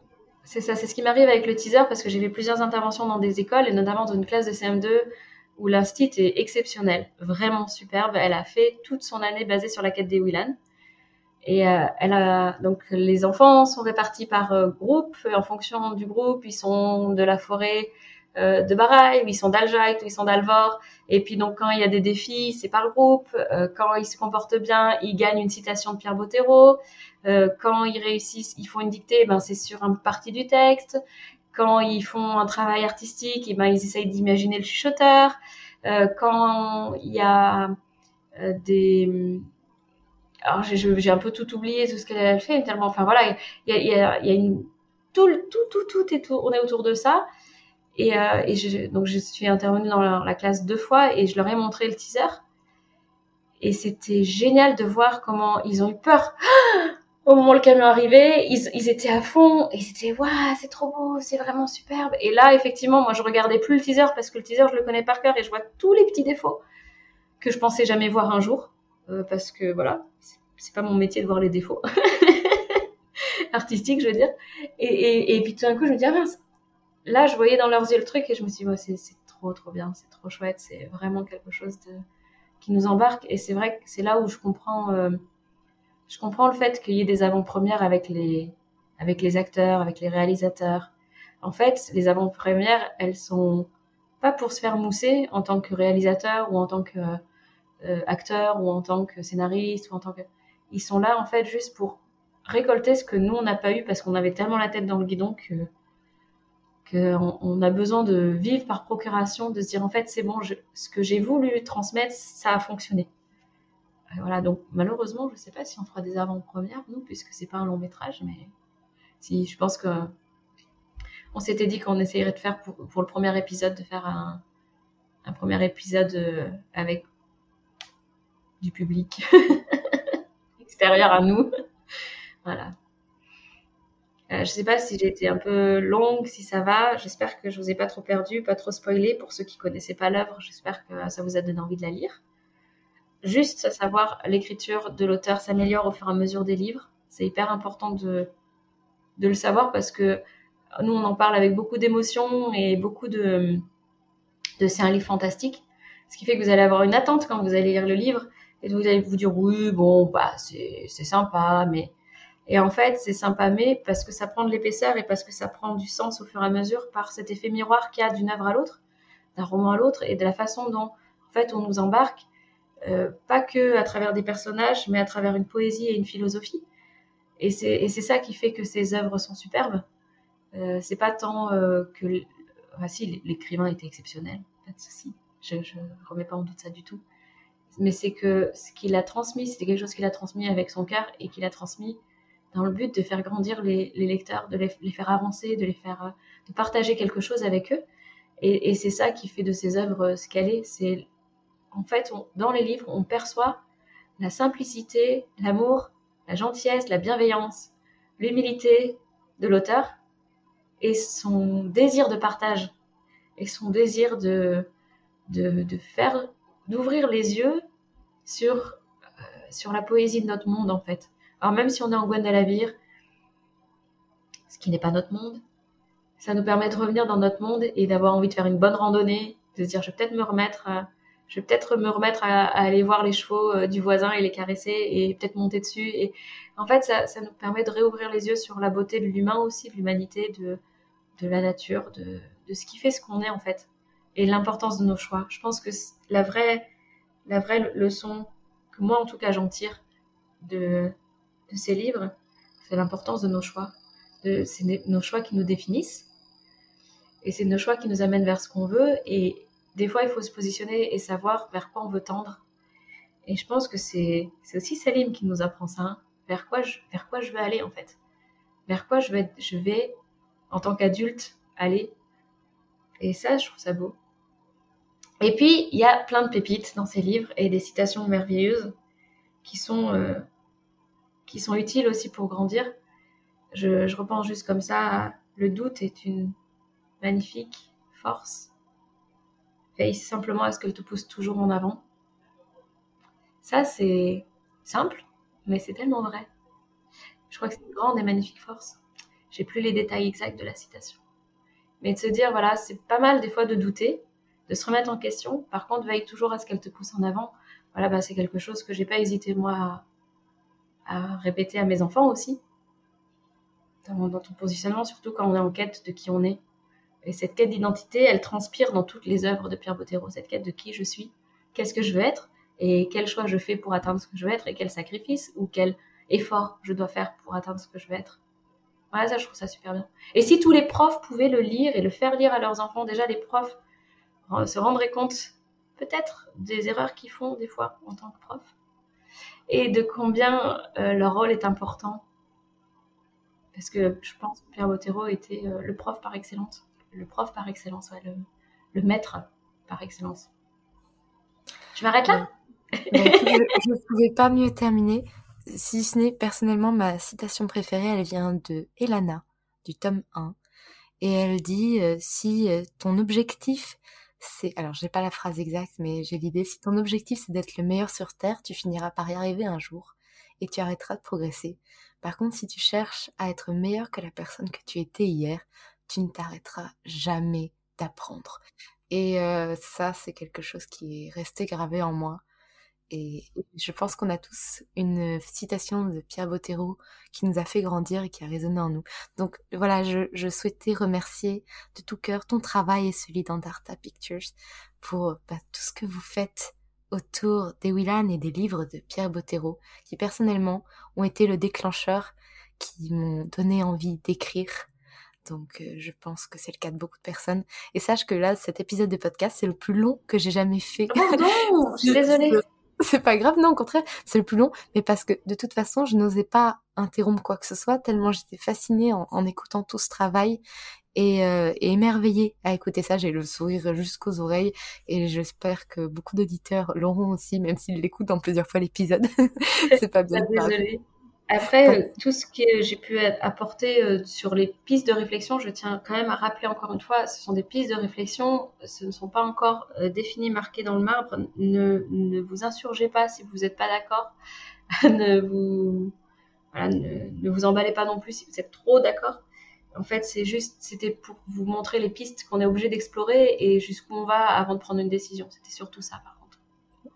C'est ça, c'est ce qui m'arrive avec le teaser parce que j'ai fait plusieurs interventions dans des écoles et notamment dans une classe de CM2 où l'instit est exceptionnel, vraiment superbe. Elle a fait toute son année basée sur la quête des Willan. Et euh, elle a donc les enfants sont répartis par euh, groupe. En fonction du groupe, ils sont de la forêt euh, de Baraille, ou ils sont d'Aljaït, ils sont d'Alvor. Et puis donc quand il y a des défis, c'est par groupe. Euh, quand ils se comportent bien, ils gagnent une citation de Pierre Bottero. Euh, quand ils réussissent, ils font une dictée, ben c'est sur une partie du texte. Quand ils font un travail artistique, et ben ils essayent d'imaginer le chuchoteur. Euh, quand il y a euh, des alors j'ai un peu tout oublié tout ce qu'elle fait tellement enfin voilà il y a, y a, y a une tout tout tout tout est est autour de ça et, donc je suis intervenue dans la, la, classe deux fois et je leur ai montré le teaser et c'était génial de voir comment ils ont eu peur au moment où le camion arrivait, ils, ils étaient à fond et c'était waouh, c'est trop beau, c'est vraiment superbe. Et là, effectivement, moi, je regardais plus le teaser parce que le teaser, je le connais par cœur et je vois tous les petits défauts que je pensais jamais voir un jour euh, parce que voilà, c'est pas mon métier de voir les défauts artistiques, je veux dire. Et, puis tout d'un coup, je me dis ah mince. Là, je voyais dans leurs yeux le truc et je me suis dit ouais, c'est trop trop bien, c'est trop chouette, c'est vraiment quelque chose qui nous embarque. Et c'est vrai que c'est là où je comprends. Euh, je comprends le fait qu'il y ait des avant-premières avec les, avec les acteurs, avec les réalisateurs. En fait, les avant-premières, elles sont pas pour se faire mousser en tant que réalisateur ou en tant que euh, acteur ou en tant que scénariste ou en tant que ils sont là en fait juste pour récolter ce que nous on n'a pas eu parce qu'on avait tellement la tête dans le guidon que qu'on on a besoin de vivre par procuration, de se dire en fait c'est bon, ce que j'ai voulu transmettre, ça a fonctionné voilà, donc malheureusement, je ne sais pas si on fera des avant-premières, nous, puisque c'est pas un long métrage, mais si, je pense que on s'était dit qu'on essayerait de faire pour, le premier épisode, de faire un, premier épisode euh, avec du public extérieur à nous. voilà. Euh, je sais pas si j'ai été un peu longue, si ça va. J'espère que je vous ai pas trop perdu, pas trop spoilé. Pour ceux qui connaissaient pas l'œuvre, j'espère que ça vous a donné envie de la lire juste à savoir l'écriture de l'auteur s'améliore au fur et à mesure des livres. C'est hyper important de, le savoir parce que nous, on en parle avec beaucoup d'émotion et beaucoup de, de c'est un livre fantastique. Ce qui fait que vous allez avoir une attente quand vous allez lire le livre et vous allez vous dire oui, bon, bah, c'est, sympa, mais. Et en fait, c'est sympa, mais parce que ça prend de l'épaisseur et parce que ça prend du sens au fur et à mesure par cet effet miroir qu'il y a d'une œuvre à l'autre, d'un roman à l'autre et de la façon dont, en fait, on nous embarque pas que à travers des personnages, mais à travers une poésie et une philosophie. Et c'est ça qui fait que ces œuvres sont superbes. Euh, c'est pas tant euh, que, enfin si, l'écrivain était exceptionnel, pas de souci. Je, je remets pas en doute ça du tout. Mais c'est que ce qu'il a transmis, c'était quelque chose qu'il a transmis avec son cœur et qu'il a transmis dans le but de faire grandir les, lecteurs, de les, faire avancer, de les faire, euh, de partager quelque chose avec eux. Et, c'est ça qui fait de ces œuvres ce qu'elle est. C'est en fait, dans les livres, on perçoit la simplicité, l'amour, la gentillesse, la bienveillance, l'humilité de l'auteur et son désir de partage et son désir de, de, faire, d'ouvrir les yeux sur, euh, sur la poésie de notre monde en fait. Alors même si on est en Guadalajara, ce qui n'est pas notre monde, ça nous permet de revenir dans notre monde et d'avoir envie de faire une bonne randonnée, de se dire je vais peut-être me remettre, je vais peut-être me remettre à, aller voir les chevaux euh, du voisin et les caresser et peut-être monter dessus. Et en fait, ça, ça, nous permet de réouvrir les yeux sur la beauté de l'humain aussi, de l'humanité, de, de la nature, de, de ce qui fait ce qu'on est en fait, et l'importance de nos choix. Je pense que la vraie, la vraie leçon que moi en tout cas j'en tire de, de ces livres, c'est l'importance de nos choix. C'est nos choix qui nous définissent et c'est nos choix qui nous amènent vers ce qu'on veut. Et des fois, il faut se positionner et savoir vers quoi on veut tendre. Et je pense que c'est aussi Salim qui nous apprend ça. Hein. Vers, quoi je, vers quoi je veux aller en fait. Vers quoi je vais, je vais en tant qu'adulte, aller. Et ça, je trouve ça beau. Et puis, il y a plein de pépites dans ces livres et des citations merveilleuses qui sont, euh, qui sont utiles aussi pour grandir. Je, je repense juste comme ça, le doute est une magnifique force. Veille simplement à ce qu'elle te pousse toujours en avant. Ça, c'est simple, mais c'est tellement vrai. Je crois que c'est une grande et magnifique force. J'ai plus les détails exacts de la citation. Mais de se dire, voilà, c'est pas mal des fois de douter, de se remettre en question. Par contre, veille toujours à ce qu'elle te pousse en avant. Voilà, bah, c'est quelque chose que j'ai pas hésité, moi, à, répéter à mes enfants aussi. Dans, ton positionnement, surtout quand on est en quête de qui on est. Et cette quête d'identité, elle transpire dans toutes les œuvres de Pierre Bottero, cette quête de qui je suis, qu'est-ce que je veux être, et quel choix je fais pour atteindre ce que je veux être, et quel sacrifice ou quel effort je dois faire pour atteindre ce que je veux être. Voilà, ça, je trouve ça super bien. Et si tous les profs pouvaient le lire et le faire lire à leurs enfants, déjà les profs se rendraient compte peut-être des erreurs qu'ils font des fois en tant que prof et de combien euh, leur rôle est important. Parce que je pense que Pierre Bottero était euh, le prof par excellence. Le prof par excellence, ouais, le, maître par excellence. Je m'arrête là? Je ne pouvais pas mieux terminer si ce n'est personnellement ma citation préférée, elle vient de Elana, du tome 1. Et elle dit euh, si euh, ton objectif c'est alors j'ai pas la phrase exacte mais j'ai l'idée si ton objectif c'est d'être le meilleur sur terre, tu finiras par y arriver un jour et tu arrêteras de progresser. Par contre, si tu cherches à être meilleur que la personne que tu étais hier, tu ne t'arrêteras jamais d'apprendre. Et euh, ça, c'est quelque chose qui est resté gravé en moi. Et je pense qu'on a tous une citation de Pierre Bottero qui nous a fait grandir et qui a résonné en nous. Donc voilà, je, souhaitais remercier de tout cœur ton travail et celui d'Andarta Pictures pour bah, tout ce que vous faites autour des Willan et des livres de Pierre Bottero, qui personnellement ont été le déclencheur qui m'ont donné envie d'écrire. Donc euh, je pense que c'est le cas de beaucoup de personnes. Et sache que là, cet épisode de podcast, c'est le plus long que j'ai jamais fait. Oh non, je suis désolée. c'est pas grave, non, au contraire, c'est le plus long, mais parce que de toute façon, je n'osais pas interrompre quoi que ce soit, tellement j'étais fascinée en, écoutant tout ce travail et, euh, et émerveillée à écouter ça. J'ai le sourire jusqu'aux oreilles et j'espère que beaucoup d'auditeurs l'auront aussi, même s'ils l'écoutent en plusieurs fois l'épisode. c'est pas bien. Désolée. Après, euh, tout ce que j'ai pu apporter euh, sur les pistes de réflexion, je tiens quand même à rappeler encore une fois, ce sont des pistes de réflexion, ce ne sont pas encore euh, définies, marquées dans le marbre. Ne, ne vous insurgez pas si vous n'êtes pas d'accord. ne, vous, voilà, ne, ne, vous emballez pas non plus si vous êtes trop d'accord. En fait, c'est juste, c'était pour vous montrer les pistes qu'on est obligé d'explorer et jusqu'où on va avant de prendre une décision. C'était surtout ça, par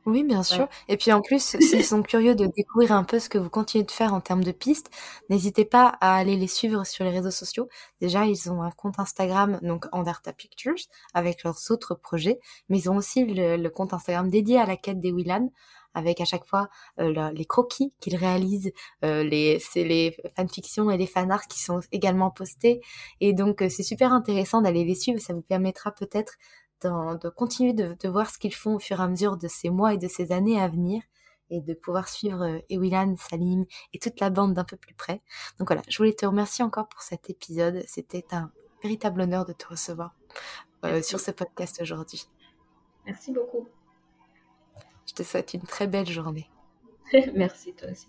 oui, bien sûr. Et puis en plus, s'ils sont curieux de découvrir un peu ce que vous continuez de faire en termes de pistes, n'hésitez pas à aller les suivre sur les réseaux sociaux. Déjà, ils ont un compte Instagram, donc Andarta Pictures, avec leurs autres projets, mais ils ont aussi le, compte Instagram dédié à la quête des Willan, avec à chaque fois euh, les croquis qu'ils réalisent, euh, les c'est les fanfictions et les fanarts qui sont également postés. Et donc euh, c'est super intéressant d'aller les suivre. Ça vous permettra peut-être de continuer de, voir ce qu'ils font au fur et à mesure de ces mois et de ces années à venir. et de pouvoir suivre Ewilan, Salim et toute la bande d'un peu plus près. Donc voilà, je voulais te remercier encore pour cet épisode. C'était un véritable honneur de te recevoir sur ce podcast aujourd'hui. Merci beaucoup. Je te souhaite une très belle journée. Merci toi aussi.